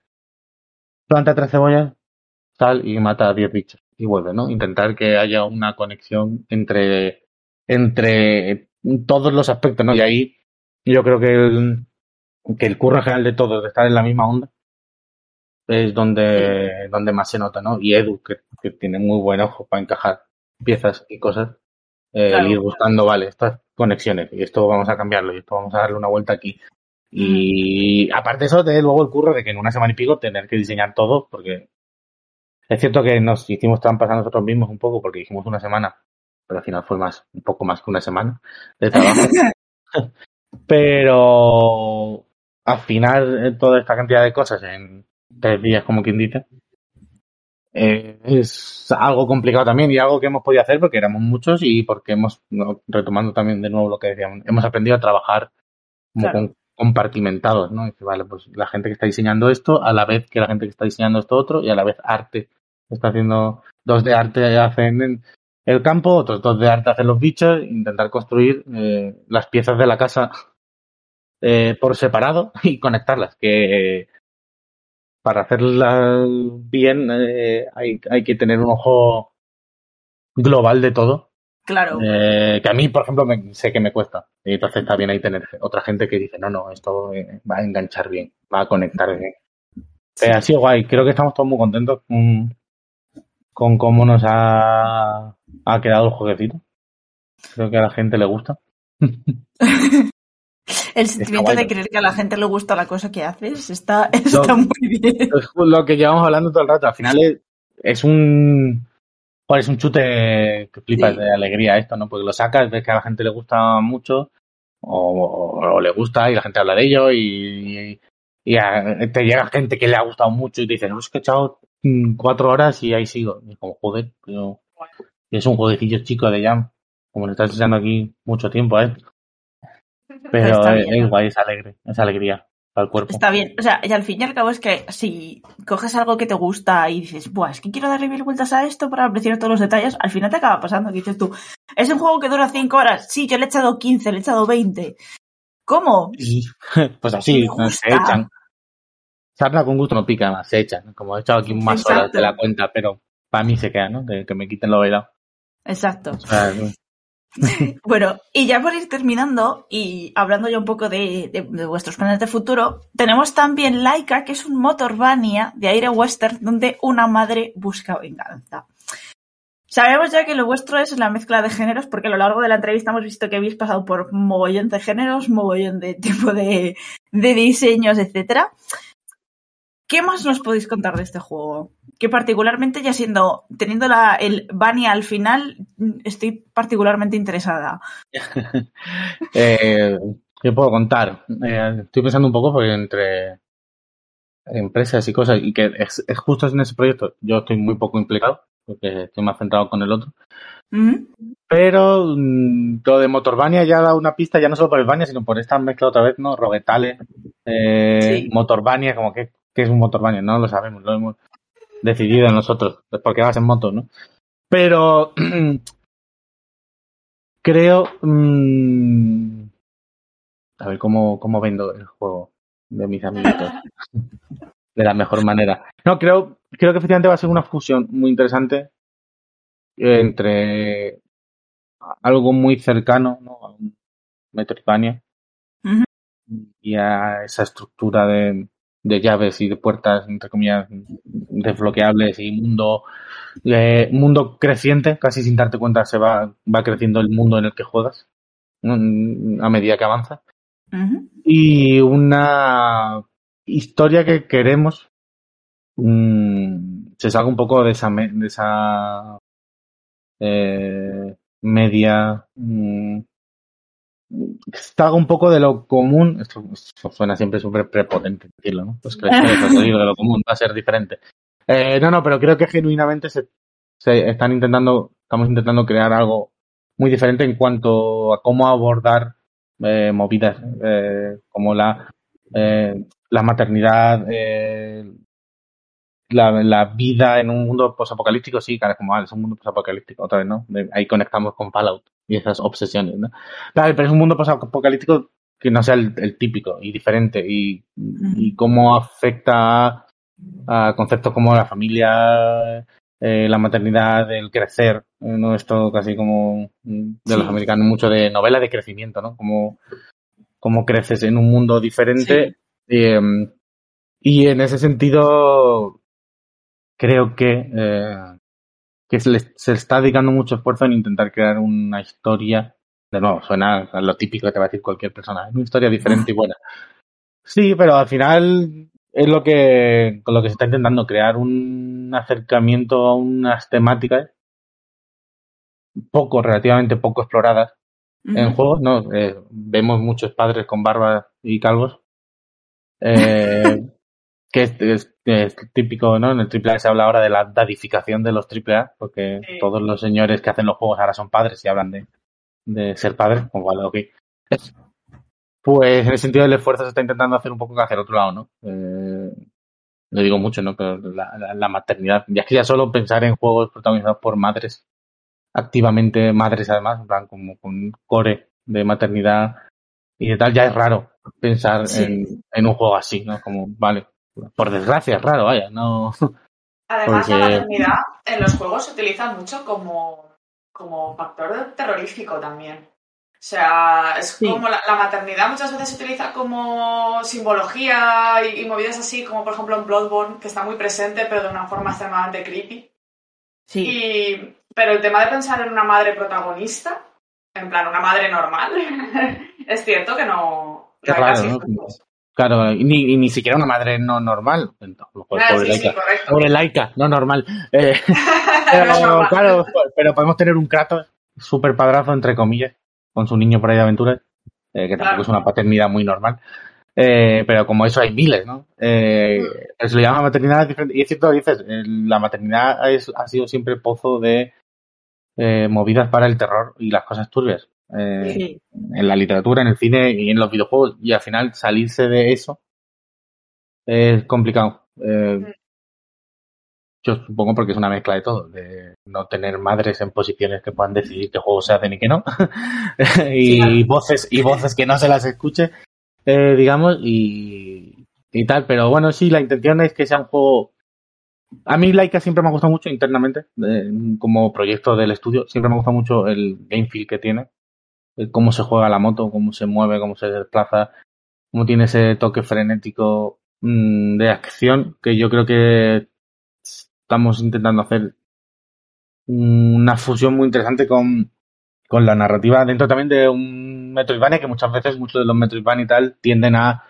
planta tres cebollas, sal y mata a 10 bichos y vuelve, ¿no? Intentar que haya una conexión entre, entre todos los aspectos, ¿no? Y ahí yo creo que el, que el curro en general de todos, de estar en la misma onda, es donde, donde más se nota, ¿no? Y Edu, que, que tiene muy buen ojo para encajar piezas y cosas, eh, Claro. el ir buscando, vale, estas conexiones, y esto vamos a cambiarlo, y esto vamos a darle una vuelta aquí. Y aparte de eso, de luego el curro de que en una semana y pico tener que diseñar todo, porque es cierto que nos hicimos trampas a nosotros mismos un poco, porque dijimos una semana, pero al final fue más, un poco más que una semana de trabajo. pero al final eh, toda esta cantidad de cosas en tres días, como quien dice, eh, es algo complicado también y algo que hemos podido hacer porque éramos muchos y porque hemos, retomando también de nuevo lo que decíamos, hemos aprendido a trabajar como Claro. con- compartimentados, ¿no? Y que, vale, pues la gente que está diseñando esto, a la vez que la gente que está diseñando esto otro y a la vez arte. Está haciendo dos de arte hacen el campo, otros dos de arte hacen los bichos, intentar construir eh, las piezas de la casa eh, por separado y conectarlas, que para hacerlas bien eh, hay, hay que tener un ojo global de todo Claro. eh, que a mí, por ejemplo, me- sé que me cuesta. Y entonces está bien ahí tener otra gente que dice, no, no, esto va a enganchar bien, va a conectar bien. Eh, ha sido guay. Creo que estamos todos muy contentos con, con cómo nos ha, ha quedado el jueguecito. Creo que a la gente le gusta. El sentimiento de creer que a la gente le gusta la cosa que haces está, está muy bien. Es lo que llevamos hablando todo el rato. Al final es, es un. joder, es un chute que flipas Sí. de alegría esto, ¿no? Porque lo sacas, ves que a la gente le gusta mucho, o, o- o le gusta y la gente habla de ello, y, y a- te llega gente que le ha gustado mucho y te dice, no, es que mm, cuatro horas y ahí sigo. Y como, joder, pero es un jueguecillo chico de Jam, como le estás echando aquí mucho tiempo, ¿eh? Pero es, bien. es guay, es alegre, es alegría para el cuerpo. Está bien. O sea, y al fin y al cabo es que si coges algo que te gusta y dices, Buah, es que quiero darle mil vueltas a esto para apreciar todos los detalles, al final te acaba pasando que dices tú, es un juego que dura cinco horas. Sí, yo le he echado 15, le he echado 20. ¿Cómo? Pues así, se echan. Sarna con gusto no pica más, se echan. Como he echado aquí más Exacto. horas de la cuenta, pero para mí se queda, ¿no? Que me quiten lo bailado. Exacto. O sea, Bueno, y ya por ir terminando y hablando ya un poco de, de- de vuestros planes de futuro, tenemos también Laika, que es un Motorvania de aire western donde una madre busca venganza. Sabemos ya que lo vuestro es la mezcla de géneros, porque a lo largo de la entrevista hemos visto que habéis pasado por mogollón de géneros, mogollón de tipo de, de diseños, etcétera. ¿Qué más nos podéis contar de este juego? Que particularmente ya siendo, teniendo la, el Bania al final, estoy particularmente interesada. eh, ¿Qué puedo contar? Eh, estoy pensando un poco porque entre empresas y cosas, y que es, es, justo en ese proyecto, yo estoy muy poco implicado, porque estoy más centrado con el otro. Mm. Pero mmm, lo de Motorbania ya da una pista, ya no solo por el Bania, sino por esta mezcla otra vez, ¿no? Roguetale, eh, Sí. Motorbania, como que, que es un Motorbania, no lo sabemos, lo hemos decidido nosotros, porque vas en moto, ¿no? Pero creo, mmm, a ver cómo, cómo vendo el juego de mis amiguitos de la mejor manera. No, creo, creo que efectivamente va a ser una fusión muy interesante entre algo muy cercano ¿no? a un Metroidvania Uh -huh. y a esa estructura de, de, llaves y de puertas, entre comillas, desbloqueables y mundo, eh, mundo creciente, casi sin darte cuenta se va, va creciendo el mundo en el que juegas ¿no? a medida que avanza. Uh -huh. Y una historia que queremos mmm, se salga un poco de esa, de esa eh, media mmm, salga un poco de lo común esto, suena siempre súper prepotente decirlo ¿no? pues que de lo común va a ser diferente eh, no no pero creo que genuinamente se, están intentando estamos intentando crear algo muy diferente en cuanto a cómo abordar eh, movidas eh, como la eh, la maternidad la, la, vida en un mundo posapocalíptico, sí, cara, como, ah, es un mundo posapocalíptico, otra vez, ¿no? Ahí conectamos con Fallout y esas obsesiones, ¿no? Claro, pero es un mundo posapocalíptico que no sea el, el típico y diferente y, y cómo afecta a, conceptos como la familia, eh, la maternidad, el crecer, ¿no? Esto casi como de los americanos, mucho de novela de crecimiento, ¿no? Como, cómo creces en un mundo diferente. Sí. Eh, y en ese sentido, creo que, eh, que se, le, se está dedicando mucho esfuerzo en intentar crear una historia. De nuevo, suena a lo típico que te va a decir cualquier persona. Una historia diferente y buena. Sí, pero al final es lo que, con lo que se está intentando crear un acercamiento a unas temáticas poco, relativamente poco exploradas uh -huh. en juegos, ¿no? Eh, vemos muchos padres con barbas y calvos. Eh, que es, es, es, típico, ¿no? En el AAA se habla ahora de la dadificación de los AAA, porque sí. todos los señores que hacen los juegos ahora son padres y hablan de, de ser padres, como vale, ok. Pues en el sentido del esfuerzo se está intentando hacer un poco que hacer otro lado, ¿no? Eh, lo digo mucho, ¿no? Pero la, la, la, maternidad. Ya que ya solo pensar en juegos protagonizados por madres, activamente madres además, en plan como con core de maternidad y de tal, ya es raro pensar sí. en, en, un juego así, ¿no? Como, vale, por desgracia es raro, vaya, no. Además, Porque... la maternidad en los juegos se utiliza mucho como, como factor terrorífico también. O sea, es sí. como la, la, maternidad muchas veces se utiliza como simbología y, y, movidas así, como por ejemplo en Bloodborne, que está muy presente, pero de una forma extremadamente creepy. Sí. Y, pero el tema de pensar en una madre protagonista, en plan, una madre normal, es cierto que no. Qué raro, ¿no? Claro, y ni, y ni siquiera una madre no normal. Pobre, ah, sí, laica. Sí. Pobre laica, no normal. Eh, pero, claro, pero podemos tener un Kratos súper padrazo, entre comillas, con su niño por ahí de aventuras, eh, que tampoco claro. es una paternidad muy normal. Eh, pero como eso hay miles, ¿no? Eh, se le llama maternidad diferente. Y es cierto, dices, la maternidad es, ha sido siempre pozo de eh, movidas para el terror y las cosas turbias. Eh, sí. En la literatura, en el cine y en los videojuegos. Y al final salirse de eso es complicado. Eh, yo supongo porque es una mezcla de todo, de no tener madres en posiciones que puedan decidir qué juegos se hacen y qué no, y sí, voces y voces que no se las escuche, eh, digamos, y, y tal, pero bueno, sí, la intención es que sea un juego a mí Laika siempre me ha gustado mucho internamente, eh, como proyecto del estudio, siempre me gusta mucho el game feel que tiene, cómo se juega la moto, cómo se mueve, cómo se desplaza, cómo tiene ese toque frenético mmm, de acción, que yo creo que estamos intentando hacer una fusión muy interesante con, con la narrativa dentro también de un Metroidvania que muchas veces muchos de los Metroidvania y tal tienden a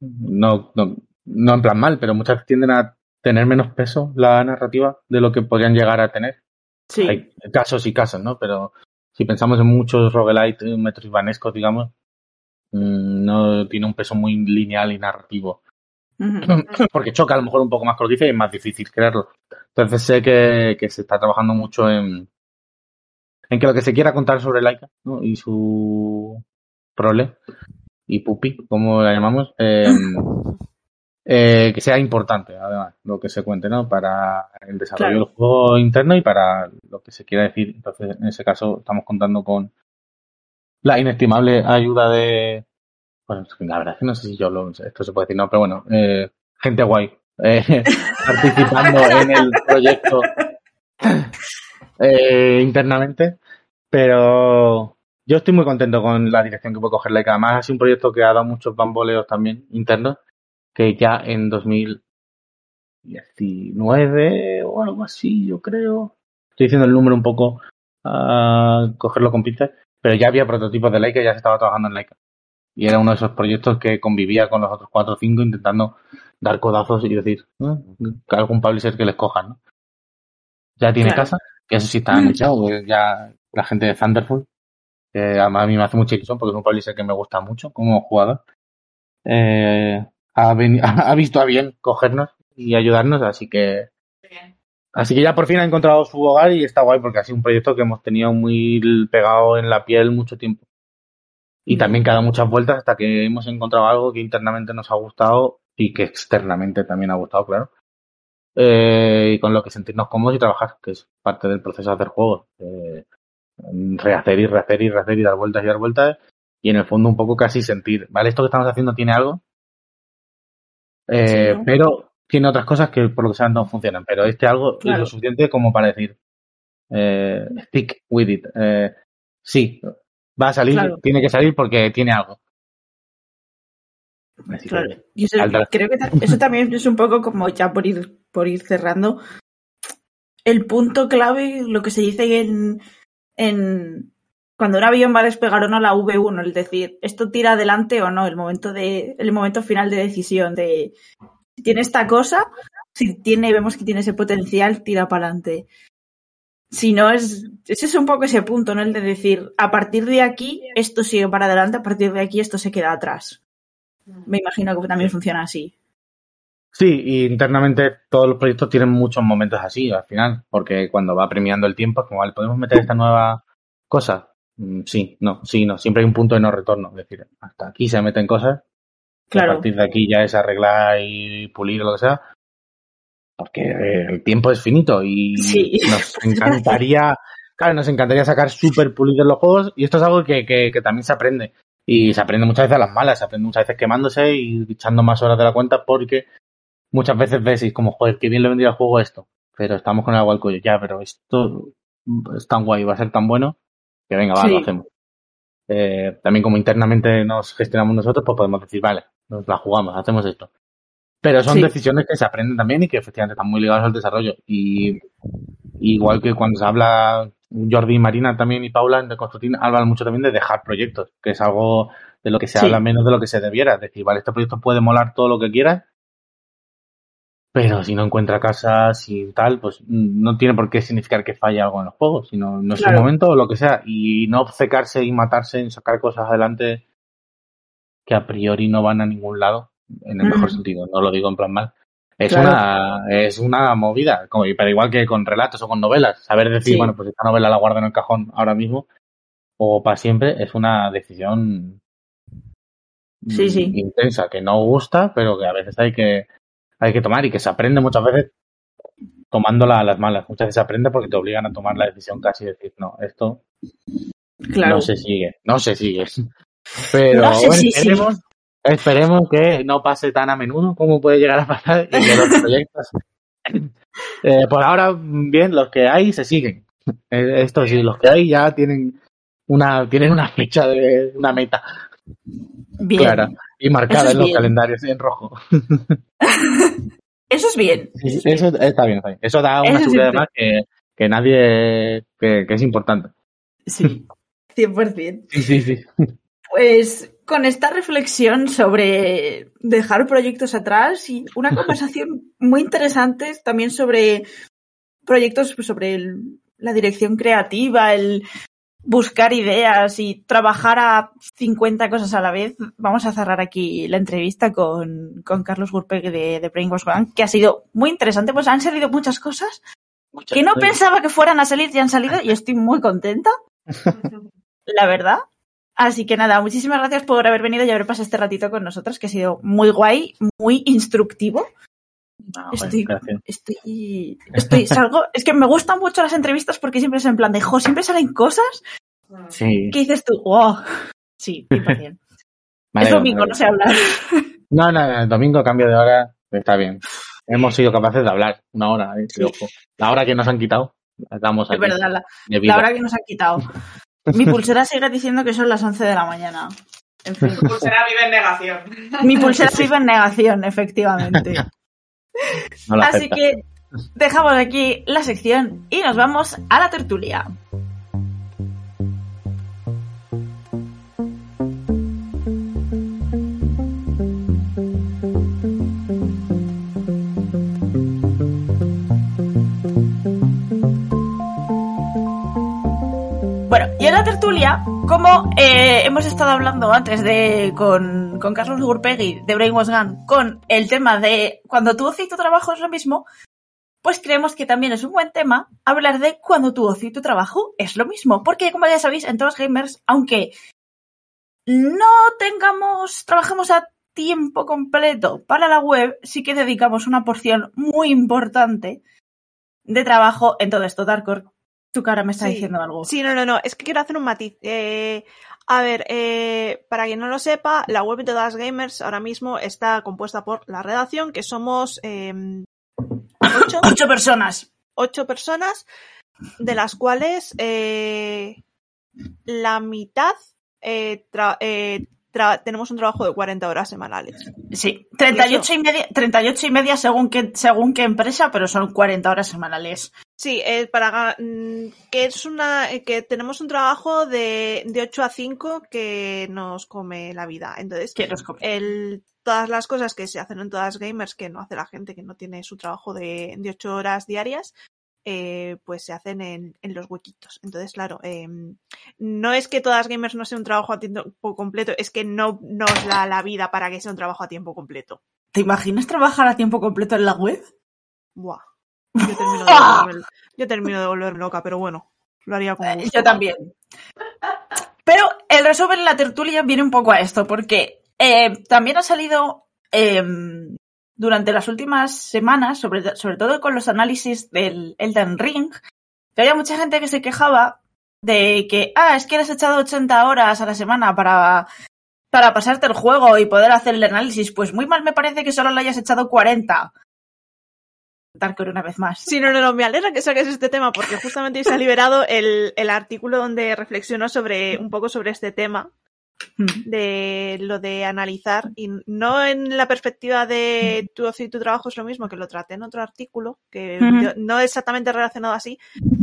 no, no no en plan mal, pero muchas tienden a tener menos peso la narrativa de lo que podrían llegar a tener. Sí. Hay casos y casos, ¿no? Pero si pensamos en muchos roguelite eh, metroidvanescos, digamos, mm, no tiene un peso muy lineal y narrativo. Porque choca a lo mejor un poco más con lo que dice y es más difícil creerlo. Entonces sé que, que se está trabajando mucho en, en que lo que se quiera contar sobre Laika ¿no? y su prole y pupi, como la llamamos, eh, eh, que sea importante, además, lo que se cuente, ¿no? Para el desarrollo Claro. del juego interno y para lo que se quiera decir. Entonces, en ese caso, estamos contando con la inestimable ayuda de. Bueno, es que la verdad es que no sé si yo lo, esto se puede decir, no, pero bueno, eh, gente guay eh, participando en el proyecto eh, internamente, pero yo estoy muy contento con la dirección que puede coger Laika. Además, ha sido un proyecto que ha dado muchos bamboleos también internos, que ya en 2019 o algo así, yo creo. Estoy diciendo el número un poco a cogerlo con pinzas, pero ya había prototipos de Laika y ya se estaba trabajando en Laika. Y era uno de esos proyectos que convivía con los otros cuatro o cinco intentando dar codazos y decir "Ah, que algún publisher que les cojan, ¿no? Ya tiene Claro. casa, que eso sí está anunciado, pues ya la gente de Thunderful, que además a mí me hace mucha ilusión porque es un publisher que me gusta mucho como jugador, eh, ha, ha visto a bien cogernos y ayudarnos, así que Bien. Así que ya por fin ha encontrado su hogar y está guay porque ha sido un proyecto que hemos tenido muy pegado en la piel mucho tiempo. Y también que ha dado muchas vueltas hasta que hemos encontrado algo que internamente nos ha gustado y que externamente también ha gustado, claro. Eh, y con lo que sentirnos cómodos y trabajar, que es parte del proceso de hacer juegos. Eh, rehacer y rehacer y rehacer y dar vueltas y dar vueltas. Y en el fondo un poco casi sentir, ¿vale? Esto que estamos haciendo tiene algo. Eh, Sí, ¿no? Pero tiene otras cosas que por lo que sea no funcionan. Pero este algo es lo suficiente como para decir, eh, stick with it. Eh, sí, va a salir, Claro. tiene que salir porque tiene algo. Así que- Claro. Y eso, creo que eso también es un poco como ya por ir, por ir cerrando. El punto clave, lo que se dice en, en cuando un avión va a despegar o no la V1, es decir, esto tira adelante o no, el momento de, el momento final de decisión de si tiene esta cosa, si tiene, vemos que tiene ese potencial, tira para adelante. Si no es, ese es un poco ese punto, ¿no? El de decir, a partir de aquí, esto sigue para adelante, a partir de aquí, esto se queda atrás. Me imagino que también funciona así. Sí, y internamente todos los proyectos tienen muchos momentos así al final, porque cuando va premiando el tiempo es como, vale, ¿podemos meter esta nueva cosa? Mm, Sí, no, sí, no, siempre hay un punto de no retorno, es decir, hasta aquí se meten cosas, a partir de aquí ya es arreglar y pulir lo que sea, porque el tiempo es finito y Sí. nos encantaría, claro, nos encantaría sacar súper pulidos los juegos y esto es algo que, que, que también se aprende. Y se aprende muchas veces a las malas, se aprende muchas veces quemándose y echando más horas de la cuenta porque muchas veces ves y es como, joder, qué bien le vendría al juego esto. Pero estamos con el agua al cuello. Ya, pero esto es tan guay, va a ser tan bueno que venga, va, Sí. lo hacemos. Eh, también como internamente nos gestionamos nosotros, pues podemos decir, vale, nos la jugamos, hacemos esto. Pero son Sí. decisiones que se aprenden también y que efectivamente están muy ligadas al desarrollo. Y igual que cuando se habla Jordi y Marina también y Paula de Constructín hablan mucho también de dejar proyectos, que es algo de lo que se Sí. habla menos de lo que se debiera. Es decir, vale, este proyecto puede molar todo lo que quieras, pero si no encuentra casa, si tal, pues no tiene por qué significar que falle algo en los juegos, sino no es Claro. su momento o lo que sea. Y no obcecarse y matarse en sacar cosas adelante que a priori no van a ningún lado, en el mejor sentido, no lo digo en plan mal. Es Claro. una es una movida, como, pero igual que con relatos o con novelas, saber decir, Sí. bueno, pues esta novela la guardo en el cajón ahora mismo o para siempre es una decisión Sí, sí. intensa, que no gusta, pero que a veces hay que hay que tomar y que se aprende muchas veces tomándola a las malas. Muchas veces se aprende porque te obligan a tomar la decisión casi de decir, no, esto Claro. no se sigue, no se sigue. Pero No sé bueno, si sí. esperemos, esperemos que no pase tan a menudo como puede llegar a pasar y que los proyectos, eh, por ahora, bien, los que hay se siguen. Eh, Esto sí, los que hay ya tienen una, tienen una fecha de una meta Bien. clara y marcada en los bien. calendarios en rojo. Eso es bien. Sí, Eso está bien, está bien. Eso da una Eso seguridad siempre. más que, que nadie, que, que es importante. Sí. 100%. Sí, sí, sí. Pues con esta reflexión sobre dejar proyectos atrás y una conversación muy interesante también sobre proyectos pues, sobre el- la dirección creativa, el buscar ideas y trabajar a 50 cosas a la vez. Vamos a cerrar aquí la entrevista con, con Carlos Gurpegui de, de Brainwash One, que ha sido muy interesante, pues han salido muchas cosas que no pensaba que fueran a salir y han salido y estoy muy contenta, la verdad. Así que nada, muchísimas gracias por haber venido y haber pasado este ratito con nosotros, que ha sido muy guay, muy instructivo. Ah, bueno, Estoy, estoy, estoy, salgo, es que me gustan mucho las entrevistas porque siempre es en plan de, jo, siempre salen cosas Sí. que dices tú, wow. Sí, 100%. me es domingo, no sé hablar. No, no, el domingo cambio de hora, está bien. Hemos sido capaces de hablar una hora, ¿eh? Sí. Ojo. La hora que nos han quitado, la damos Es aquí. verdad, la, hora que nos han quitado. Mi pulsera sigue diciendo que son las 11 de la mañana. En fin. Pulsera vive en negación. Mi pulsera vive en negación, efectivamente. No Así acepta. que dejamos aquí la sección y nos vamos a la tertulia. Bueno, y en la tertulia, como eh, hemos estado hablando antes de con, con Carlos Gurpegui de Brainwash Gun, con el tema de cuando tu ocio y tu trabajo es lo mismo, pues creemos que también es un buen tema hablar de cuando tu ocio y tu trabajo es lo mismo. Porque, como ya sabéis, en todos gamers, aunque no tengamos, trabajemos a tiempo completo para la web, sí que dedicamos una porción muy importante de trabajo en todo esto. Darkor, tu cara me está Sí. diciendo algo. Sí, no, no, no. Es que quiero hacer un matiz. Eh, a ver, eh, para quien no lo sepa, la web de todas gamers ahora mismo está compuesta por la redacción, que somos eh, ocho, Ocho personas. ocho personas, de las cuales eh, la mitad eh, tra- eh, tra- tenemos un trabajo de 40 horas semanales. Sí, 38 y media, 38 y media según qué, según qué empresa, pero son 40 horas semanales. Sí, eh, para mm, que es una eh, que tenemos un trabajo de, de 8 a 5 que nos come la vida. Entonces, Que nos come. el, todas las cosas que se hacen en todas gamers, que no hace la gente que no tiene su trabajo de, de 8 horas diarias, eh, pues se hacen en, en los huequitos. Entonces, claro, eh, no es que todas gamers no sea un trabajo a tiempo completo, es que no nos da la vida para que sea un trabajo a tiempo completo. ¿Te imaginas trabajar a tiempo completo en la web? Buah. Yo termino de volverme, yo termino de volverme loca, pero bueno, lo haría con Eh, gusto. Yo también. Pero el resumen en la tertulia viene un poco a esto, porque eh, también ha salido eh, durante las últimas semanas, sobre, todo con los análisis del Elden Ring, que había mucha gente que se quejaba de que, ah, es que le has echado 80 horas a la semana para, para pasarte el juego y poder hacer el análisis. Pues muy mal me parece que solo le hayas echado 40. Darkor una vez más. Sí, no, no, no, me alegra que saques este tema porque justamente se ha liberado el, el artículo donde reflexionó sobre un poco sobre este tema. De lo de analizar y no en la perspectiva de tu ocio y tu trabajo es lo mismo que lo traté en otro artículo que no exactamente relacionado así,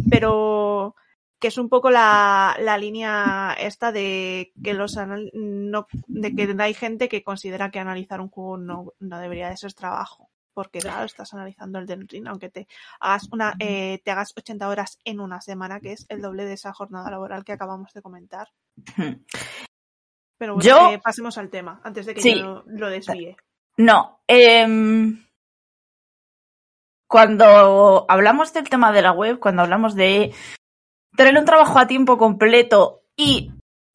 pero que es un poco la, la línea esta de que los anal- no, de que hay gente que considera que analizar un juego no, no debería de ser trabajo. Porque claro, estás analizando el del ring, aunque te hagas una, eh, te hagas 80 horas en una semana, que es el doble de esa jornada laboral que acabamos de comentar. Pero bueno, Yo- eh, pasemos al tema, antes de que Sí. yo lo desvíe. No. em, cuando hablamos del tema de la web, cuando hablamos de tener un trabajo a tiempo completo y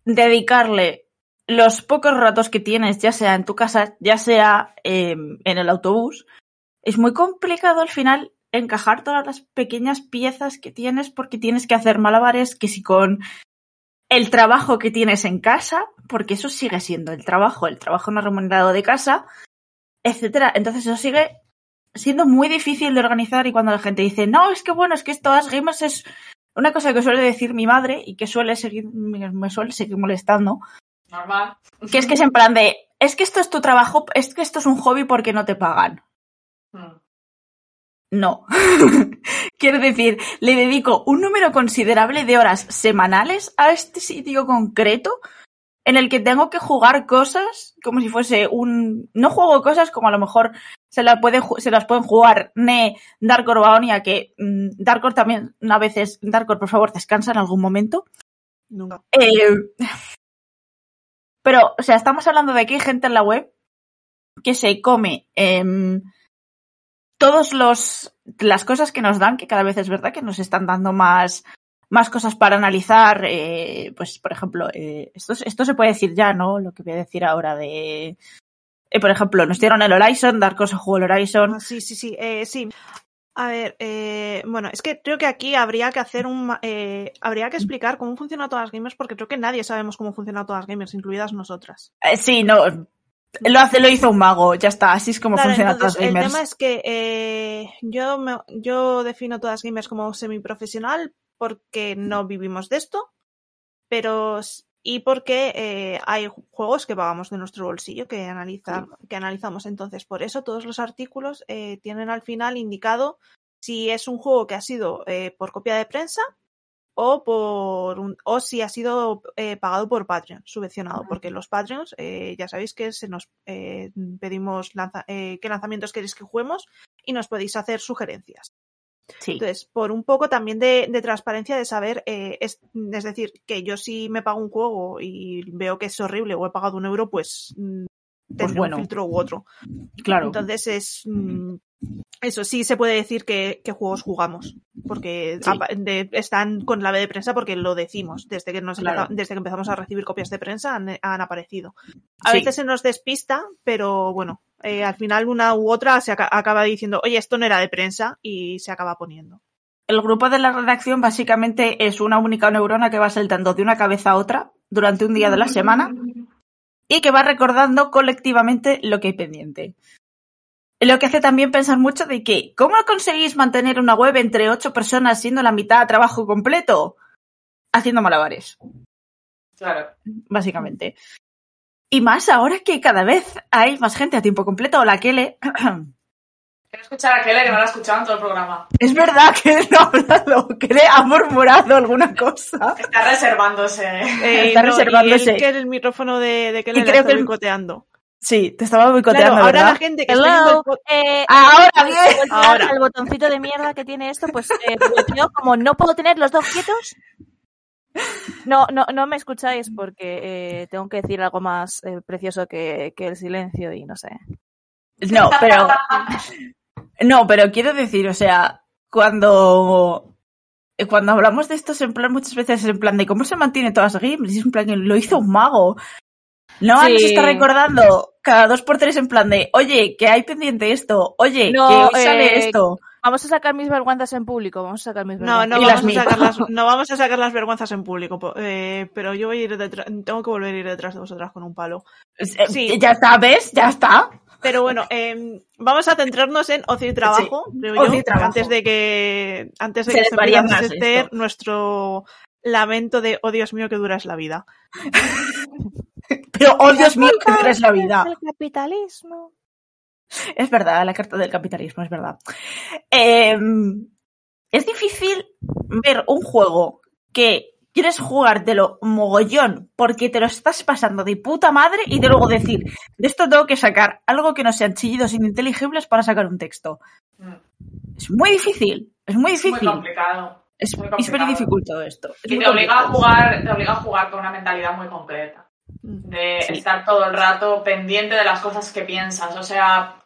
dedicarle los pocos ratos que tienes, ya sea en tu casa, ya sea em, en el autobús, es muy complicado al final encajar todas las pequeñas piezas que tienes porque tienes que hacer malabares que si con el trabajo que tienes en casa, porque eso sigue siendo el trabajo, el trabajo no remunerado de casa, etcétera. Entonces eso sigue siendo muy difícil de organizar y cuando la gente dice, no, es que bueno, es que todas gamers es una cosa que suele decir mi madre y que suele seguir, me me suele seguir molestando, Normal. que es que es en plan de, es que esto es tu trabajo, es que esto es un hobby porque no te pagan. Mm. No. Quiero decir, le dedico un número considerable de horas semanales a este sitio concreto. en el que tengo que jugar cosas como si fuese un... No juego cosas como a lo mejor se, la puede, se las pueden jugar Ne, Darkor, Baonia, que mm, Darkor también a veces... Darkor, por favor, descansa en algún momento. Nunca. Eh, pero, o sea, estamos hablando de que hay gente en la web que se come em, todos los las cosas que nos dan, que cada vez es verdad que nos están dando más más cosas para analizar. eh, pues, por ejemplo, eh, esto, esto se puede decir ya, ¿no? Lo que voy a decir ahora de. eh, por ejemplo, nos dieron el Horizon, Dark Horse jugó el Horizon. Ah, sí, sí, sí, eh, sí. A ver, eh, bueno, es que creo que aquí habría que hacer un, eh, habría que explicar cómo funciona todas las gamers, porque creo que nadie sabemos cómo funciona todas las gamers, incluidas nosotras. Eh, sí, no. Lo, hace, lo hizo un mago, ya está, así es como Claro, funciona entonces, todas el gamers. tema es que eh, yo, me- yo defino todas gamers como semiprofesional porque no vivimos de esto, pero y porque eh, hay juegos que pagamos de nuestro bolsillo que, analiza, que analizamos. Entonces, por eso todos los artículos eh, tienen al final indicado si es un juego que ha sido eh, por copia de prensa o por un- o si ha sido eh, pagado por Patreon, subvencionado, porque los Patreons eh, ya sabéis que se nos eh, pedimos lanza- eh, qué lanzamientos queréis que juguemos y nos podéis hacer sugerencias. Sí. Entonces, por un poco también de, de transparencia de saber, eh, es, es decir, que yo si me pago un juego y veo que es horrible o he pagado un euro, pues tendré bueno. un filtro u otro. claro. Entonces es mm, eso sí se puede decir que, que juegos jugamos porque Sí. apa- de- están con la B de prensa porque lo decimos desde que nos Claro. desde que empezamos a recibir copias de prensa han, han aparecido a Sí. veces se nos despista pero bueno eh, al final una u otra se aca- acaba diciendo oye esto no era de prensa y se acaba poniendo El grupo de la redacción básicamente es una única neurona que va saltando de una cabeza a otra durante un día de la semana y que va recordando colectivamente lo que hay pendiente. Lo que hace también pensar mucho de que, ¿cómo conseguís mantener una web entre ocho personas siendo la mitad trabajo completo? Haciendo malabares, Claro. básicamente. Y más ahora que cada vez hay más gente a tiempo completo. La Kele. Quiero escuchar a Kele, que no la he escuchado en todo el programa. Es verdad que no ha hablado, que le ha murmurado alguna cosa. Está reservándose. Eh, Está no, reservándose. y el, que el micrófono de, de Y creo está que el- boicoteando. Sí, te estaba boicoteando, Claro, ahora ¿verdad? la gente que está Hello, el pod- eh, Ahora bien. Ahora. al botoncito de mierda que tiene esto, pues eh, yo como no puedo tener los dos quietos, no, no, no me escucháis porque eh, tengo que decir algo más eh, precioso que, que el silencio y no sé. No, pero. No, pero quiero decir, o sea, cuando. eh, Cuando hablamos de estos en plan, muchas veces en plan de cómo se mantiene todas las games, es en plan, lo hizo un mago. No Sí. nos está recordando cada dos por tres en plan de, oye, que hay pendiente esto, oye, No, que hoy sale eh, esto. Vamos a sacar mis vergüenzas en público, vamos a sacar mis No, vergüenzas. no las vamos, a sacar las, no vamos a sacar las vergüenzas en público, eh, pero yo voy a ir detrás, tengo que volver a ir detrás de vosotras con un palo. Eh, sí. Ya está, ¿ves? Ya está. Pero bueno, em, vamos a centrarnos en ocio y trabajo, creo yo, ocio y trabajo. antes de que antes de Se que se más hacer esto. nuestro lamento de oh Dios mío que dura es la vida. Pero, oh Dios mío, que dura es la vida. El capitalismo. Es verdad, la carta del capitalismo, es verdad. Eh, es difícil ver un juego que quieres jugártelo mogollón porque te lo estás pasando de puta madre y de luego decir, de esto tengo que sacar algo que no sean chillidos ininteligibles para sacar un texto. Mm. Es muy difícil, es muy Es muy difícil. complicado. Es, muy es complicado. very difficult todo esto. Es Y muy te obliga a jugar, te obliga a jugar con una mentalidad muy concreta. De Sí. estar todo el rato pendiente de las cosas que piensas. O sea,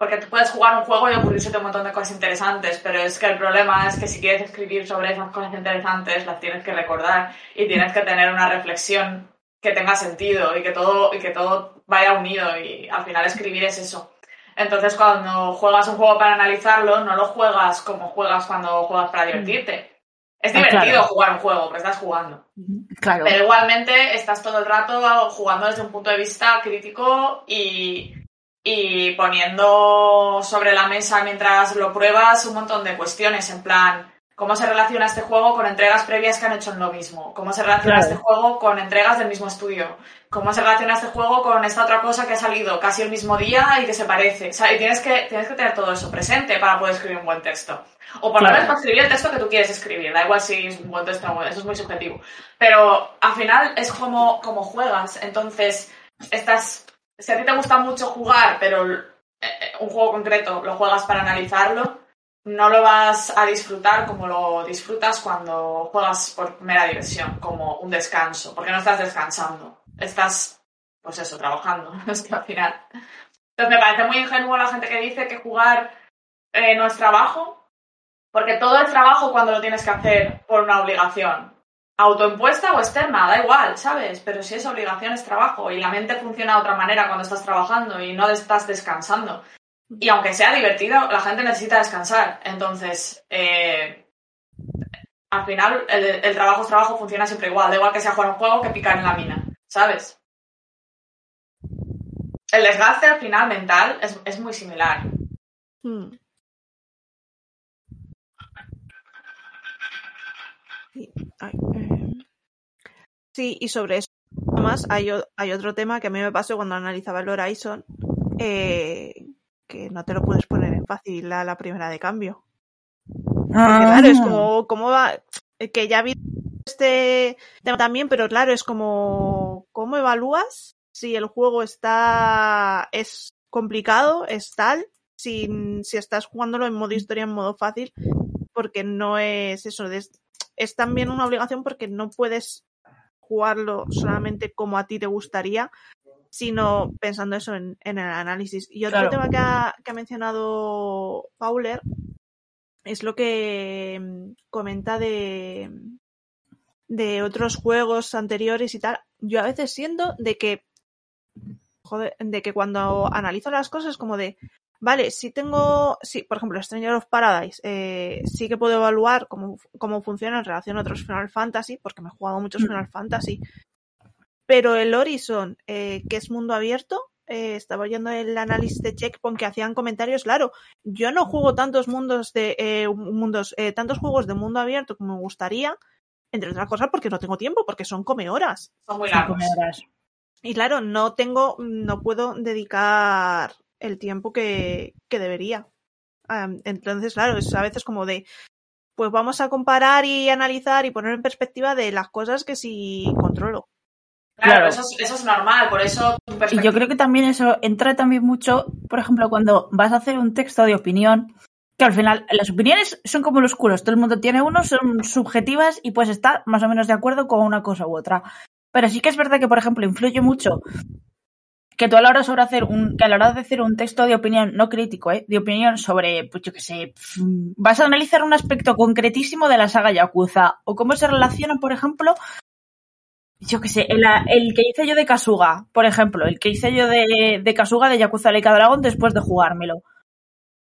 porque tú puedes jugar un juego y ocurrirse un montón de cosas interesantes, pero es que el problema es que si quieres escribir sobre esas cosas interesantes, las tienes que recordar y tienes que tener una reflexión que tenga sentido y que todo, y que todo vaya unido. Y al final escribir es eso. Entonces, cuando juegas un juego para analizarlo, no lo juegas como juegas cuando juegas para divertirte. Es Ah, divertido claro. jugar un juego, porque estás jugando. Claro. Pero igualmente estás todo el rato jugando desde un punto de vista crítico y, y poniendo sobre la mesa mientras lo pruebas un montón de cuestiones en plan cómo se relaciona este juego con entregas previas que han hecho en lo mismo, cómo se relaciona Claro. este juego con entregas del mismo estudio, cómo se relaciona este juego con esta otra cosa que ha salido casi el mismo día y que se parece. O sea, y tienes que, tienes que tener todo eso presente para poder escribir un buen texto. O por lo menos para escribir el texto que tú quieres escribir. Da igual si es un buen texto o no, eso es muy subjetivo. Pero al final es como, como juegas. Entonces, estás. Si a ti te gusta mucho jugar, pero eh, eh, un juego concreto lo juegas para analizarlo, no lo vas a disfrutar como lo disfrutas cuando juegas por mera diversión, como un descanso, porque no estás descansando, estás, pues eso, trabajando, es que al final. Entonces me parece muy ingenuo la gente que dice que jugar eh, no es trabajo, porque todo es trabajo cuando lo tienes que hacer por una obligación, autoimpuesta o externa, da igual, ¿sabes? Pero si es obligación es trabajo y la mente funciona de otra manera cuando estás trabajando y no estás descansando. Y aunque sea divertido, la gente necesita descansar. Entonces, eh, al final, el, trabajo es trabajo, funciona siempre igual. Da igual que sea jugar un juego que picar en la mina, ¿sabes? El desgaste al final mental es, es muy similar. Hmm. Eh. Sí, y sobre eso, además, hay, o- hay otro tema que a mí me pasó cuando analizaba el Horizon, eh, que no te lo puedes poner en fácil a la primera de cambio. Porque claro, es como, ¿cómo va? Que ya vi este tema también, pero claro, es como, ¿cómo evalúas si el juego está, es complicado, es tal, sin, si estás jugándolo en modo historia, en modo fácil, porque no es eso, es, es también una obligación porque no puedes jugarlo solamente como a ti te gustaría, sino pensando eso en, en el análisis. Y otro Claro. tema que ha, que ha mencionado Pauler es lo que mm, comenta de, de otros juegos anteriores y tal. Yo a veces siento de que, joder, de que cuando analizo las cosas como de, vale, si tengo, sí, por ejemplo, Stranger of Paradise, eh, sí que puedo evaluar cómo, cómo funciona en relación a otros Final Fantasy, porque me he jugado muchos Mm. Final Fantasy. Pero el Horizon, eh, que es mundo abierto, eh, estaba oyendo el análisis de Checkpoint que hacían comentarios, claro, yo no juego tantos mundos de eh, mundos, eh, tantos juegos de mundo abierto como me gustaría, entre otras cosas porque no tengo tiempo, porque son come horas. Son muy largos. horas. Y claro, no tengo, no puedo dedicar el tiempo que, que debería. Entonces, claro, es a veces como de, pues vamos a comparar y analizar y poner en perspectiva de las cosas que sí controlo. Claro, Claro. Eso, es, eso es normal, por eso Y yo creo que también eso entra también mucho, por ejemplo, cuando vas a hacer un texto de opinión, que al final las opiniones son como los culos, todo el mundo tiene uno, son subjetivas y puedes estar más o menos de acuerdo con una cosa u otra. Pero sí que es verdad que, por ejemplo, influye mucho que tú a la hora sobre hacer un, que a la hora de hacer un texto de opinión, no crítico, ¿eh? de opinión sobre, pues yo qué sé, vas a analizar un aspecto concretísimo de la saga Yakuza, o cómo se relacionan, por ejemplo, yo qué sé, el, el que hice yo de Kasuga, por ejemplo, el que hice yo de, de Kasuga de Yakuza Leica Dragon después de jugármelo.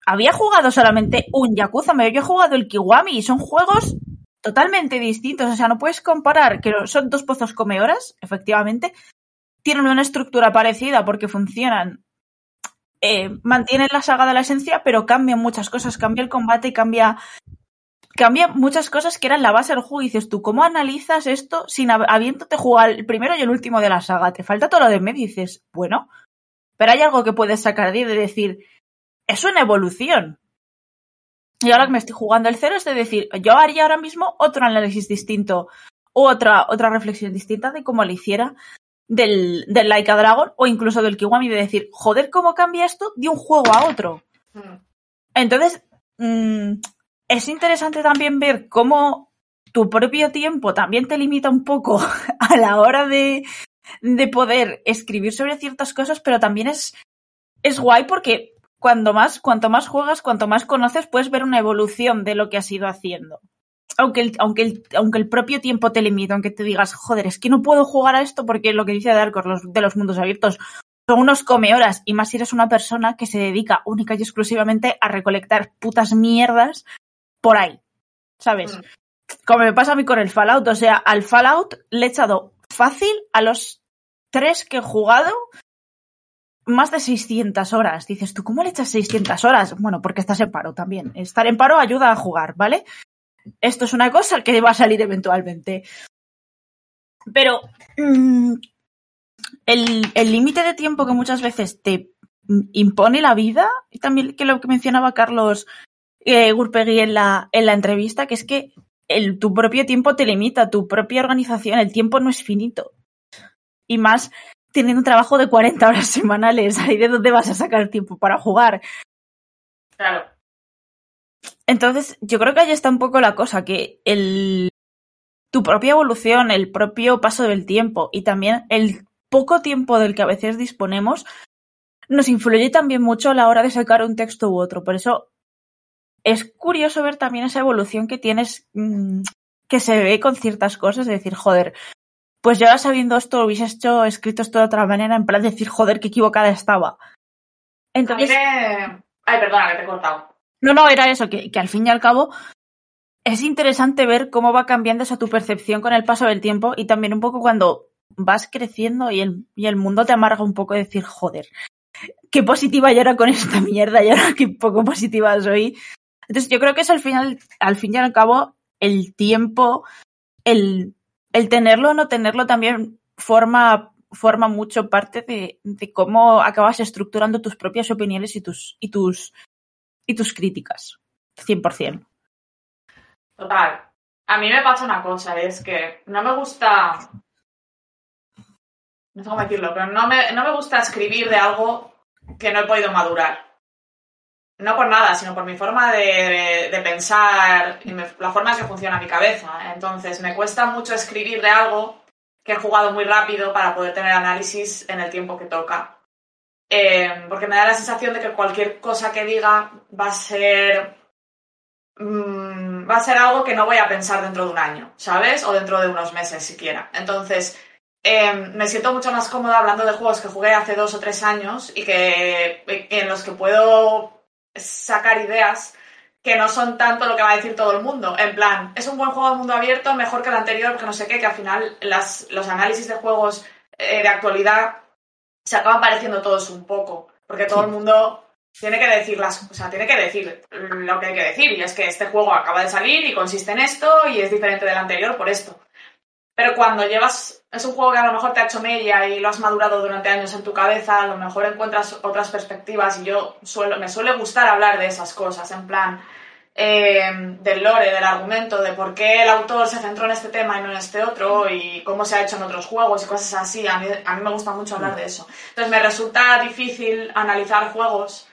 Había jugado solamente un Yakuza, me había jugado el Kiwami y son juegos totalmente distintos. O sea, no puedes comparar que son dos pozos come horas, efectivamente. Tienen una estructura parecida porque funcionan. eh, mantienen la saga de la esencia, pero cambian muchas cosas. Cambia el combate y cambia cambia muchas cosas que eran la base del juego y dices tú, ¿cómo analizas esto sin hab- habiéndote jugado el primero y el último de la saga? Te falta todo lo de medio y dices, bueno, pero hay algo que puedes sacar de de decir, es una evolución. Y ahora que me estoy jugando el cero es de decir, yo haría ahora mismo otro análisis distinto otra, otra reflexión distinta de cómo lo hiciera del, del Laika Dragon o incluso del Kiwami de decir, joder, ¿cómo cambia esto de un juego a otro? Mm. Entonces, mm, es interesante también ver cómo tu propio tiempo también te limita un poco a la hora de, de poder escribir sobre ciertas cosas, pero también es, es guay porque cuando más, cuanto más juegas, cuanto más conoces, puedes ver una evolución de lo que has ido haciendo. Aunque el, aunque el, aunque el propio tiempo te limita, aunque te digas, joder, es que no puedo jugar a esto porque lo que dice Darkor, los, de los mundos abiertos, son unos come horas, y más si eres una persona que se dedica única y exclusivamente a recolectar putas mierdas por ahí, ¿sabes? Mm. Como me pasa a mí con el Fallout, o sea, al Fallout le he echado fácil a los tres que he jugado más de 600 horas. Dices, ¿tú cómo le echas 600 horas? Bueno, porque estás en paro también. Estar en paro ayuda a jugar, ¿vale? Esto es una cosa que va a salir eventualmente. Pero mm, el el límite de tiempo que muchas veces te impone la vida, y también que lo que mencionaba Carlos eh, Gurpegui en la, en la entrevista, que es que el, tu propio tiempo te limita, tu propia organización, el tiempo no es finito. Y más teniendo un trabajo de 40 horas semanales, ¿ahí de dónde vas a sacar tiempo para jugar? Claro. Entonces, yo creo que ahí está un poco la cosa, que el, tu propia evolución, el propio paso del tiempo y también el poco tiempo del que a veces disponemos nos influye también mucho a la hora de sacar un texto u otro. Por eso es curioso ver también esa evolución que tienes, mmm, que se ve con ciertas cosas, de decir, joder, pues ya sabiendo esto hubiese hecho, escrito esto de otra manera, en plan de decir, joder, qué equivocada estaba. Entonces. Ay, perdona, que te he cortado. No, no, era eso, que, que al fin y al cabo es interesante ver cómo va cambiando esa tu percepción con el paso del tiempo y también un poco cuando vas creciendo y el, y el mundo te amarga un poco de decir, joder, qué positiva yo era con esta mierda y ahora qué poco positiva soy. Entonces yo creo que es al final, al fin y al cabo, el tiempo, el, el tenerlo o no tenerlo también forma, forma mucho parte de, de cómo acabas estructurando tus propias opiniones y tus, y tus, y tus críticas. 100%. Total. A mí me pasa una cosa, es que no me gusta. No sé cómo decirlo, pero no me, no me gusta escribir de algo que no he podido madurar. No por nada, sino por mi forma de, de, pensar y la forma en que funciona mi cabeza. Entonces, me cuesta mucho escribir de algo que he jugado muy rápido para poder tener análisis en el tiempo que toca. Eh, porque me da la sensación de que cualquier cosa que diga va a ser mmm, va a ser algo que no voy a pensar dentro de un año, ¿sabes? O dentro de unos meses siquiera. Entonces, eh, me siento mucho más cómoda hablando de juegos que jugué hace dos o tres años y que en los que puedo sacar ideas que no son tanto lo que va a decir todo el mundo. En plan, es un buen juego de mundo abierto, mejor que el anterior, que no sé qué, que al final los análisis de juegos eh, de actualidad se acaban pareciendo todos un poco. Porque todo el mundo tiene que decir las, o sea, tiene que decir lo que hay que decir. Y es que este juego acaba de salir y consiste en esto y es diferente del anterior por esto. Pero cuando llevas, es un juego que a lo mejor te ha hecho media y lo has madurado durante años en tu cabeza, a lo mejor encuentras otras perspectivas y yo suelo, me suele gustar hablar de esas cosas, en plan eh, del lore, del argumento, de por qué el autor se centró en este tema y no en este otro y cómo se ha hecho en otros juegos y cosas así. A mí, a mí me gusta mucho hablar de eso. Entonces me resulta difícil analizar juegos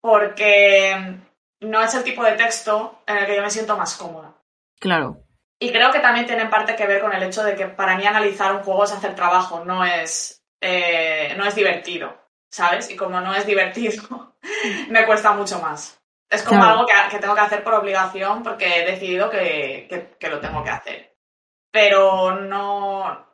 porque no es el tipo de texto en el que yo me siento más cómoda. Claro. Y creo que también tiene en parte que ver con el hecho de que para mí analizar un juego es hacer trabajo, no es, eh, no es divertido, ¿sabes? Y como no es divertido, me cuesta mucho más. Es como Claro. algo que, que tengo que hacer por obligación porque he decidido que, que, que lo tengo que hacer. Pero no...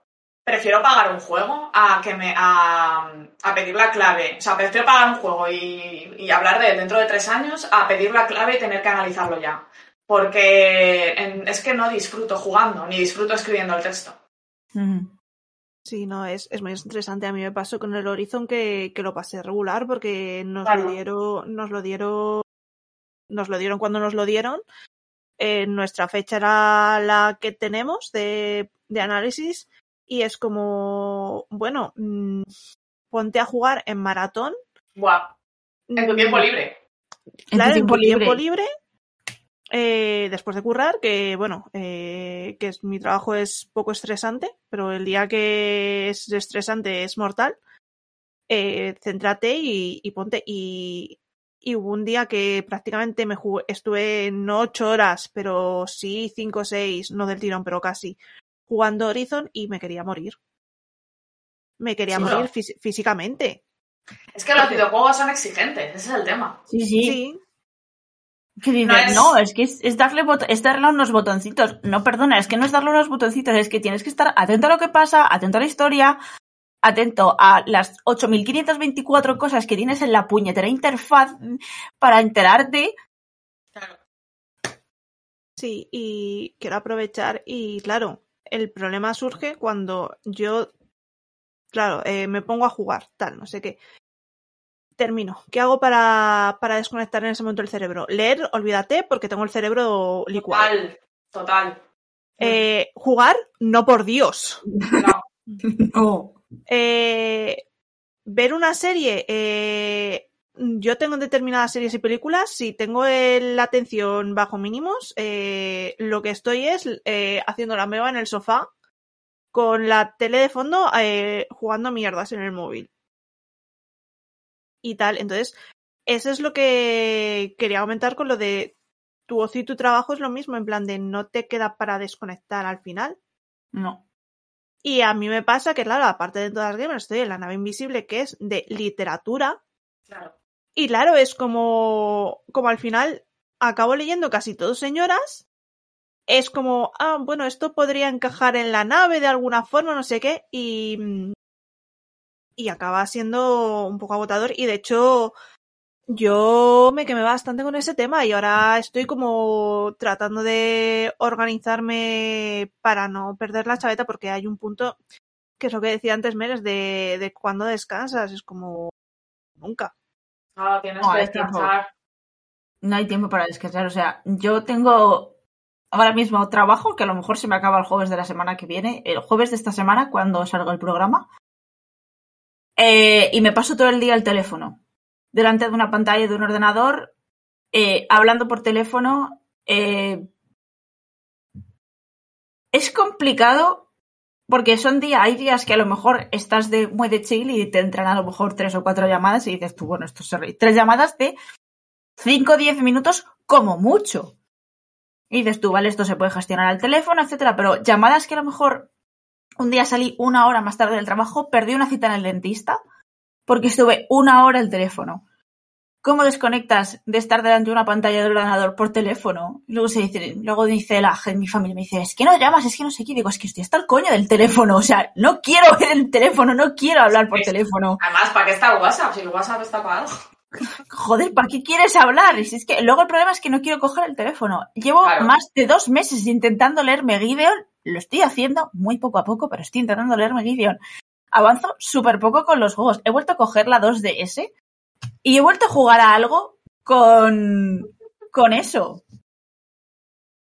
Prefiero pagar un juego a que me a, a pedir la clave. O sea, prefiero pagar un juego y, y hablar de él dentro de tres años a pedir la clave y tener que analizarlo ya porque en- es que no disfruto jugando, ni disfruto escribiendo el texto. Sí, no, es, es muy interesante. A mí me pasó con el Horizon que, que lo pasé regular porque nos Claro. lo dieron, nos lo dieron, nos lo dieron cuando nos lo dieron. Eh, nuestra fecha era la que tenemos de, de análisis y es como, bueno, mm, ponte a jugar en maratón. Buah, en tu tiempo libre. En Claro, en tu tiempo libre. libre, eh, después de currar, que bueno, eh, que es- mi trabajo es poco estresante, pero el día que es estresante es mortal, eh, céntrate y, y ponte. Y, y hubo un día que prácticamente me jugué, estuve no ocho horas, pero sí cinco o seis, no del tirón, pero casi, jugando Horizon y me quería morir. Me quería Sí, morir no. fí- físicamente. Es que los videojuegos son exigentes, ese es el tema. Sí, sí. Sí, Que dices, No no, es- que es, es darle es darle unos botoncitos. No, perdona, es que no es darle unos botoncitos, es que tienes que estar atento a lo que pasa, atento a la historia, atento a las 8524 cosas que tienes en la puñetera interfaz para enterarte. Sí, y quiero aprovechar y claro, el problema surge cuando yo, claro, eh, me pongo a jugar, tal, no sé qué. termino. ¿Qué hago para, para desconectar en ese momento el cerebro? Leer, olvídate, porque tengo el cerebro licuado. Total, total. Eh, jugar, no por Dios. No. No. Eh, ver una serie, eh, yo tengo en determinadas series y películas, si tengo el- la atención bajo mínimos, eh, lo que estoy es eh, haciendo la meba en el sofá con la tele de fondo eh, jugando mierdas en el móvil. Y tal, entonces, eso es lo que quería aumentar con lo de tu ocio y tu trabajo es lo mismo, en plan de no te queda para desconectar al final. No. Y a mí me pasa que, claro, aparte de todas las gamers, estoy en la nave invisible, que es de literatura. Claro. Y claro, es como, como al final acabo leyendo casi todo señoras. Es como, ah, bueno, esto podría encajar en la nave de alguna forma, no sé qué. Y, y acaba siendo un poco agotador. Y de hecho, yo me quemé bastante con ese tema y ahora estoy como tratando de organizarme para no perder la chaveta porque hay un punto que es lo que decía antes Meres de, de cuando descansas, es como nunca. Ah, tienes No, que descansar. No hay tiempo para descansar. O sea, yo tengo ahora mismo trabajo que a lo mejor se me acaba el jueves de la semana que viene, el jueves de esta semana cuando salga el programa. Eh, y me paso todo el día al teléfono, delante de una pantalla de un ordenador, eh, hablando por teléfono. eh, es complicado porque son días, hay días que a lo mejor estás de muy de chill y te entran a lo mejor tres o cuatro llamadas y dices tú, bueno, esto es horrible. Tres llamadas de 5 o 10 minutos como mucho. Y dices tú, vale, esto se puede gestionar al teléfono, etcétera, pero llamadas que a lo mejor un día salí una hora más tarde del trabajo, perdí una cita en el dentista porque estuve una hora al teléfono. ¿Cómo desconectas de estar delante de una pantalla del ordenador por teléfono? Luego se dice, luego dice la gente, mi familia me dice, es que no llamas, es que no sé qué. Digo, es que estoy hasta el coño del teléfono. O sea, no quiero ver el teléfono, no quiero hablar por Sí. teléfono. Además, ¿para qué está el WhatsApp? Si el WhatsApp está para algo. Joder, ¿para qué quieres hablar? Y si es que luego el problema es que no quiero coger el teléfono. Llevo Claro. más de dos meses intentando leerme Gideon. Lo estoy haciendo muy poco a poco, pero estoy intentando leerme Gideon. Avanzo súper poco con los juegos. He vuelto a coger la 2DS y he vuelto a jugar a algo con, con eso.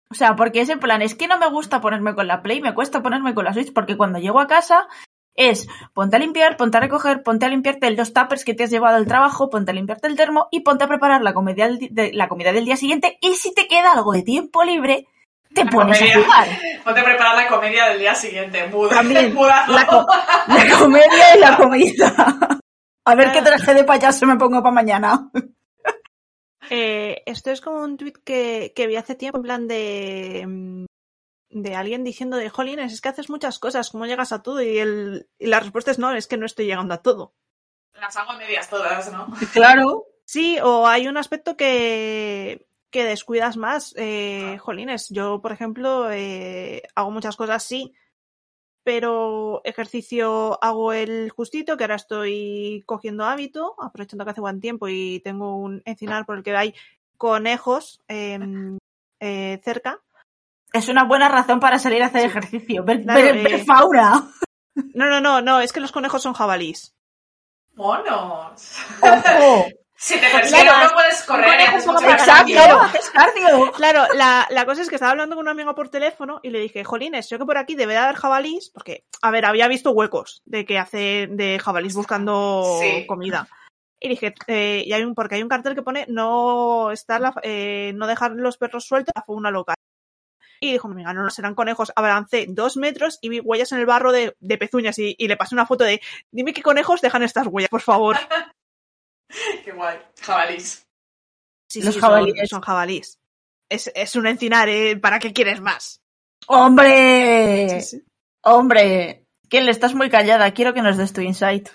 O sea, porque es en plan, es que no me gusta ponerme con la Play, me cuesta ponerme con la Switch, porque cuando llego a casa es ponte a limpiar, ponte a recoger, ponte a limpiarte los tuppers que te has llevado al trabajo, ponte a limpiarte el termo y ponte a preparar la comida de, la comida del día siguiente. Y si te queda algo de tiempo libre, te La pones comedia. a jugar. Ponte a preparar la comedia del día siguiente. Muda. También, la, co- la comedia y la comida. A ver qué traje de payaso me pongo para mañana. Eh, esto es como un tweet que, que vi hace tiempo en plan de, mm, de alguien diciendo de Jolines, es que haces muchas cosas, ¿cómo llegas a todo? Y, el, y la respuesta es no, es que no estoy llegando a todo. Las hago a medias todas, ¿no? Claro. Sí, o hay un aspecto que, que descuidas más. Eh, jolines, yo, por ejemplo, eh, hago muchas cosas, sí, pero ejercicio hago el justito, que ahora estoy cogiendo hábito, aprovechando que hace buen tiempo y tengo un encinar por el que hay conejos em, eh, cerca. Es una buena razón para salir a hacer ejercicio. Ver, Claro, ver- ver eh, fauna. No, no, no, no, es que los conejos son jabalís. Monos. Ojo. Si te Claro, no puedes correr Exacto, cardio. haces cardio. Claro, la, la cosa es que estaba hablando con un amigo por teléfono y le dije, Jolines, yo que por aquí debe de haber jabalís, porque, a ver, había visto huecos de que hace de jabalís buscando Sí. comida. Y dije, eh, y hay un, porque hay un cartel que pone no estar la, eh, no dejar los perros sueltos a una local. Y dijo, amiga, no, no serán conejos. Avancé dos metros y vi huellas en el barro de, de pezuñas y, y le pasé una foto de, dime qué conejos dejan estas huellas, por favor. Qué guay. Jabalís. Sí, Los sí, jabalíes. Son, son jabalís. Es, es un encinar, ¿eh? ¿Para qué quieres más? ¡Hombre! Sí, sí. Hombre. le estás muy callada. Quiero que nos des tu insight.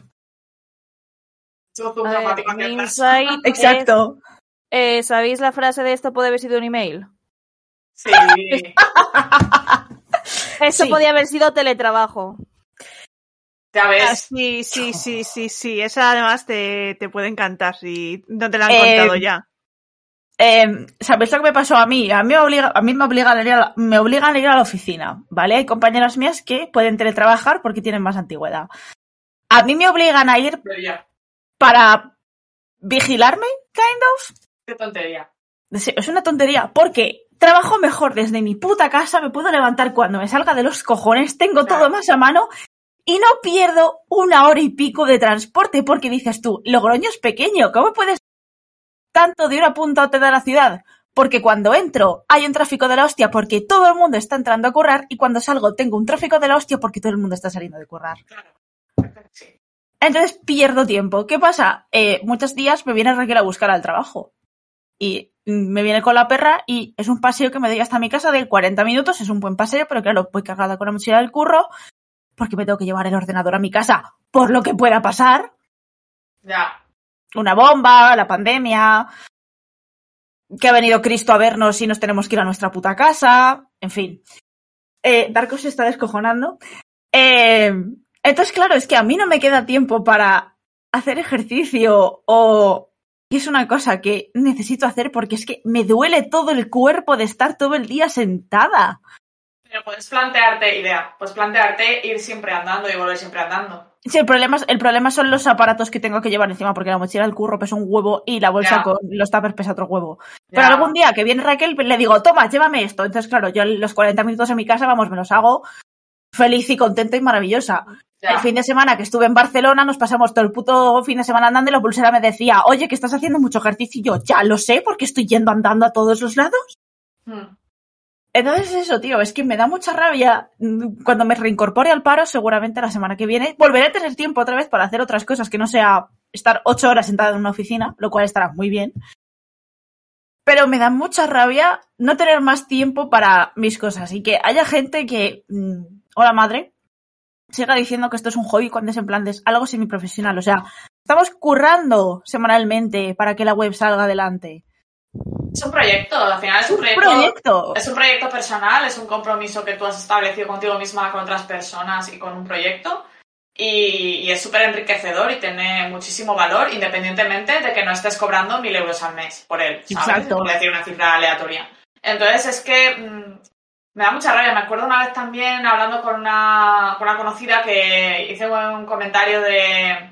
Ver, insight es, Exacto. eh, ¿Sabéis la frase de esto puede haber sido un email? Sí. Eso Sí. podía haber sido teletrabajo. Ya Ah, ves. sí, sí, sí, sí, sí. Esa además te, te puede encantar si no te la han Eh, contado ya. Eh, ¿Sabéis lo que me pasó a mí? A mí me, obliga, a mí me, obligan a ir a la, me obligan a ir a la oficina, ¿vale? Hay compañeras mías que pueden teletrabajar porque tienen más antigüedad. A mí me obligan a ir para vigilarme, kind of. Qué tontería. Sí, Es una tontería, porque trabajo mejor desde mi puta casa, me puedo levantar cuando me salga de los cojones, tengo Claro. todo más a mano y no pierdo una hora y pico de transporte, porque dices tú, Logroño es pequeño, ¿cómo puedes tanto de una punta a otra de la ciudad? Porque cuando entro hay un tráfico de la hostia porque todo el mundo está entrando a currar y cuando salgo tengo un tráfico de la hostia porque todo el mundo está saliendo de currar. Entonces pierdo tiempo. ¿Qué pasa? Eh, muchos días me viene Raquel a buscar al trabajo. Y me viene con la perra y es un paseo que me doy hasta mi casa de 40 minutos. Es un buen paseo, pero claro, voy cargada con la mochila del curro porque me tengo que llevar el ordenador a mi casa por lo que pueda pasar. Ya. Una bomba, la pandemia, que ha venido Cristo a vernos y nos tenemos que ir a nuestra puta casa. En fin. Eh, Darko se está descojonando. Eh, entonces, claro, es que a mí no me queda tiempo para hacer ejercicio o... Y es una cosa que necesito hacer porque es que me duele todo el cuerpo de estar todo el día sentada. Pero puedes plantearte, idea, puedes plantearte ir siempre andando y volver siempre andando. Sí, el problema, es- el problema son los aparatos que tengo que llevar encima porque la mochila del curro pesa un huevo y la bolsa con los tuppers pesa otro huevo. Pero algún día que viene Raquel le digo, toma, llévame esto. Entonces, claro, yo los 40 minutos en mi casa, vamos, me los hago feliz y contenta y maravillosa. El fin de semana que estuve en Barcelona, nos pasamos todo el puto fin de semana andando y la pulsera me decía, oye, que estás haciendo mucho ejercicio. Y yo, ya lo sé, porque estoy yendo andando a todos los lados. Hmm. Entonces eso, tío, es que me da mucha rabia. Mm, Cuando me reincorpore al paro, seguramente la semana que viene, volveré a tener tiempo otra vez para hacer otras cosas que no sea estar ocho horas sentada en una oficina, lo cual estará muy bien. Pero me da mucha rabia no tener más tiempo para mis cosas y que haya gente que, mm, hola madre, siga diciendo que esto es un hobby cuando es en plan de algo semiprofesional. O sea, estamos currando semanalmente para que la web salga adelante. Es un proyecto, al final es un proyecto. Es un proyecto personal, es un compromiso que tú has establecido contigo misma, con otras personas y con un proyecto. Y, y es súper enriquecedor y tiene muchísimo valor, independientemente de que no estés cobrando mil euros al mes por él, ¿sabes? Exacto. Por decir una cifra aleatoria. Entonces es que mm, me da mucha rabia. Me acuerdo una vez también hablando con una, con una conocida que hice un comentario de.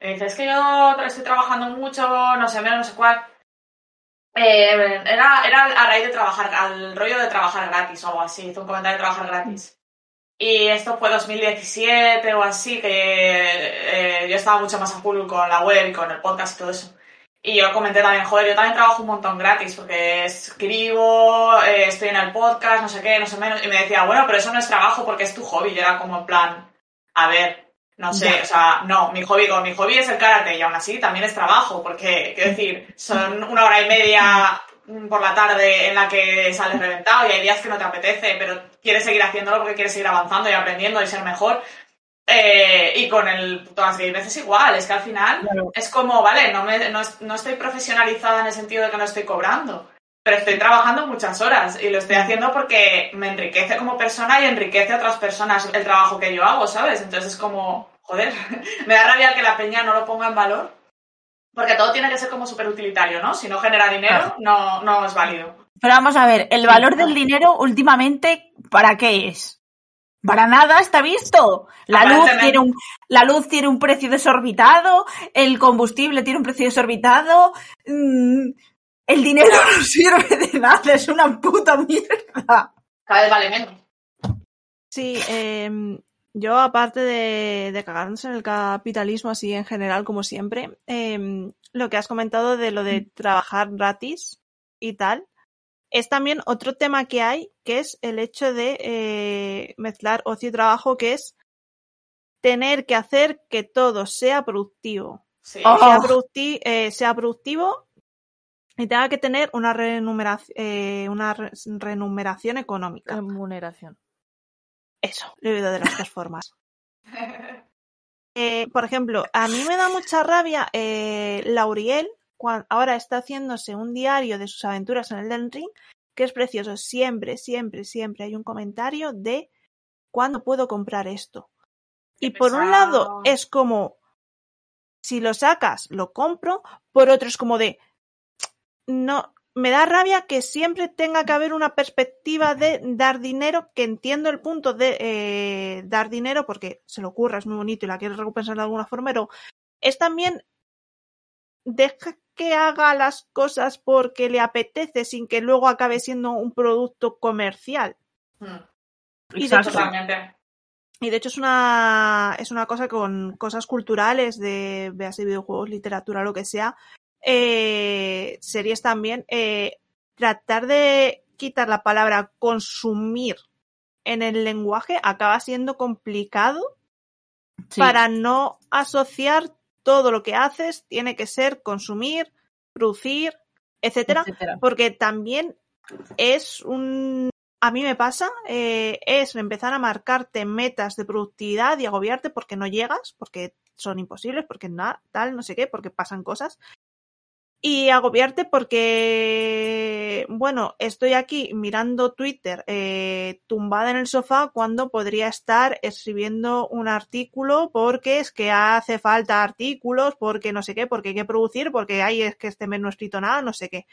Dice, es que yo estoy trabajando mucho, no sé menos, no sé cuál. Eh, era, era a raíz de trabajar, al rollo de trabajar gratis o algo así. Hizo un comentario de trabajar gratis. Y esto fue 2017 o así, que eh, yo estaba mucho más a full con la web y con el podcast y todo eso. Y yo comenté también, joder, yo también trabajo un montón gratis porque escribo, eh, estoy en el podcast, no sé qué, no sé menos. Y me decía, bueno, pero eso no es trabajo porque es tu hobby. Y era como en plan, a ver, no sé, Ya. o sea, no, mi hobby, con mi hobby es el karate y aún así también es trabajo porque, quiero decir, son una hora y media por la tarde en la que sales reventado y hay días que no te apetece, pero quieres seguir haciéndolo porque quieres seguir avanzando y aprendiendo y ser mejor. Eh, y con el puto As Games es igual, es que al final Claro. es como, vale, no, me, no, no estoy profesionalizada en el sentido de que no estoy cobrando, pero estoy trabajando muchas horas y lo estoy haciendo porque me enriquece como persona y enriquece a otras personas el trabajo que yo hago, ¿sabes? Entonces es como, joder, me da rabia que la peña no lo ponga en valor, porque todo tiene que ser como súper utilitario, ¿no? Si no genera dinero, no, no es válido. Pero vamos a ver, el valor del dinero últimamente, ¿para qué es? Para nada está visto. La luz, tiene un, la luz tiene un precio desorbitado, el combustible tiene un precio desorbitado, mm, el dinero no sirve de nada, es una puta mierda. Cada vez vale menos. Sí, em, yo aparte de, de cagarnos en el capitalismo así en general, como siempre, em, lo que has comentado de lo de trabajar gratis y tal, es también otro tema que hay, que es el hecho de eh, mezclar ocio y trabajo, que es tener que hacer que todo sea productivo. Sí. Oh. Sea, producti- eh, sea productivo y tenga que tener una, renumeración, una re- renumeración económica. Remuneración. Eso, lo he oído de las dos formas. Eh, por ejemplo, a mí me da mucha rabia eh, Lauriel, cuan- ahora está haciéndose un diario de sus aventuras en el Elden Ring, que es precioso. Siempre, siempre, siempre hay un comentario de cuándo puedo comprar esto. Qué Y por un lado es como, si lo sacas, lo compro, por otro es como de, no, me da rabia que siempre tenga que haber una perspectiva de dar dinero, que entiendo el punto de eh, dar dinero porque se lo ocurra, es muy bonito y la quieres recompensar de alguna forma, pero es también deja que haga las cosas porque le apetece sin que luego acabe siendo un producto comercial. Mm, Y de hecho, Exacto. Totalmente. y de hecho es una, es una cosa con cosas culturales de, veas de videojuegos, literatura, lo que sea, eh, series también, eh, tratar de quitar la palabra consumir en el lenguaje acaba siendo complicado Sí. para no asociar todo lo que haces tiene que ser consumir, producir, etcétera, etcétera. porque también es un a mí me pasa eh, es empezar a marcarte metas de productividad y agobiarte porque no llegas, porque son imposibles, porque nada, tal, no sé qué, porque pasan cosas. Y agobiarte porque, bueno, estoy aquí mirando Twitter eh, tumbada en el sofá cuando podría estar escribiendo un artículo porque es que hace falta artículos, porque no sé qué, porque hay que producir, porque hay es que este mes no he escrito nada, no sé qué.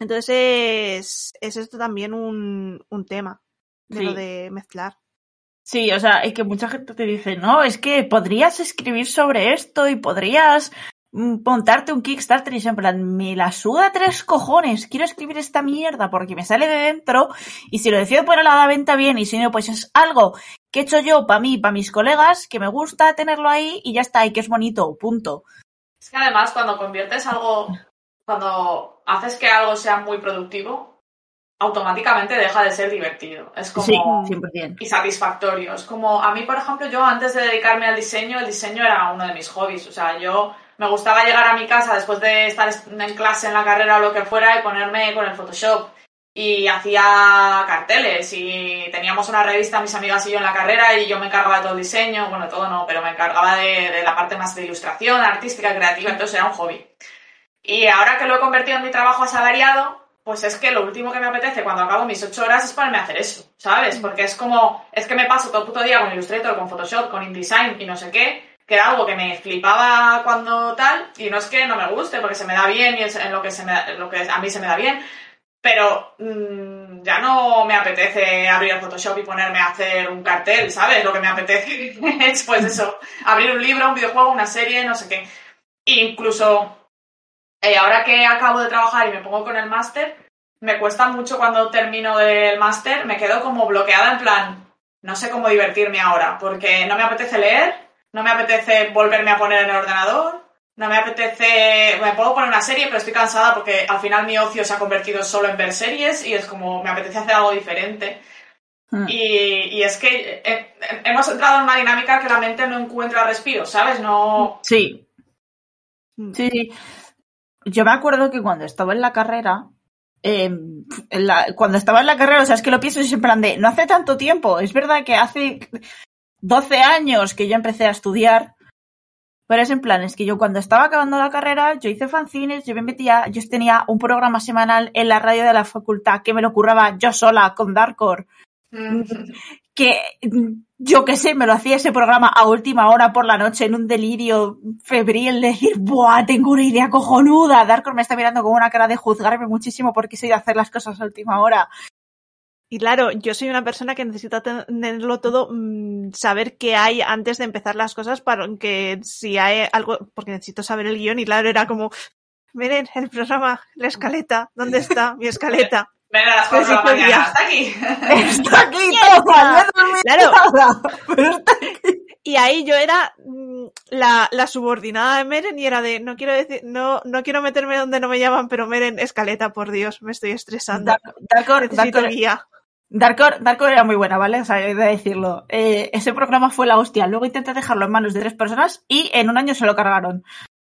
Entonces es, es esto también un, un tema de Sí. lo de mezclar. Sí, o sea, es que mucha gente te dice, no, es que podrías escribir sobre esto y podrías mm, montarte un Kickstarter y yo en plan, me la suda tres cojones, quiero escribir esta mierda porque me sale de dentro y si lo decido poner a la venta bien y si no, pues es algo que he hecho yo para mí, para mis colegas, que me gusta tenerlo ahí y ya está, y que es bonito, punto. Es que además cuando conviertes algo, cuando haces que algo sea muy productivo, automáticamente deja de ser divertido. Es como... Sí, 100%. y satisfactorio. Es como, a mí, por ejemplo, yo antes de dedicarme al diseño, el diseño era uno de mis hobbies. O sea, yo me gustaba llegar a mi casa después de estar en clase, en la carrera o lo que fuera y ponerme con el Photoshop. Y hacía carteles y teníamos una revista, mis amigas y yo en la carrera y yo me encargaba de todo el diseño, bueno, todo no, pero me encargaba de, de la parte más de ilustración, artística, creativa, entonces era un hobby. Y ahora que lo he convertido en mi trabajo asalariado, pues es que lo último que me apetece cuando acabo mis ocho horas es ponerme a hacer eso, ¿sabes? Porque es como, es que me paso todo el puto día con Illustrator, con Photoshop, con InDesign y no sé qué, que era algo que me flipaba cuando tal, y no es que no me guste, porque se me da bien y es en lo que, se me, lo que a mí se me da bien, pero mm, ya no me apetece abrir Photoshop y ponerme a hacer un cartel, ¿sabes? Lo que me apetece es, pues eso, abrir un libro, un videojuego, una serie, no sé qué. E incluso eh, ahora que acabo de trabajar y me pongo con el máster, me cuesta mucho cuando termino el máster, me quedo como bloqueada en plan, no sé cómo divertirme ahora, porque no me apetece leer, no me apetece volverme a poner en el ordenador, no me apetece, me puedo poner una serie, pero estoy cansada porque al final mi ocio se ha convertido solo en ver series y es como, me apetece hacer algo diferente. Mm. Y, y es que eh, hemos entrado en una dinámica que la mente no encuentra respiro, ¿sabes? No... Sí, Mm. sí, sí. Yo me acuerdo que cuando estaba en la carrera, eh, en la- cuando estaba en la carrera, o sea, es que lo pienso y plan de, no hace tanto tiempo, es verdad que hace 12 años que yo empecé a estudiar, pero es en plan, es que yo cuando estaba acabando la carrera, yo hice fanzines, yo me metía, yo tenía un programa semanal en la radio de la facultad que me lo curraba yo sola con Darkcore, que mm, yo qué sé, me lo hacía ese programa a última hora por la noche en un delirio febril de decir, ¡buah, tengo una idea cojonuda! Darkor me está mirando con una cara de juzgarme muchísimo porque soy de hacer las cosas a última hora. Y claro, yo soy una persona que necesita tenerlo todo, mm, saber qué hay antes de empezar las cosas para que si hay algo, porque necesito saber el guion y claro, era como, miren el programa, la escaleta, ¿dónde está mi escaleta? Ven a las cuatro de la Pues hasta aquí. ¡Está aquí, toma! No he dormido Claro. nada, pero está aquí. Y ahí yo era mm, la, la subordinada de Meren y era de, no quiero decir, no, no quiero meterme donde no me llaman, pero Meren, escaleta, por Dios, me estoy estresando. Darkor, Necesito Darkor, guía. Darkor, Darkor era muy buena, ¿vale? O sea, he de decirlo. Eh, ese programa fue la hostia. Luego intenté dejarlo en manos de tres personas y en un año se lo cargaron.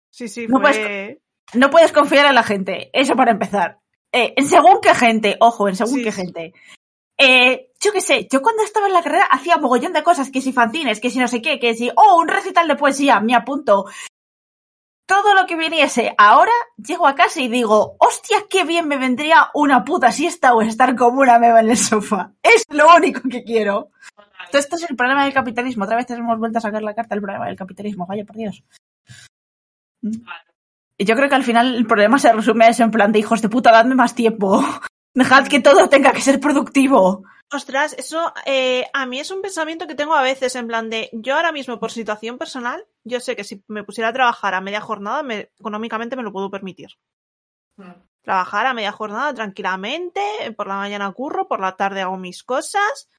Sí, sí, No fue... No puedes confiar en la gente. Eso para empezar. Eh, en según qué gente, ojo, en según Sí, qué gente. Eh, yo qué sé, yo cuando estaba en la carrera hacía mogollón de cosas, que si fanzines, que si no sé qué, que si, oh, un recital de poesía, me apunto. Todo lo que viniese. Ahora llego a casa y digo, hostia, qué bien me vendría una puta siesta o estar como una meba en el sofá. Es lo único que quiero. Todo esto es el problema del capitalismo. Otra vez hemos vuelto a sacar la carta del problema del capitalismo. Vaya por Dios. Y yo creo que al final el problema se resume a eso en plan de hijos de puta, dadme más tiempo. Dejad que todo tenga que ser productivo. Ostras, eso eh, a mí es un pensamiento que tengo a veces, en plan de, yo ahora mismo por situación personal, yo sé que si me pusiera a trabajar a media jornada, me, económicamente me lo puedo permitir. Mm. Trabajar a media jornada tranquilamente, por la mañana curro, por la tarde hago mis cosas,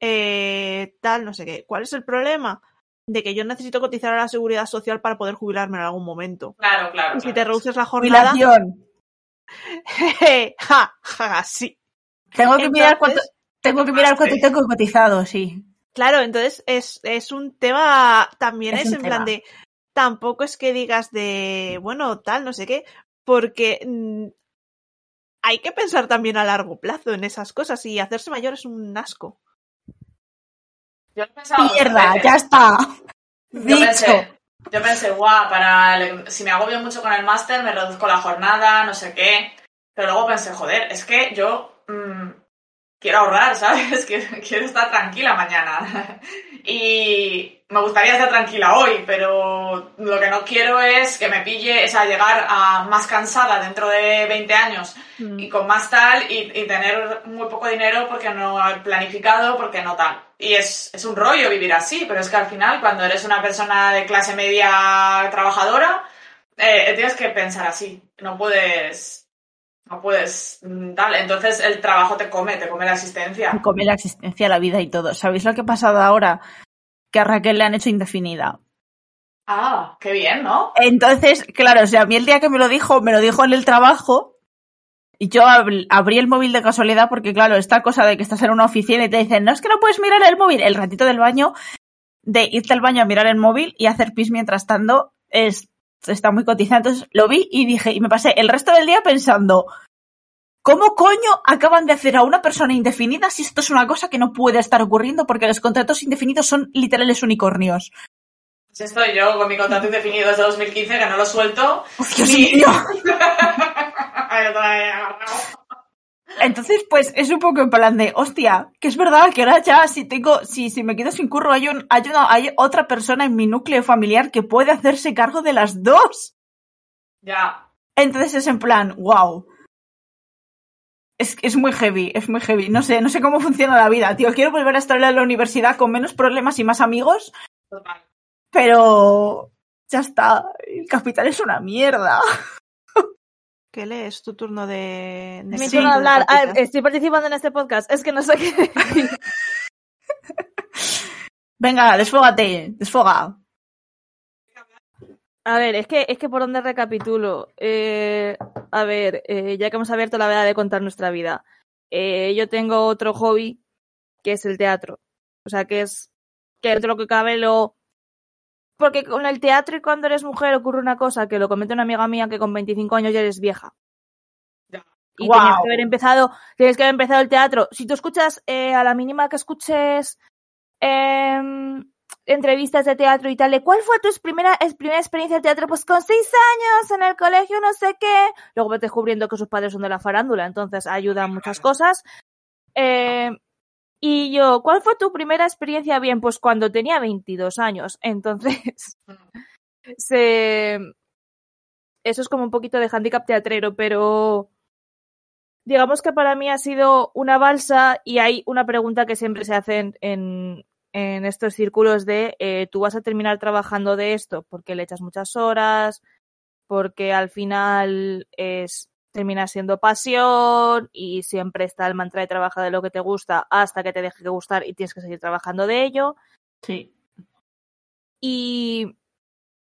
eh, tal, no sé qué. ¿Cuál es el problema? De que yo necesito cotizar a la seguridad social para poder jubilarme en algún momento. Claro, claro. Y si te reduces la jornada, Jubilación. ja, ja, sí. Tengo que mirar cuánto, tengo que mirar cuánto tengo cotizado, sí. Claro, entonces es, es un tema, también Es en plan de, tampoco es que digas de, bueno, tal, no sé qué, porque mm, hay que pensar también a largo plazo en esas cosas y hacerse mayor es un asco. Yo muchas Mierda, ya está. Yo Dicho. pensé, yo pensé, guau, para el- si me agobio mucho con el máster, me reduzco la jornada, no sé qué. Pero luego pensé, joder, es que yo mm, quiero ahorrar, ¿sabes? Quiero, quiero estar tranquila mañana. y me gustaría estar tranquila hoy, pero lo que no quiero es que me pille, o sea, llegar a más cansada dentro de 20 años y con más tal y, y tener muy poco dinero porque no he planificado, porque no tal. Y es, es un rollo vivir así, pero es que al final cuando eres una persona de clase media trabajadora, eh, tienes que pensar así. No puedes, no puedes mm, tal. Entonces el trabajo te come, te come la existencia. Come la existencia, la vida y todo. ¿Sabéis lo que ha pasado ahora? Que a Raquel le han hecho indefinida. Ah, qué bien, ¿no? Entonces, claro, o sea, a mí el día que me lo dijo, me lo dijo en el trabajo. Y yo ab- abrí el móvil de casualidad porque, claro, esta cosa de que estás en una oficina y te dicen, no es que no puedes mirar el móvil. El ratito del baño, de irte al baño a mirar el móvil y hacer pis mientras tanto, es, está muy cotizado. Entonces lo vi y dije, y me pasé el resto del día pensando, ¿cómo coño acaban de hacer a una persona indefinida si esto es una cosa que no puede estar ocurriendo porque los contratos indefinidos son literales unicornios? Pues estoy yo con mi contrato indefinido desde 2015 que no lo suelto. Uf, Dios mío. Entonces, pues es un poco en plan de, hostia, que es verdad que ahora ya si tengo, si, si me quedo sin curro, hay, un, hay, una, hay otra persona en mi núcleo familiar que puede hacerse cargo de las dos. Ya. Entonces es en plan, wow. Es, es muy heavy, es muy heavy. No sé, no sé cómo funciona la vida, tío. Quiero volver a estar en la universidad con menos problemas y más amigos, Total. pero ya está. El capital es una mierda. ¿Qué lees? Tu turno de... de Mi Sí, turno de hablar. Ah, estoy participando en este podcast. Es que no sé qué. Venga, desfógate, desfoga. A ver, es que, es que por dónde recapitulo. Eh, a ver, eh, ya que hemos abierto la veda de contar nuestra vida, eh, yo tengo otro hobby que es el teatro. O sea, que es que dentro de lo que cabe lo. Porque con el teatro y cuando eres mujer ocurre una cosa que lo comenta una amiga mía que con 25 años ya eres vieja. Ya. Y Guau. tienes que haber empezado, tienes que haber empezado el teatro. Si tú escuchas eh, a la mínima que escuches em, entrevistas de teatro y tal, de cuál fue tu primera, es- primera experiencia de teatro, pues con seis años en el colegio, no sé qué. Luego vas descubriendo que sus padres son de la farándula, entonces ayuda en muchas cosas. Eh, y yo, ¿cuál fue tu primera experiencia? Bien, pues cuando tenía 22 años. Entonces, se... eso es como un poquito de handicap teatrero, pero digamos que para mí ha sido una balsa y hay una pregunta que siempre se hacen en, en estos círculos de eh, tú vas a terminar trabajando de esto porque le echas muchas horas, porque al final es termina siendo pasión y siempre está el mantra de trabajar de lo que te gusta hasta que te deje de gustar y tienes que seguir trabajando de ello. Sí. Y,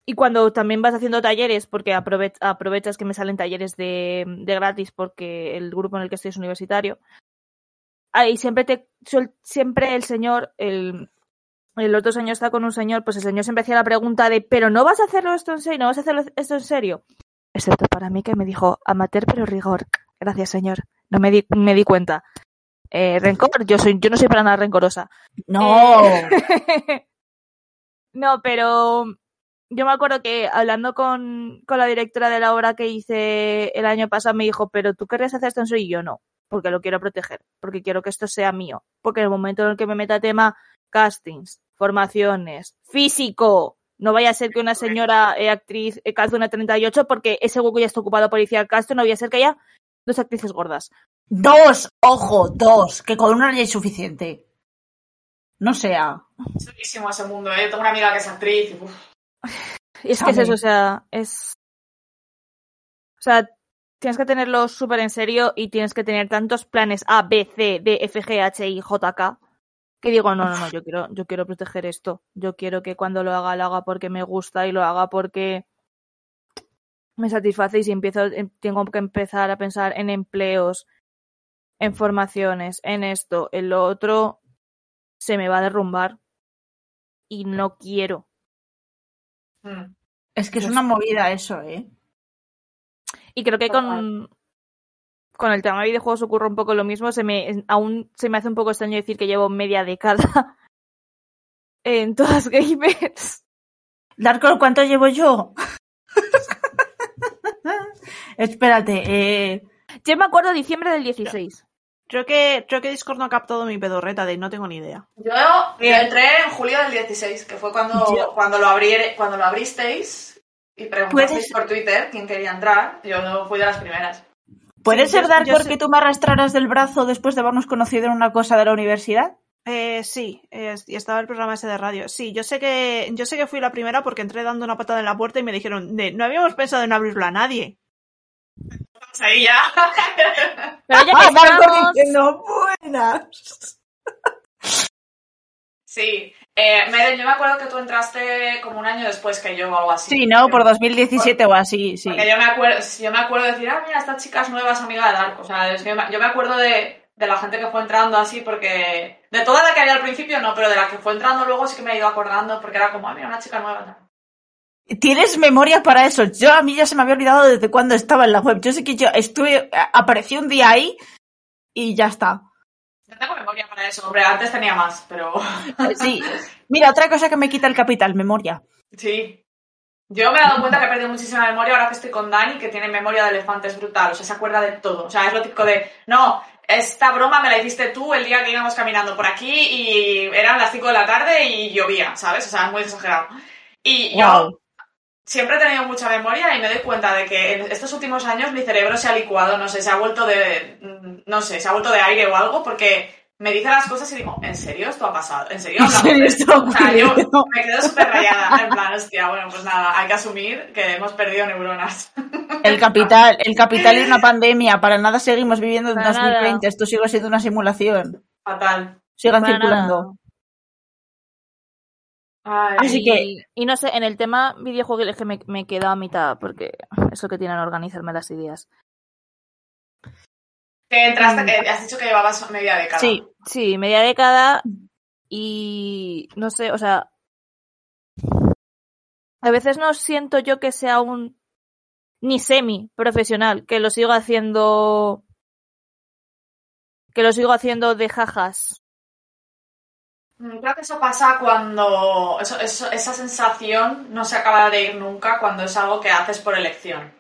y cuando también vas haciendo talleres, porque aprove- aprovechas que me salen talleres de, de gratis porque el grupo en el que estoy es universitario, ahí siempre te siempre el señor, el, el los dos años está con un señor, pues el señor siempre hacía la pregunta de ¿pero no vas a hacerlo esto en serio? ¿No vas a hacerlo esto en serio? Excepto para mí que me dijo amateur pero rigor. Gracias, señor. No me di, me di cuenta. Eh, rencor, yo soy, yo no soy para nada rencorosa. No. Eh, no, pero yo me acuerdo que hablando con, con la directora de la obra que hice el año pasado me dijo, pero tú querrías hacer esto en serio y yo no, porque lo quiero proteger, porque quiero que esto sea mío, porque en el momento en el que me meta tema castings, formaciones, físico, no vaya a ser que una señora eh, actriz eh, calce una 38 porque ese hueco ya está ocupado por Iciar Castro, no vaya a ser que haya dos actrices gordas. Dos, ojo, dos, que con una ya es suficiente. No sea. Es ese mundo, ¿eh? Tengo una amiga que es actriz y uf, Y es que es eso, o sea, es. O sea, tienes que tenerlo súper en serio y tienes que tener tantos planes A, B, C, D, F, G, H, I, J, K. Que digo, no, no, no, yo quiero, yo quiero proteger esto. Yo quiero que cuando lo haga, lo haga porque me gusta y lo haga porque me satisface y si empiezo, em- tengo que empezar a pensar en empleos, en formaciones, en esto, en lo otro, se me va a derrumbar. Y no quiero. mm. Es que es una movida eso, ¿eh? Y creo que con, con el tema de videojuegos ocurre un poco lo mismo. Se me, aún se me hace un poco extraño decir que llevo media década en todas gamers. Darko, ¿cuánto llevo yo? Espérate, eh... Yo me acuerdo de diciembre del 16. Creo que, creo que Discord no ha captado mi pedorreta de no tengo ni idea. Yo, yo entré en julio del 16, que fue cuando, Yo- cuando, lo, abrí, cuando lo abristeis y preguntasteis Puedes- por Twitter quién quería entrar. Yo no fui de las primeras. ¿Puede Sí, ser yo- Darko yo que sé- tú me arrastraras del brazo después de habernos conocido en una cosa de la universidad? Eh, sí, y estaba el programa ese de radio. Sí, yo sé que yo sé que fui la primera porque entré dando una patada en la puerta y me dijeron, de, no habíamos pensado en abrirlo a nadie. Pues ahí ya. Pero ya que ¡Ah, estamos, diciendo buenas! Sí. Eh, Meren, yo me acuerdo que tú entraste como un año después que yo o algo así. Sí, ¿no? Por 2017 o así, sí. Porque yo me acuerdo, yo me acuerdo de decir, ah, mira, esta chica es nueva, es amiga de Dark. O sea, es que yo me, yo me acuerdo de, de la gente que fue entrando así, porque. De toda la que había al principio, no, pero de la que fue entrando luego sí que me he ido acordando, porque era como, ah, mira, una chica nueva. Tienes memoria para eso. Yo a mí ya se me había olvidado desde cuando estaba en la web. Yo sé que yo estuve, aparecí un día ahí y ya está. No tengo memoria para eso, hombre, antes tenía más, pero. Sí. Mira, otra cosa que me quita el capital, memoria. Sí. Yo me he dado cuenta que he perdido muchísima memoria ahora que estoy con Dani, que tiene memoria de elefante, es brutal. O sea, se acuerda de todo. O sea, es lo típico de, no, esta broma me la hiciste tú el día que íbamos caminando por aquí y eran las 5 de la tarde y llovía, ¿sabes? O sea, es muy exagerado. Y yo Wow. Siempre he tenido mucha memoria y me doy cuenta de que en estos últimos años mi cerebro se ha licuado, no sé, se ha vuelto de, mm, no sé, se ha vuelto de aire o algo porque me dice las cosas y digo, ¿en serio esto ha pasado? ¿En serio ¿En hablamos serio de esto ha O sea, yo me quedo súper rayada, en plan, hostia, bueno, pues nada, hay que asumir que hemos perdido neuronas. El capital, el capital es una pandemia. Para nada seguimos viviendo en Para 2020. Esto sigue siendo una simulación. Fatal. Sigan Para circulando. Ay, Así que- Y, no sé, en el tema videojuegos es que me, me queda a mitad, porque eso que tienen organizarme las ideas. que entraste, que has dicho que llevabas media década. Sí, Sí, media década y no sé, o sea, a veces no siento yo que sea un ni semi profesional, que lo sigo haciendo que lo sigo haciendo de jajas. Mm, Creo que eso pasa cuando eso, eso- esa sensación no se acaba de ir nunca cuando es algo que haces por elección.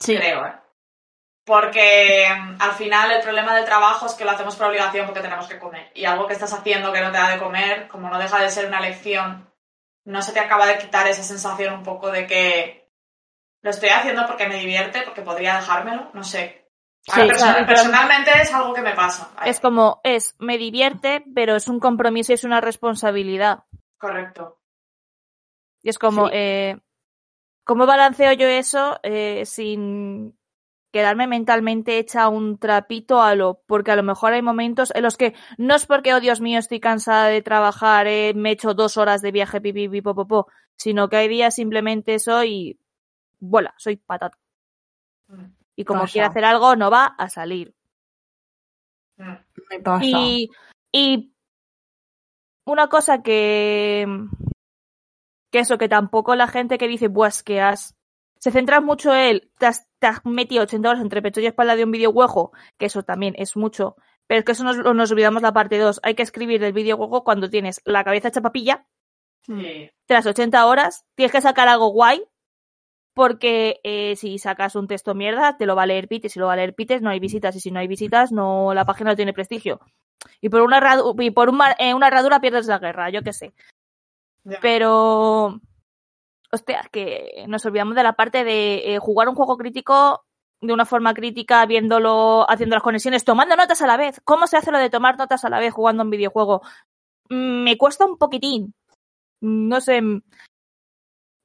sí. creo, ¿eh? Porque mm, al final el problema del trabajo es que lo hacemos por obligación porque tenemos que comer. Y algo que estás haciendo que no te da de comer, como no deja de ser una elección, no se te acaba de quitar esa sensación un poco de que lo estoy haciendo porque me divierte, porque podría dejármelo, no sé. Sí, personalmente es algo que me pasa. Es como, es, me divierte, pero es un compromiso y es una responsabilidad. Correcto. Y es como, Sí. eh, ¿cómo balanceo yo eso eh, sin quedarme mentalmente hecha un trapito a lo? Porque a lo mejor hay momentos en los que no es porque, oh Dios mío, estoy cansada de trabajar, eh, me he hecho dos horas de viaje, pipi, pipi, po, po, po, sino que hay días simplemente soy, bola, soy patata. Mm, Y como Pasa. quiere hacer algo, no va a salir. mm. Me pasa. Y, y una cosa que, que eso, que tampoco la gente que dice, pues que has, se centra mucho en, te has, te has metido 80 horas entre pecho y espalda de un videojuego, que eso también es mucho, pero es que eso nos, nos olvidamos la parte 2, hay que escribir el videojuego cuando tienes la cabeza hecha papilla, Sí. tras 80 horas, tienes que sacar algo guay, porque eh, si sacas un texto mierda, te lo va a leer Pites, si lo va a leer Pites, no hay visitas, y si no hay visitas, no la página no tiene prestigio. Y por una, y por un mar- eh, una herradura pierdes la guerra, yo qué sé. Pero, hostia, que nos olvidamos de la parte de eh, jugar un juego crítico de una forma crítica, viéndolo, haciendo las conexiones, tomando notas a la vez. ¿Cómo se hace lo de tomar notas a la vez jugando un videojuego? Mm, Me cuesta un poquitín. No sé.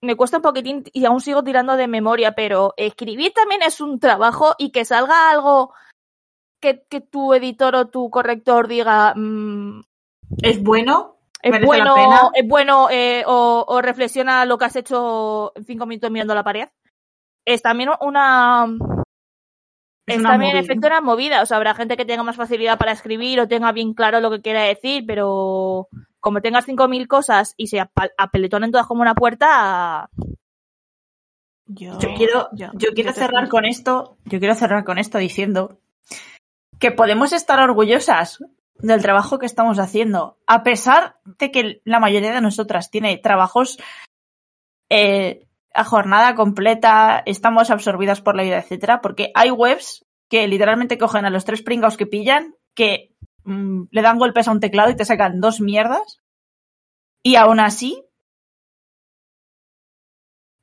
Me cuesta un poquitín y aún sigo tirando de memoria, pero escribir también es un trabajo y que salga algo que, que tu editor o tu corrector diga mm, Es bueno, es bueno, es bueno eh, o, o reflexiona lo que has hecho en cinco minutos mirando la pared. Es también una Es es una también movida. efecto una movida. O sea, habrá gente que tenga más facilidad para escribir o tenga bien claro lo que quiera decir, pero como tengas cinco mil cosas y se apeletonen todas como una puerta. Yo, Yo quiero, yo- yo quiero te- cerrar con esto, yo quiero cerrar con esto diciendo que podemos estar orgullosas del trabajo que estamos haciendo, a pesar de que la mayoría de nosotras tiene trabajos eh, a jornada completa, estamos absorbidas por la vida, etcétera, porque hay webs que literalmente cogen a los tres pringaos que pillan, que mm, le dan golpes a un teclado y te sacan dos mierdas, y aún así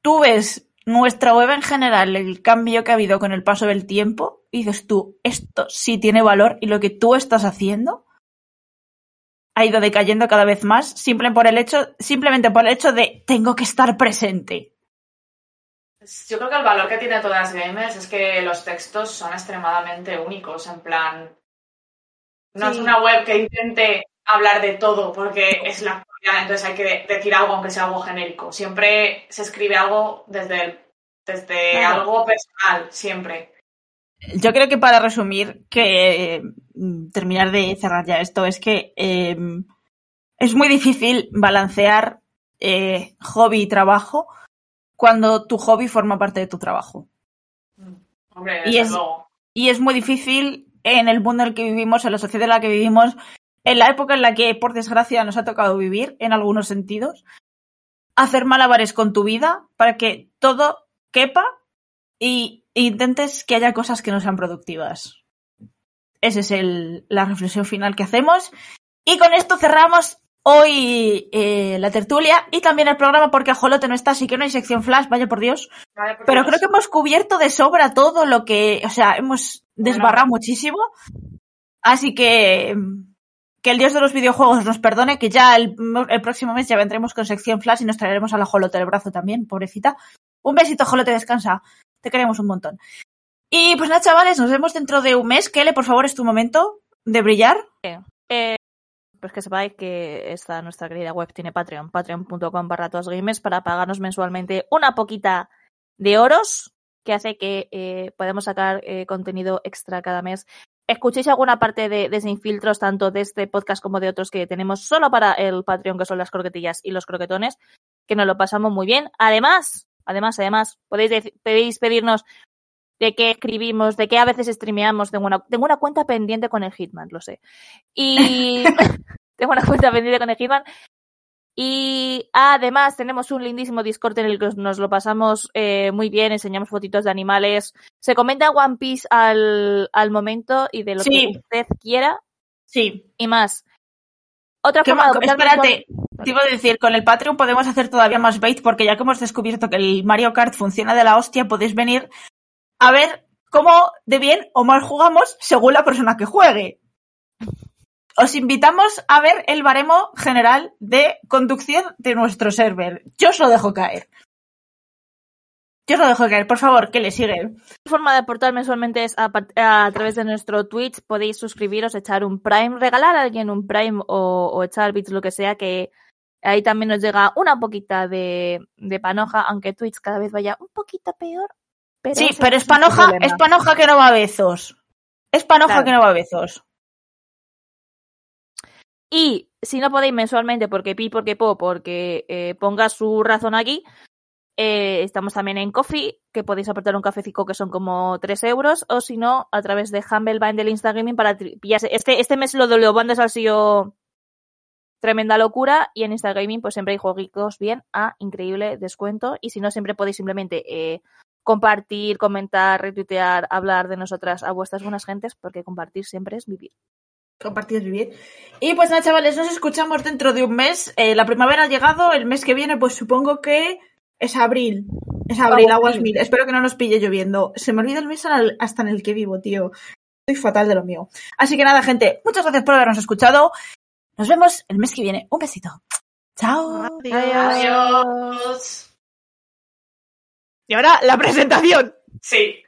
tú ves nuestra web en general, el cambio que ha habido con el paso del tiempo, y dices tú, esto sí tiene valor y lo que tú estás haciendo ha ido decayendo cada vez más, simple por el hecho, simplemente por el hecho de tengo que estar presente. Yo creo que el valor que tiene todas las gamers es que los textos son extremadamente únicos, en plan. No Sí. es una web que intente hablar de todo porque es la actualidad, entonces hay que decir algo aunque sea algo genérico. Siempre se escribe algo desde, el- desde Claro. algo personal, siempre. Yo creo que para resumir, que eh, terminar de cerrar ya esto, es que eh, es muy difícil balancear eh, hobby y trabajo cuando tu hobby forma parte de tu trabajo. Hombre, Y es-. Y es muy difícil en el mundo en el que vivimos, en la sociedad en la que vivimos, en la época en la que, por desgracia, nos ha tocado vivir, en algunos sentidos, hacer malabares con tu vida para que todo quepa y e intentes que haya cosas que no sean productivas. Esa es el- la reflexión final que hacemos. Y con esto cerramos hoy eh, la tertulia y también el programa porque Ajolote no está, así que no hay sección flash, vaya por Dios. Vale, por Pero Dios. creo que hemos cubierto de sobra todo lo que, o sea, hemos desbarrado muchísimo. Así que que el dios de los videojuegos nos perdone, que ya el, el próximo mes ya vendremos con sección flash y nos traeremos a la Jolote del brazo también, pobrecita. Un besito, Jolote, descansa. Te queremos un montón. Y pues nada, chavales, nos vemos dentro de un mes. Kele, por favor, es tu momento de brillar. Eh, pues que sepáis que esta nuestra querida web tiene Patreon, patreon.com barra gamers para pagarnos mensualmente una poquita de oros que hace que eh, podamos sacar eh, contenido extra cada mes. Escuchéis alguna parte de, de tanto de este podcast como de otros que tenemos solo para el Patreon, que son las croquetillas y los croquetones, que nos lo pasamos muy bien. Además, además, además, podéis, podéis pedirnos de qué escribimos, de qué a veces streameamos. Tengo una, tengo una cuenta pendiente con el Hitman, lo sé. Y tengo una cuenta pendiente con el Hitman. Y además tenemos un lindísimo Discord en el que nos lo pasamos eh, muy bien, enseñamos fotitos de animales, se comenta One Piece al, al momento y de lo Sí. que usted quiera Sí. y más. Otra ¿Qué forma ma- de espérate, te iba a decir, con el Patreon podemos hacer todavía más bait porque ya que hemos descubierto que el Mario Kart funciona de la hostia, podéis venir a ver cómo de bien o mal jugamos según la persona que juegue. Os invitamos a ver el baremo general de conducción de nuestro server. Yo os lo dejo caer. Yo os lo dejo caer, por favor, que le sigue. La forma de aportar mensualmente es a, través de nuestro Twitch. Podéis suscribiros, echar un Prime, regalar a alguien un Prime o, o echar bits, lo que sea, que ahí también nos llega una poquita de, de panoja, aunque Twitch cada vez vaya un poquito peor. Pero Sí, pero es panoja, es panoja que no va a bezos. Es panoja Claro. que no va a bezos. Y si no podéis mensualmente, porque pi, porque po, porque eh, ponga su razón aquí, eh, estamos también en Coffee, que podéis aportar un cafecito que son como 3 euros, o si no, a través de Humble Bundle Instagaming para pillarse. Este, este mes lo de los bandas ha sido tremenda locura y en Instagaming pues siempre hay jueguitos bien a increíble descuento y si no siempre podéis simplemente eh, compartir, comentar, retuitear, hablar de nosotras a vuestras buenas gentes porque compartir siempre es vivir. Compartir es vivir. Y pues nada, chavales, nos escuchamos dentro de un mes. Eh, la primavera ha llegado, el mes que viene, pues supongo que Es abril. Es abril, Aguas aguas mil. Espero que no nos pille lloviendo. Se me olvida el mes hasta en el que vivo, tío. Estoy fatal de lo mío. Así que nada, gente, muchas gracias por habernos escuchado. Nos vemos el mes que viene. Un besito. Chao. Adiós. Y ahora la presentación. Sí.